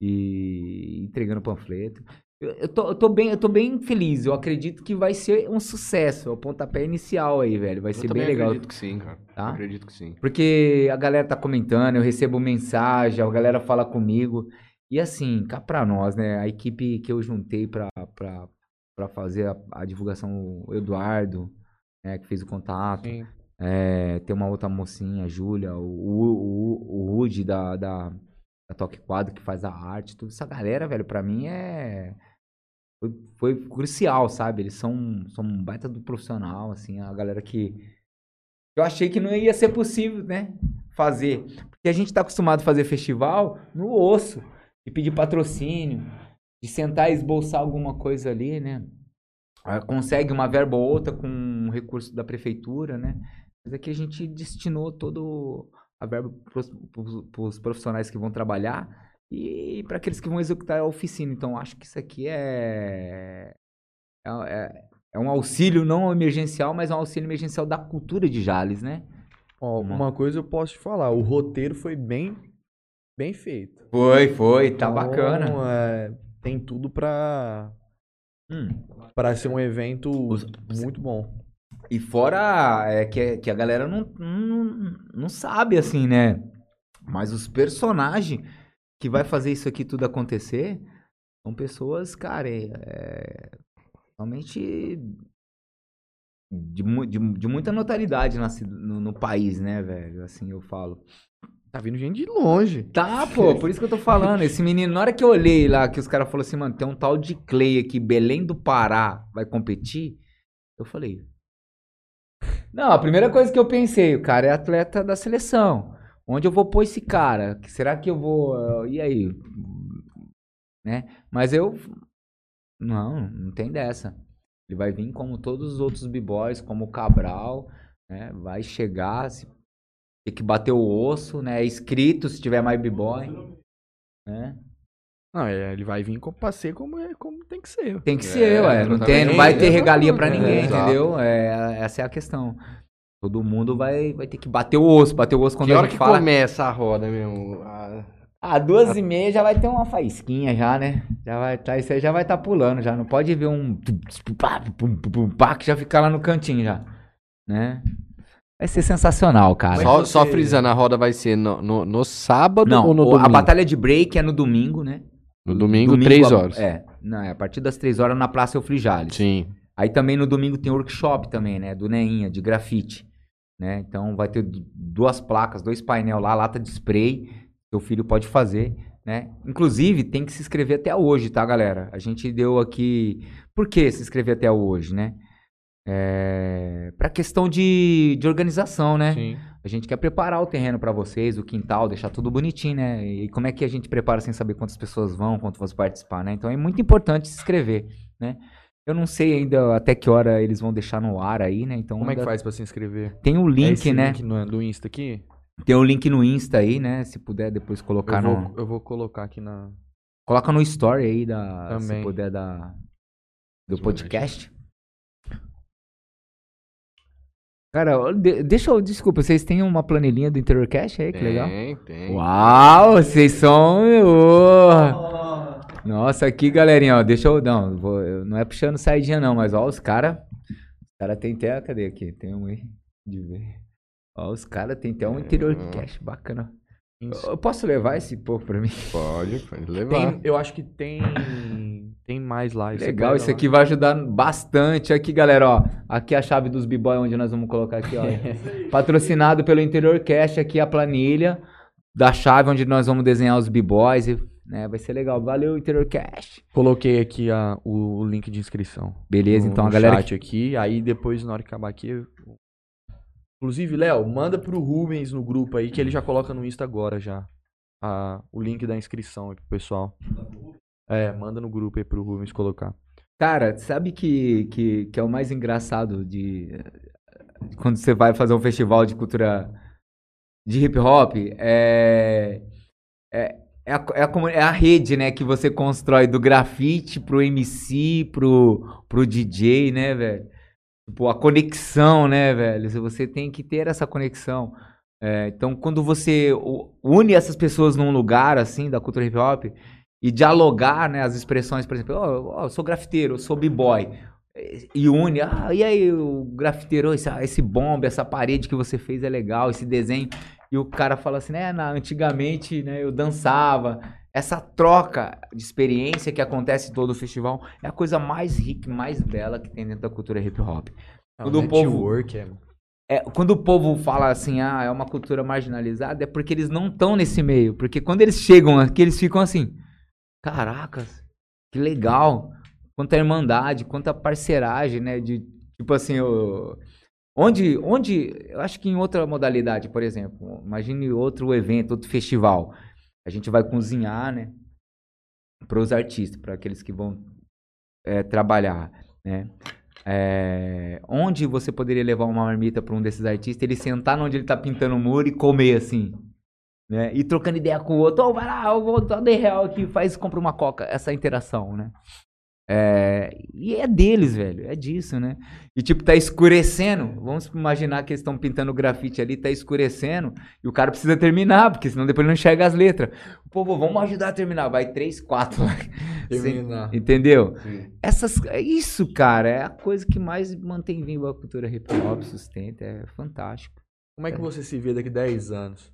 E entregando panfleto. Eu, eu tô, eu, tô bem, eu tô bem feliz. Eu acredito que vai ser um sucesso. É o pontapé inicial aí, velho. Vai Eu ser bem legal. acredito que sim, cara. Tá? Eu acredito que sim. Porque a galera tá comentando, eu recebo mensagem, a galera fala comigo. E assim, cá pra nós, né? A equipe que eu juntei pra, pra, pra fazer a, a divulgação, o Eduardo, né? Que fez o contato. É, tem uma outra mocinha, a Júlia, o, o, o, Woody da, da, da Toque Quadro que faz a arte, toda essa galera, velho, pra mim é. Foi, foi crucial, sabe? Eles são, são um baita do profissional, assim, a galera que. Eu achei que não ia ser possível, né? Fazer. Porque a gente tá acostumado a fazer festival no osso, de pedir patrocínio, de sentar e esboçar alguma coisa ali, né? Ah, Consegue uma verba ou outra com um recurso da prefeitura, né? Mas aqui a gente destinou todo a verba para os profissionais que vão trabalhar e para aqueles que vão executar a oficina. Então, acho que isso aqui é, é, é, é um auxílio não emergencial, mas é um auxílio emergencial da cultura de Jales, né? Ó, Uhum. uma coisa eu posso te falar, o roteiro foi bem, bem feito. Foi, foi, tá Então, bacana. é, tem tudo pra, Hum. pra ser um evento muito bom. E fora é, que, que a galera não, não, não sabe, assim, né? Mas os personagens que vai fazer isso aqui tudo acontecer são pessoas, cara, é, é, realmente de, mu- de, de muita notoriedade no, no país, né, velho? Assim eu falo. Tá vindo gente de longe. Tá, pô, por isso que eu tô falando. Esse menino, na hora que eu olhei lá, que os caras falaram assim, mano, tem um tal de Clay aqui, Belém do Pará, vai competir. Eu falei. Não, a primeira coisa que eu pensei, o cara é atleta da seleção. Onde eu vou pôr esse cara? Será que eu vou. ah, E aí? Né? Mas eu. Não, não tem dessa. Ele vai vir como todos os outros b-boys, como o Cabral, né? Vai chegar, se tem que bater o osso, né? É escrito se tiver mais b-boy. Né? Não, é, ele vai vir como passeio como, é, como tem que ser. Tem que É, ser, ué. Não, tem, não vai ter regalia pra É, ninguém, exato. entendeu? É, essa é a questão. Todo mundo vai, vai ter que bater o osso, bater o osso quando que a hora gente que fala. começa a roda mesmo? Ah, Ah, duas e meia já vai ter uma faísquinha já, né? Já vai tá, isso aí já vai estar pulando já. Não pode ver um pá, que já fica lá no cantinho já, né? Vai ser sensacional, cara. Só, você- só frisando, a roda vai ser no, no, no sábado Não, ou no o- domingo? a batalha de break é no domingo, né? No domingo, três a- horas. É, não, é a partir das três horas na Praça Eufrigales. Sim. Aí também no domingo tem workshop também, né? Do Neinha, de grafite. Né? Então vai ter du- duas placas, dois painel lá, lata de spray. Seu filho pode fazer, né? Inclusive, tem que se inscrever até hoje, tá, galera? A gente deu aqui. Por que se inscrever até hoje, né? É... Pra questão de, de organização, né? Sim. A gente quer preparar o terreno pra vocês, o quintal, deixar tudo bonitinho, né? E como é que a gente prepara sem saber quantas pessoas vão, quanto vão participar, né? Então é muito importante se inscrever, né? Eu não sei ainda até que hora eles vão deixar no ar aí, né? Então Como é que ainda faz pra se inscrever? tem o É link, esse né? link no, do Insta aqui? Tem o link no Insta aí, né? Se puder depois colocar Eu no vou, eu vou colocar aqui na. coloca no story aí da se Também. puder da do podcast. Cara, de- deixa eu, desculpa, vocês têm uma planilhinha do Interior Cash aí, que legal. Tem, tem. Uau, vocês são. ô. Nossa, aqui, galerinha, ó, deixa eu. Não, vou, eu- não é puxando saidinha, não, mas ó, os caras. Os caras tem até. Cadê aqui? Tem um aí. De ver. Ó, os caras tem até um interior Uhum. cash bacana. Eu, eu posso levar esse povo pra mim? Pode, pode levar. Tem, eu acho que tem. Tem mais lá. você Legal, isso lá. aqui vai ajudar bastante. Aqui, galera, ó. Aqui a chave dos b-boy, onde nós vamos colocar aqui, ó. [laughs] Patrocinado pelo Interior Cash, aqui a planilha da chave onde nós vamos desenhar os b-boys. e, Né, vai ser legal. Valeu, Interior Cash. Coloquei aqui a, o, o link de inscrição. Beleza, no- então a galera. chat aqui. Aí depois, na hora que acabar aqui. Inclusive, Léo, manda pro Rubens no grupo aí que ele já coloca no Insta agora já. a- o link da inscrição aí pro pessoal. É, manda no grupo aí pro Rubens colocar. Cara, sabe que, que, que é o mais engraçado de. Quando você vai fazer um festival de cultura de hip hop? É. É, é, a, é, a, é a rede, né, que você constrói do grafite pro MC, pro, pro DJ, né, velho? Tipo, a conexão, né, velho? Você tem que ter essa conexão. É, então, quando você une essas pessoas num lugar, assim, da cultura hip hop, e dialogar, né, as expressões, por exemplo, ó, ó, eu sou grafiteiro, eu sou b-boy, e une, ah, e aí, o grafiteiro, esse, ah, esse bomba, essa parede que você fez é legal, esse desenho, e o cara fala assim, né, na- antigamente, né, eu dançava, essa troca de experiência que acontece em todo o festival é a coisa mais rica e mais bela que tem dentro da cultura hip hop. Quando o povo- é... É, quando o povo fala assim, ah, é uma cultura marginalizada, é porque eles não estão nesse meio. Porque quando eles chegam aqui, eles ficam assim, caracas, que legal, quanta irmandade, quanta parceragem, né? De, tipo assim, o, onde, onde, eu acho que em outra modalidade, por exemplo, imagine outro evento, outro festival, a gente vai cozinhar, né? Para os artistas, para aqueles que vão é, trabalhar, né? É, onde você poderia levar uma marmita para um desses artistas, ele sentar onde ele tá pintando o muro e comer assim, né? E trocando ideia com o outro, oh, vai lá, eu vou dar 10 real aqui, faz, compra uma coca, essa interação, né? É, e é deles, velho, é disso, né? E tipo, tá escurecendo, vamos imaginar que eles estão pintando grafite ali, tá escurecendo, e o cara precisa terminar, porque senão depois ele não enxerga as letras. O povo, vamos ajudar a terminar, vai três, quatro lá. [laughs] Terminar. Entendeu? Sim. Essas, é isso, cara, é a coisa que mais mantém viva a cultura hip hop, sustenta, é fantástico. Como é que você se vê daqui 10 anos?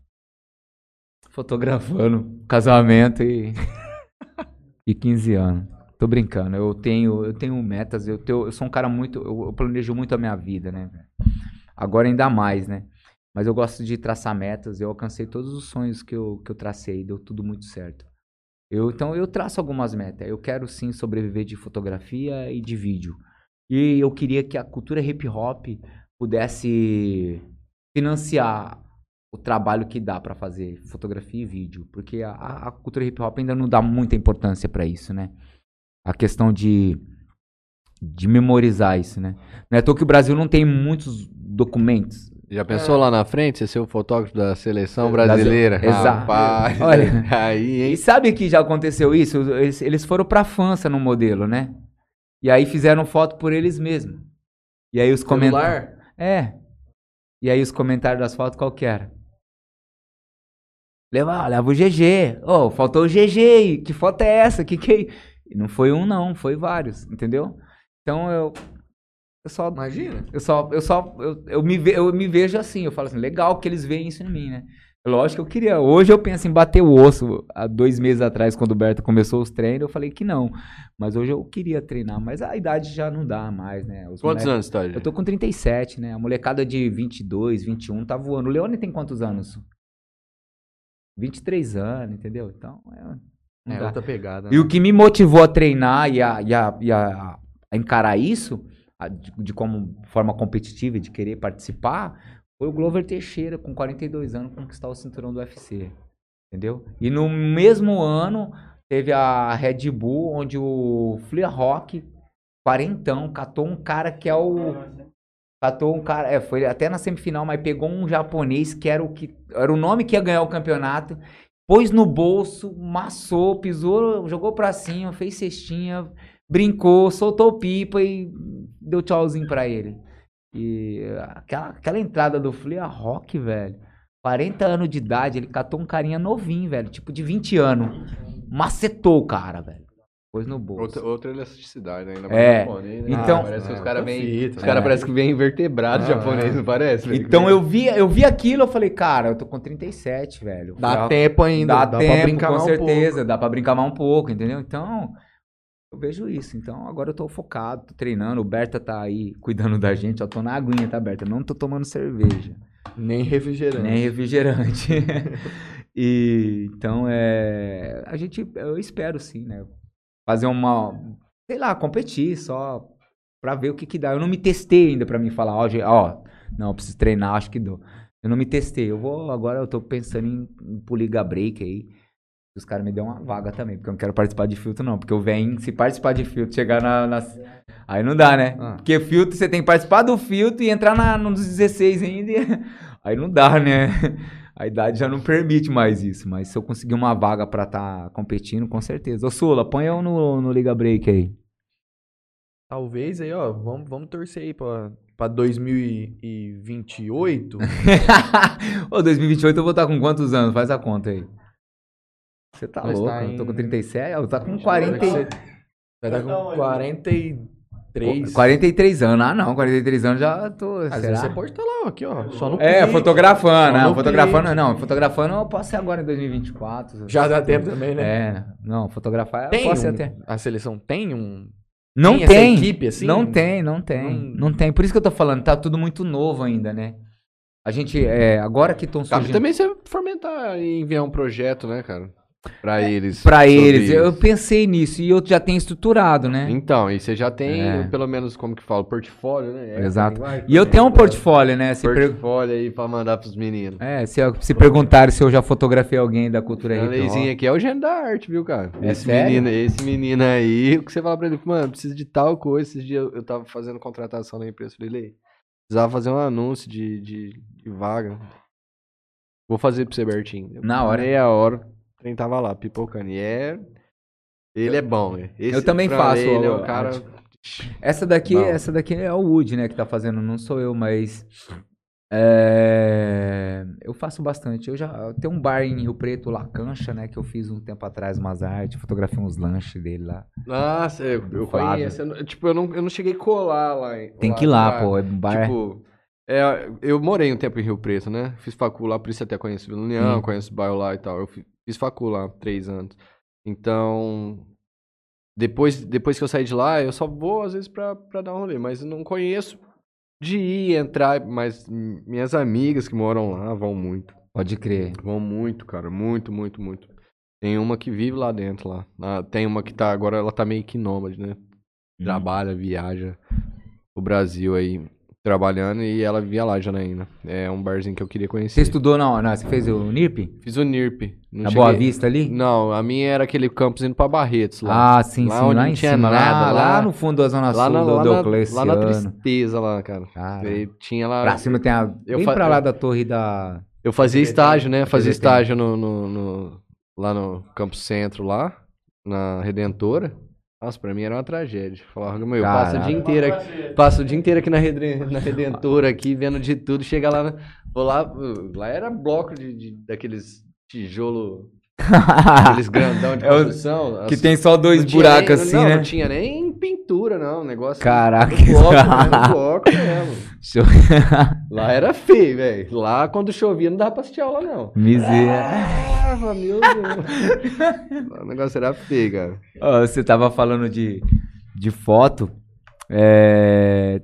Fotografando casamento e, [laughs] e 15 anos. Tô brincando, eu tenho, eu tenho metas, eu, tenho, eu sou um cara muito, eu, eu planejo muito a minha vida, né? Agora ainda mais, né? Mas eu gosto de traçar metas. Eu alcancei todos os sonhos que eu, que eu tracei. Deu tudo muito certo. Eu, então eu traço algumas metas. Eu quero sim sobreviver de fotografia e de vídeo. E eu queria que a cultura hip hop pudesse financiar o trabalho que dá pra fazer fotografia e vídeo, porque a, a cultura hip hop ainda não dá muita importância pra isso, né? A questão de de memorizar isso, né? Não é à toa que o Brasil não tem muitos documentos. Já pensou lá na frente, você ser o fotógrafo da seleção brasileira? Exato. Rapaz, [laughs] Olha, aí, hein? E sabe que já aconteceu isso? Eles, eles foram pra França no modelo, né? E aí fizeram foto por eles mesmos. E aí os comentários. É. E aí os comentários das fotos qual que era? Leva, leva o GG. Ô, faltou o GG. Que foto é essa? Que que é? Não foi um não, foi vários, entendeu? Então eu eu só Imagina. eu só eu só eu, eu me ve, eu me vejo assim, eu falo assim, legal que eles veem isso em mim, né? Lógico que eu queria. Hoje eu penso em bater o osso. Há dois meses atrás, quando o Berto começou os treinos, eu falei que não. Mas hoje eu queria treinar, mas a idade já não dá mais, né? Os Quantos moleque- anos você tá, Eu tô com 37, né? A molecada de 22, 21 tá voando. O Leone tem quantos anos? 23 anos, entendeu? Então, é, É outra pegada. E né? o que me motivou a treinar e a, e a, e a- a encarar isso, de, de como forma competitiva, e de querer participar, foi o Glover Teixeira, com 42 anos, conquistar o cinturão do UFC. Entendeu? E no mesmo ano, teve a Red Bull, onde o Flea Rock, quarentão, catou um cara que é o. Catou um cara, é, foi até na semifinal, mas pegou um japonês que era o que era o nome que ia ganhar o campeonato, pôs no bolso, massou, pisou, jogou pra cima, fez cestinha, brincou, soltou pipa e deu tchauzinho pra ele. E aquela, aquela entrada do Flea Rock, velho, 40 anos de idade, ele catou um carinha novinho, velho, tipo de 20 anos. Macetou o cara, velho. Pôs no bolso. Outra, outra elasticidade, né? Ainda É, japonês, né? então- parece que os Ah, caras vêm. Os caras é. parecem que vêm invertebrados Ah, japonês, é. não parece? velho? Então eu vi, eu vi aquilo, eu falei, cara, eu tô com 37, velho. Dá tempo ainda. Dá, Dá, tempo, pra brincar com mais um certeza. dá pra brincar mais um pouco, entendeu? Então, eu vejo isso. Então, agora eu tô focado, tô treinando. O Berta tá aí cuidando da gente. Eu tô na aguinha, tá, Berta? Não tô tomando cerveja, pouco. Nem refrigerante. nem refrigerante. [laughs] e, então, é... A gente, eu espero sim, né? Fazer uma... Sei lá, competir só pra ver o que que dá. Eu não me testei ainda pra mim falar, ó, ó, não, eu preciso treinar, acho que dou. Eu não me testei. Eu vou, agora eu tô pensando em, em pro Liga Break aí. Os caras me dão uma vaga também, porque eu não quero participar de filtro, não. Porque eu venho, se participar de filtro, chegar na. nas- Aí não dá, né? Ah. Porque filtro, você tem que participar do filtro e entrar na, nos 16 ainda. e- [laughs] Aí não dá, né? A idade já não permite mais isso. Mas se eu conseguir uma vaga pra estar competindo, com certeza. Ô, Sula, põe eu no, no Liga Break aí. Talvez aí, ó, vamos, vamos torcer aí pra, pra 2028. [laughs] Ô, 2028 eu vou estar com quantos anos? Faz a conta aí. Você tá Nós louco? tá Eu tô com em- 37? Eu tô com Vai 40... e- estar com 43. 43 anos. Ah, não, 43 anos já tô. Às será? você pode estar lá, aqui, ó. Só no É, clique. fotografando, Só não, fotografando, clique. não, fotografando eu posso ser agora em 2024. Já dá tempo também, né? É, não, fotografar eu Tem posso ser um- até. A seleção tem um. Não tem tem, essa equipe, assim? não tem, não tem, Não- não tem. Por isso que eu tô falando, tá tudo muito novo ainda, né? A gente, é, agora que estão Cabe surgindo... também você fomentar e enviar um projeto, né, cara? Pra eles. Pra eles, eu pensei nisso e eu já tenho estruturado, né? Então, e você já tem, É. pelo menos, como que fala, portfólio, né? É, Exato. E eu tenho um portfólio. né? Se, per- Portfólio aí pra mandar pros meninos. é, se, se perguntarem se eu já fotografei alguém da cultura hip hop. leizinha aqui é o gênio da arte, viu, cara? É esse, sério? menino, esse menino aí, o que você fala pra ele, mano, precisa de tal coisa. Esses dias eu, eu tava fazendo contratação na empresa, falei, Lei, precisava fazer um anúncio de, de, de vaga. Vou fazer pra você, Bertinho. Na hora. Meia hora, trem tava lá, pipocando. E é... Ele é bom, né? Esse Eu também faço, Ele é um cara... Essa daqui, Bom. essa daqui é o Wood, né, que tá fazendo, não sou eu, mas é, eu faço bastante. Eu já tenho um bar em Rio Preto, La Cancha, né, que eu fiz um tempo atrás umas artes, fotografei uns lanches dele lá. Nossa, eu, eu conheço. eu não- tipo, eu não, eu não cheguei a colar lá. em- Tem que ir lá, cara. pô, é um bar. Tipo, é, eu morei um tempo em Rio Preto, né? Fiz facul lá, por isso até conheço Vila União, Sim. conheço o bairro lá e tal. Eu fi- fiz facul lá, três anos. Então, depois, depois que eu saí de lá, eu só vou às vezes pra, pra dar um rolê, mas não conheço de ir, entrar, mas minhas amigas que moram lá vão muito. Pode crer. Vão muito, cara. Muito, muito, muito. Tem uma que vive lá dentro, lá. Ah, tem uma que tá, agora ela tá meio que nômade, né? Trabalha, viaja o Brasil aí, trabalhando, e ela vivia lá, Janaína. É um barzinho que eu queria Você conhecer. estudou não, não, você fez o NIRP? Fiz o NIRP. Não Na cheguei- Boa Vista ali? Não, a minha era aquele campus indo pra Barretos lá. Ah, sim, Lá sim, onde lá não em tinha cima, nada, lá, lá- no fundo da Zona lá, Sul na, do lá, na, lá na tristeza lá, cara. Cara, tinha lá. pra cima tem a... eu bem fa- pra lá da torre da... Eu fazia estágio, né? Fazia estágio no, no- no- lá no Campo Centro, lá, na Redentora. Nossa, pra mim era uma tragédia. Falava, meu, eu passo o dia inteiro aqui, passo o dia inteiro aqui na, Redre- na Redentora, aqui, vendo de tudo. Chega lá, vou lá, lá era bloco de, de- daqueles tijolo, aqueles [laughs] grandão de É o- construção. que as- tem só dois buracos nem- assim, não, né? Não tinha nem pintura, não. O negócio. Caraca. Bloco, [laughs] bloco mesmo. [laughs] Lá era feio, velho. Lá, quando chovia, não dava pra assistir aula, não. Miséria. Ah, meu Deus. [laughs] o negócio era feio, cara. Ó, você tava falando de, de foto. É,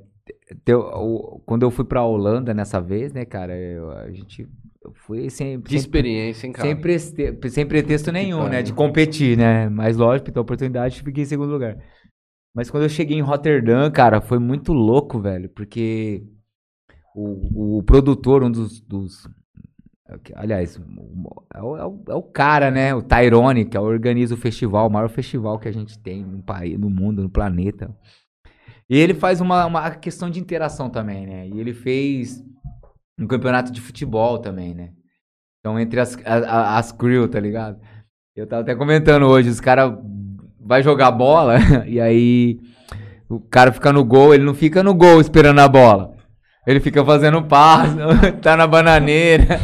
teu- o- quando eu fui pra Holanda nessa vez, né, cara, eu- a gente eu fui sem, Que sem, experiência, hein, cara? sem, preste- sem pretexto nenhum, né, de competir, né, mas lógico, então oportunidade, fiquei em segundo lugar. Mas quando eu cheguei em Rotterdam, cara, foi muito louco, velho, porque o, o produtor, um dos, dos aliás, o- é o, é o- é o cara, né, o Tyrone, que organiza o festival, o maior festival que a gente tem no país, no mundo, no planeta. E ele faz uma, uma questão de interação também, né? E ele fez um campeonato de futebol também, né? Então, entre as, as crew, tá ligado? Eu tava até comentando hoje, os caras vai jogar bola [laughs] e aí o cara fica no gol, ele não fica no gol esperando a bola. Ele fica fazendo passo, [laughs] tá na bananeira.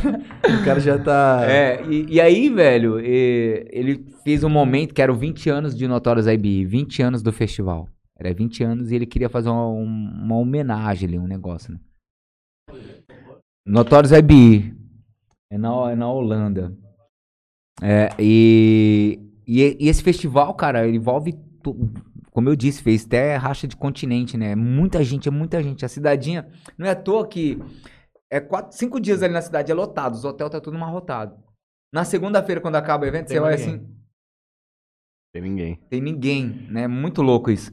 O cara já tá. É, e, e aí, velho, e- ele fez um momento que era o 20 anos de Notorious IB, 20 anos do festival. Era 20 anos e ele queria fazer uma, um- uma homenagem ali, um negócio, né? Notorious IB. É na, é na Holanda. É, e, e, e esse festival, cara, envolve, como eu disse, fez até racha de continente, né? Muita gente, é muita gente. A cidadinha, não é à toa que é quatro, cinco dias ali na cidade, é lotado, os hotéis tá tudo amarrotado. Na segunda-feira, quando acaba o evento, Tem você vai ninguém. assim, Tem ninguém. tem ninguém, né? Muito louco isso.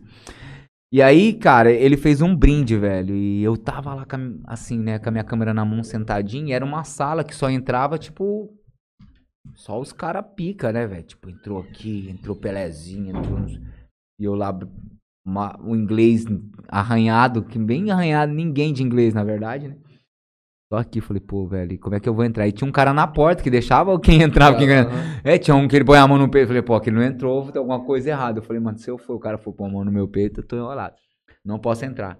E aí, cara, ele fez um brinde, velho. E eu tava lá com assim, né, com a minha câmera na mão, sentadinho. E era uma sala que só entrava, tipo. Só os cara pica, né, velho? Tipo, entrou aqui, entrou Pelezinho, entrou. E eu lá, uma- o inglês arranhado, que bem arranhado, ninguém de inglês, na verdade, né? Só aqui, falei, pô, velho, como é que eu vou entrar? E tinha um cara na porta que deixava quem entrava, quem ganhava. É, tinha um que ele põe a mão no peito. Falei, pô, aquele não entrou, tem alguma coisa errada. Eu falei, mano, se eu for, o cara for pôr a mão no meu peito, eu tô enrolado. Não posso entrar.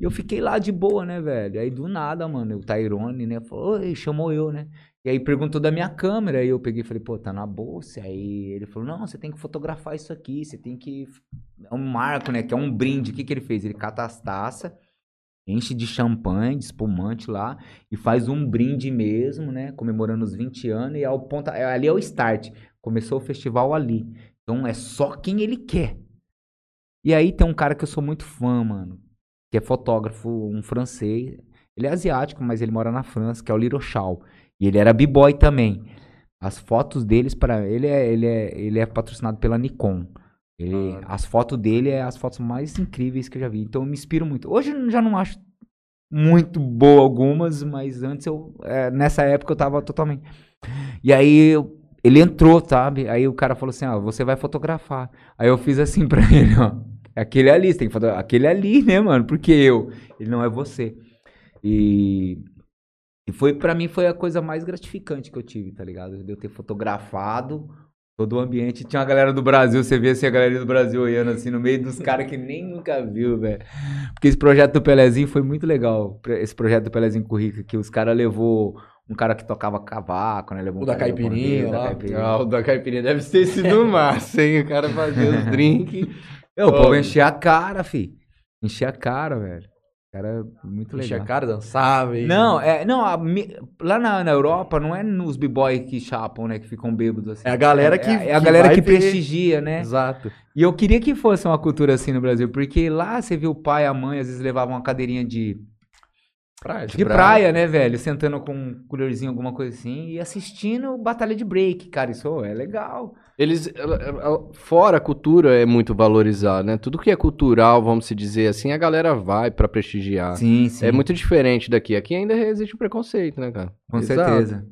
E eu fiquei lá de boa, né, velho? Aí do nada, mano, o Tyrone, né, falou, oi, chamou eu, né? E aí perguntou da minha câmera. Aí eu peguei e falei, pô, tá na bolsa. Aí ele falou, não, você tem que fotografar isso aqui, você tem que. É um marco, né? Que é um brinde. O que, que ele fez? Ele cata as taças, enche de champanhe, de espumante lá e faz um brinde mesmo, né? Comemorando os 20 anos e ao ponta, é- ali é o start. Começou o festival ali. Então é só quem ele quer. E aí tem um cara que eu sou muito fã, mano, que é fotógrafo, um francês. Ele é asiático, mas ele mora na França, que é o Little Shaw. E ele era b-boy também. As fotos deles para ele é ele é ele é patrocinado pela Nikon. Ele- as fotos dele é as fotos mais incríveis que eu já vi. Então eu me inspiro muito. Hoje eu já não acho muito boa algumas, mas antes eu é, nessa época eu tava totalmente. E aí eu- ele entrou, sabe? Aí o cara falou assim: "Ah, você vai fotografar". Aí eu fiz assim [laughs] pra ele, ó. Aquele ali, você tem que fotografar. Aquele ali, né, mano? Porque eu, ele não é você. E e foi para mim foi a coisa mais gratificante que eu tive, tá ligado? De eu ter fotografado todo o ambiente. Tinha a galera do Brasil, você vê assim a galera do Brasil olhando assim no meio dos caras que nem nunca viu, velho. Porque esse projeto do Pelezinho foi muito legal. Esse projeto do Pelezinho com o Rica, que os caras levou um cara que tocava cavaco, né? Levou O um da caipirinha bandeira, da lá. caipirinha. Ah, o da caipirinha deve ter sido [laughs] massa, hein? O cara fazia os drinks. Eu, o povo enchia a cara, fi. Enchia a cara, velho. Cara, muito legal. Enchia a cara, dançava. E... Não, é, não a lá na, na Europa não é nos b-boy que chapam, né? Que ficam bêbados assim. É a galera É- que- É, a que galera que prestigia, né? Exato. E eu queria que fosse uma cultura assim no Brasil, porque lá você viu o pai, a mãe, às vezes levavam uma cadeirinha de, Praia, de praia, né, velho? Sentando com um colherzinho, alguma coisa assim, e assistindo batalha de break, cara. Isso é legal. Eles, fora a cultura é muito valorizado, né? Tudo que é cultural, vamos se dizer assim, a galera vai pra prestigiar. Sim, sim. É muito diferente daqui. Aqui ainda existe o preconceito, né, cara? Com Exato. certeza.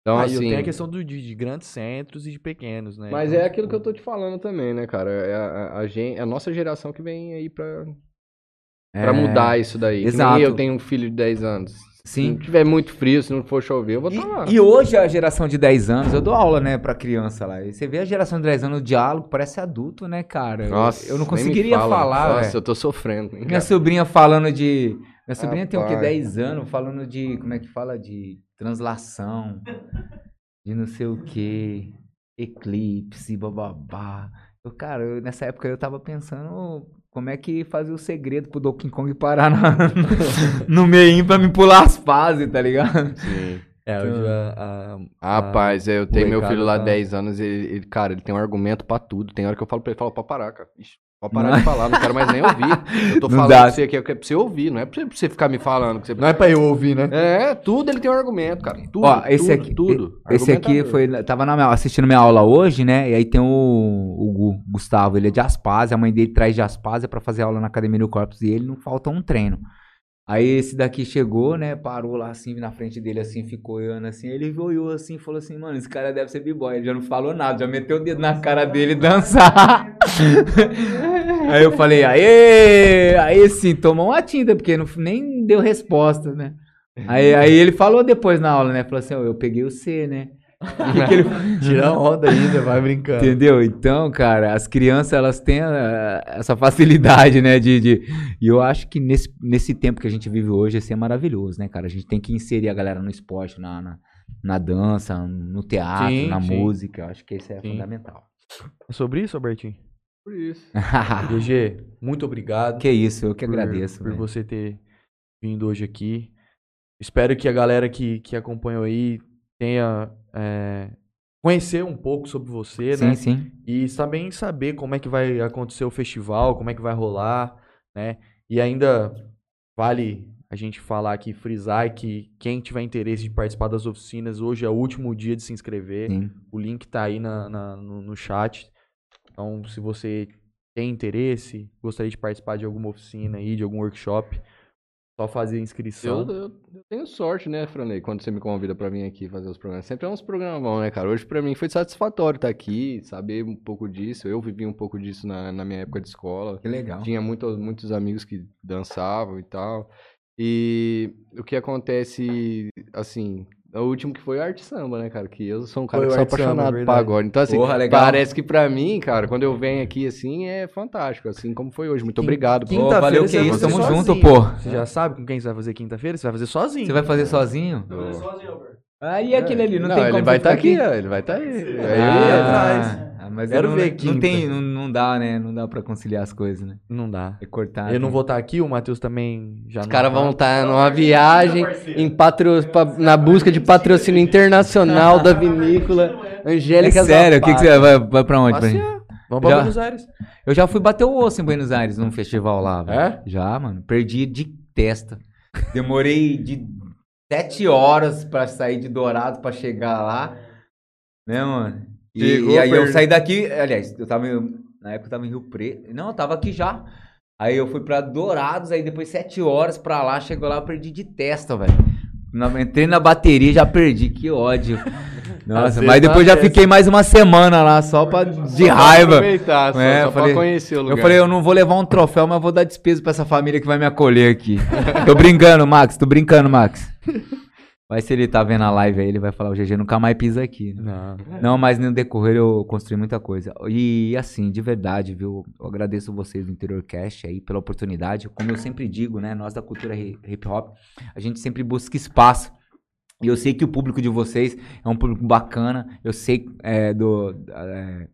Então, Aí assim, tem a questão do- de, de grandes centros e de pequenos, né? mas Então, é aquilo que eu tipo, tô te falando também, né, cara? É a, a, é a nossa geração que vem aí pra, É, pra mudar isso daí. Que nem exato. eu tenho um filho de 10 anos. Se Sim. não tiver muito frio, se não for chover, eu vou estar lá. E, hoje a geração de 10 anos, eu dou aula, né, pra criança lá. E você vê a geração de 10 anos, o diálogo parece adulto, né, cara? Eu- Nossa, eu não nem me conseguiria fala. falar, Nossa, velho. eu tô sofrendo. hein, Minha sobrinha falando de. Minha sobrinha tem o quê? Rapaz. 10 anos, falando de. Como é que fala? De translação, de não sei o quê, eclipse, bababá. Eu, cara, eu- nessa época eu tava pensando como é que fazer o segredo pro Donkey Kong parar na- [laughs] no meio pra me pular as fases, tá ligado? Sim. É, hoje a, a- Rapaz, é, eu tenho meu filho lá tá- 10 anos, ele, ele- cara, ele tem um argumento pra tudo. Tem hora que eu falo pra ele, fala pra parar, cara. Ixi, pode parar de falar, não quero mais nem ouvir. Eu [laughs] tô Não falando dá. pra você aqui, é pra você ouvir, não é pra você- ficar me falando. Que você... Não é pra eu ouvir, né? É, tudo ele tem um argumento, cara. Tudo, Ó, esse tudo, aqui, tudo. esse aqui foi, tava na minha- assistindo minha aula hoje, né? E aí tem o, o Gu- Gustavo, ele é de Aspásia, a mãe dele traz de Aspásia pra fazer aula na Academia do Corpus e ele não falta um treino. Aí esse daqui chegou, né? Parou lá assim, na frente dele assim, ficou olhando assim. Ele olhou assim falou assim: Mano, esse cara deve ser b-boy. Ele já não falou nada, já meteu o dedo na cara dele dançar. [laughs] aí eu falei: Aê! Aí sim, tomou uma tinta, porque não, nem deu resposta, né? Aí, aí ele falou depois na aula, né? Falou assim: "Ó, Eu peguei o C, né? Que [laughs] que ele- Tira onda ainda, vai brincando. Entendeu? Então, cara, as crianças elas têm ah, essa facilidade, né? De, de- E eu acho que nesse, nesse tempo que a gente vive hoje, esse é maravilhoso, né, cara? A gente tem que inserir a galera no esporte, na, na, na dança, no teatro, Sim, na sim. música. Eu acho que isso é Sim. fundamental. É sobre isso, Albertinho? Por isso. [laughs] GG, muito obrigado. que isso, eu que por- agradeço. Por velho. você ter vindo hoje aqui. Espero que a galera que, que acompanhou aí tenha. É, conhecer um pouco sobre você, Sim, né? sim. E também saber como é que vai acontecer o festival, como é que vai rolar, né? E ainda vale a gente falar aqui, frisar que quem tiver interesse de participar das oficinas, hoje é o último dia de se inscrever. sim. O link tá aí na, na- no, no chat. Então, se você tem interesse, gostaria de participar de alguma oficina aí, de algum workshop, só fazer a inscrição. Eu, eu- eu tenho sorte, né, Franley, quando você me convida pra vir aqui fazer os programas. Sempre é uns programas né, cara? Hoje pra mim foi satisfatório estar aqui, saber um pouco disso. Eu vivi um pouco disso na, na minha época de escola. Que legal. Tinha muito, muitos amigos que dançavam e tal. E o que acontece, assim, o último que foi o arte samba, né, cara? Que eu sou um cara Foi que sou apaixonado por pagode. Então, assim, Porra, legal. parece que pra mim, cara, quando eu venho aqui, assim, é fantástico. Assim como foi hoje. Muito obrigado. quinta- Ô, Quinta-feira valeu que vai isso, fazer tamo sozinho. junto, pô. Você já sabe com quem você vai fazer quinta-feira? Você vai fazer sozinho. Você vai fazer sozinho? Aí aquele ali, não, não tem ele como vai estar ficar aqui, ó, ele vai estar aí. Ah, Aí, atrás. Ah, mas Quero eu não, ver não quinta. tem, não, não dá, né? Não dá pra conciliar as coisas, né? Não dá. É cortar. Eu não tem- vou estar aqui, o Matheus também já Os não caras tá. vão estar numa viagem em patro... pa- na busca de patrocínio internacional da [laughs] vinícola É Angélica sério, o que, que você vai, vai pra onde? pra gente? Passear. Vamos pra Já- Buenos Aires. Eu já fui bater o osso em Buenos Aires num festival lá. velho. É? Já, mano. Perdi de testa. Demorei de sete horas pra sair de Dourados pra chegar lá. Né, mano? E, Chegou, e aí eu saí daqui. Aliás, eu tava na época eu tava em Rio Preto. Não, eu tava aqui já. Aí eu fui pra Dourados, aí depois sete horas pra lá, chegou lá, eu perdi de testa, velho. Entrei na bateria já perdi, que ódio. [laughs] Nossa, mas depois já fiquei mais uma semana lá só pra de raiva. aproveitar, só, É, só eu pra falei- conhecer o lugar. Eu falei, eu não vou levar um troféu, mas vou dar despesa pra essa família que vai me acolher aqui. tô brincando, Max, tô brincando, Max. [laughs] Vai se ele tá vendo a live aí, ele vai falar, o GG nunca mais pisa aqui. né? Não. Não, mas no decorrer eu construí muita coisa. E assim, de verdade, viu? Eu agradeço vocês do Interior Cast aí pela oportunidade. Como eu sempre digo, né? Nós da cultura hi- hip hop, a gente sempre busca espaço. E eu sei que o público de vocês é um público bacana. Eu sei é, do, é,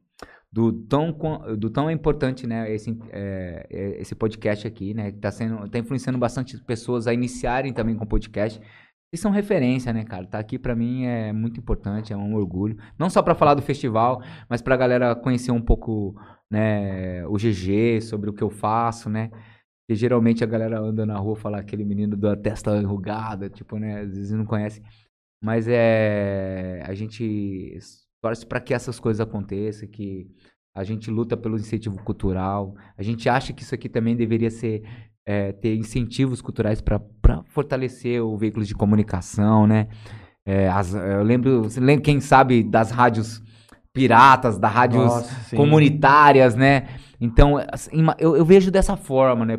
do, tão, do tão importante, né? Esse, é, é, esse podcast aqui, né? Que tá, sendo, tá influenciando bastante pessoas a iniciarem também com podcast. Vocês são referência, né, cara? Tá aqui pra mim é muito importante, é um orgulho. Não só pra falar do festival, mas pra galera conhecer um pouco, né, o GG, sobre o que eu faço, né? Porque geralmente a galera anda na rua fala aquele menino da testa enrugada, tipo, né? Às vezes não conhece. Mas é. A gente torce para que essas coisas aconteçam, que a gente luta pelo incentivo cultural. A gente acha que isso aqui também deveria ser. É, ter incentivos culturais para fortalecer o veículo de comunicação, né? É, as- eu lembro, lembra, quem sabe, das rádios piratas, das rádios Nossa, comunitárias, né? Então, assim, eu, eu vejo dessa forma, né?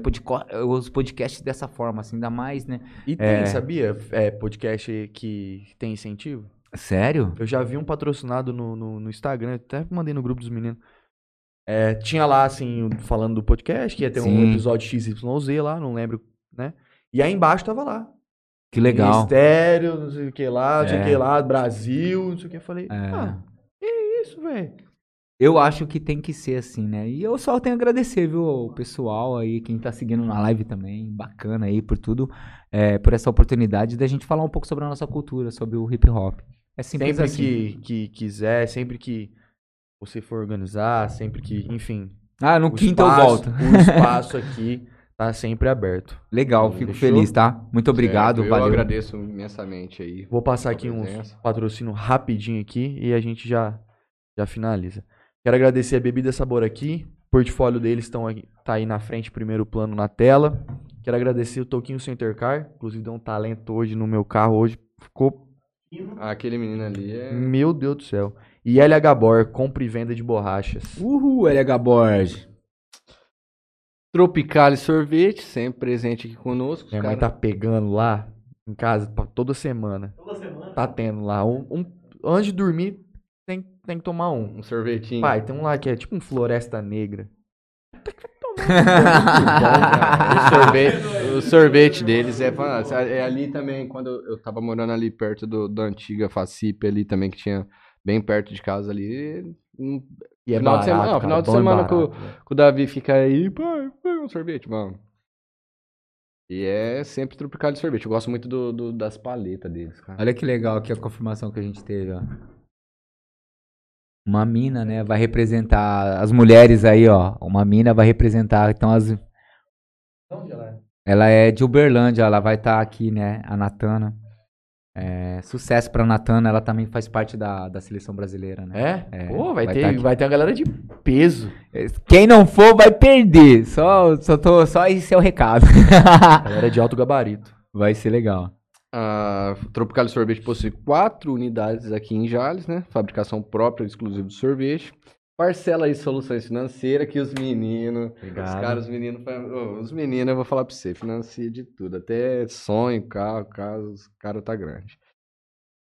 Os podcasts dessa forma, assim, ainda mais, né? E tem, É. sabia? É, podcast que tem incentivo. Sério? Eu já vi um patrocinado no, no, no Instagram, até mandei no grupo dos meninos. É, tinha lá, assim, falando do podcast, que ia ter um Sim. episódio XYZ lá, não lembro, né? E aí embaixo tava lá. Que legal. Ministério, não sei o que lá, não sei o É. que lá, Brasil, não sei o que. Eu falei, É. ah, que isso, velho? Eu acho que tem que ser assim, né? E eu só tenho a agradecer, viu, o pessoal aí, quem tá seguindo na live também, bacana aí por tudo, é, por essa oportunidade da gente falar um pouco sobre a nossa cultura, sobre o hip hop. É simples Sempre assim. que, que quiser, sempre que você for organizar, sempre que, enfim. Ah, no quinto eu espaço- volto. O espaço aqui tá sempre aberto. Legal, fico Fechou? feliz, tá? Muito obrigado, Certo, Eu valeu. agradeço imensamente aí. Vou passar aqui uns presença. patrocínio rapidinho aqui e a gente já, já finaliza. Quero agradecer a Bebida Sabor aqui. O portfólio deles estão aí, tá aí na frente, primeiro plano na tela. Quero agradecer o Toquinho Center Car. Inclusive deu um talento hoje no meu carro. Hoje ficou, Ah, aquele menino ali é. meu Deus do céu. E LH Bor, compra e venda de borrachas. Uhul, LH Borges. Tropicale Sorvete, sempre presente aqui conosco. Minha mãe cara- tá pegando lá em casa toda semana. Toda semana. Tá tendo lá. Um, um- antes de dormir, tem, tem que tomar um. Um sorvetinho. Pai, tem um lá que é tipo um Floresta Negra. o, [laughs] sorvete, o sorvete deles é. É ali também, quando eu tava morando ali perto do, da antiga Facip ali também, que tinha bem perto de casa ali. um- E é Final de barato, semana- não, cara, final de bom e semana barato, que. O Davi fica aí, pai, pega um sorvete, mano. E é sempre tropical de sorvete. Eu gosto muito do, do- das paletas deles, cara. Olha que legal aqui a confirmação que a gente teve, ó. Uma mina, né, vai representar as mulheres aí, ó. Uma mina vai representar, então as Onde ela é? Ela é de Uberlândia, ela vai estar aqui, né? A Natana. É, sucesso pra Natana, ela também faz parte da, da seleção brasileira, né? É? É, Pô, vai, vai ter, tá vai ter uma galera de peso. Quem não for vai perder. Só, só, tô, só esse é o recado. [laughs] Galera de alto gabarito. vai ser legal. A Tropical Sorvete possui quatro unidades aqui em Jales, né? Fabricação própria, exclusiva de sorvete. Parcela e soluções financeiras que os meninos, os caras, os meninos, os meninos, eu vou falar pra você, financia de tudo, até sonho, carro, casa, os caras tá grande.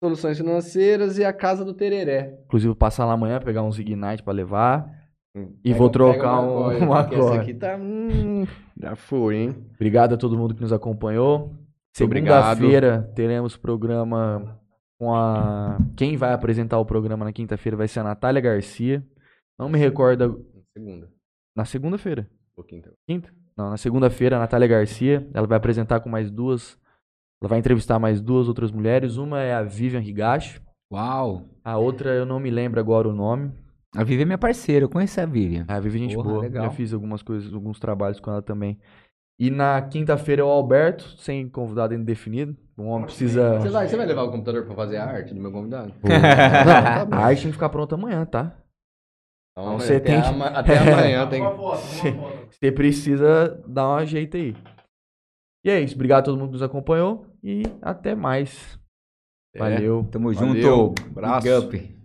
Soluções financeiras e a casa do Tereré. Inclusive, vou passar lá amanhã, pegar uns Ignite pra levar. E Pega- vou trocar um- uma essa Macoy. aqui tá, hum, já foi, hein? Obrigado a todo mundo que nos acompanhou. obrigado. Segunda-feira teremos programa com a. Quem vai apresentar o programa na quinta-feira vai ser a Natália Garcia. Não me recordo. Segunda, Na segunda-feira. um pouquinho. então. Quinta? Não, na segunda-feira, a Natália Garcia. Ela vai apresentar com mais duas. Ela vai entrevistar mais duas outras mulheres. Uma é a Vivian Higashi. Uau! A outra eu não me lembro agora o nome. A Vivi é minha parceira, eu conheço a Vivian. A Vivian, gente Porra, boa. legal. Já fiz algumas coisas, alguns trabalhos com ela também. E na quinta-feira é o Alberto, sem convidado ainda definido. O homem precisa. Você vai, você vai levar o computador pra fazer a arte do meu convidado? [laughs] Não, a arte tem que ficar pronta amanhã, tá? Então, você até tem que- ama- Até amanhã [laughs] tem. Você precisa dar um jeito aí. E é isso. Obrigado a todo mundo que nos acompanhou. E até mais. É. Valeu. Tamo Valeu, junto. abraço. Big up.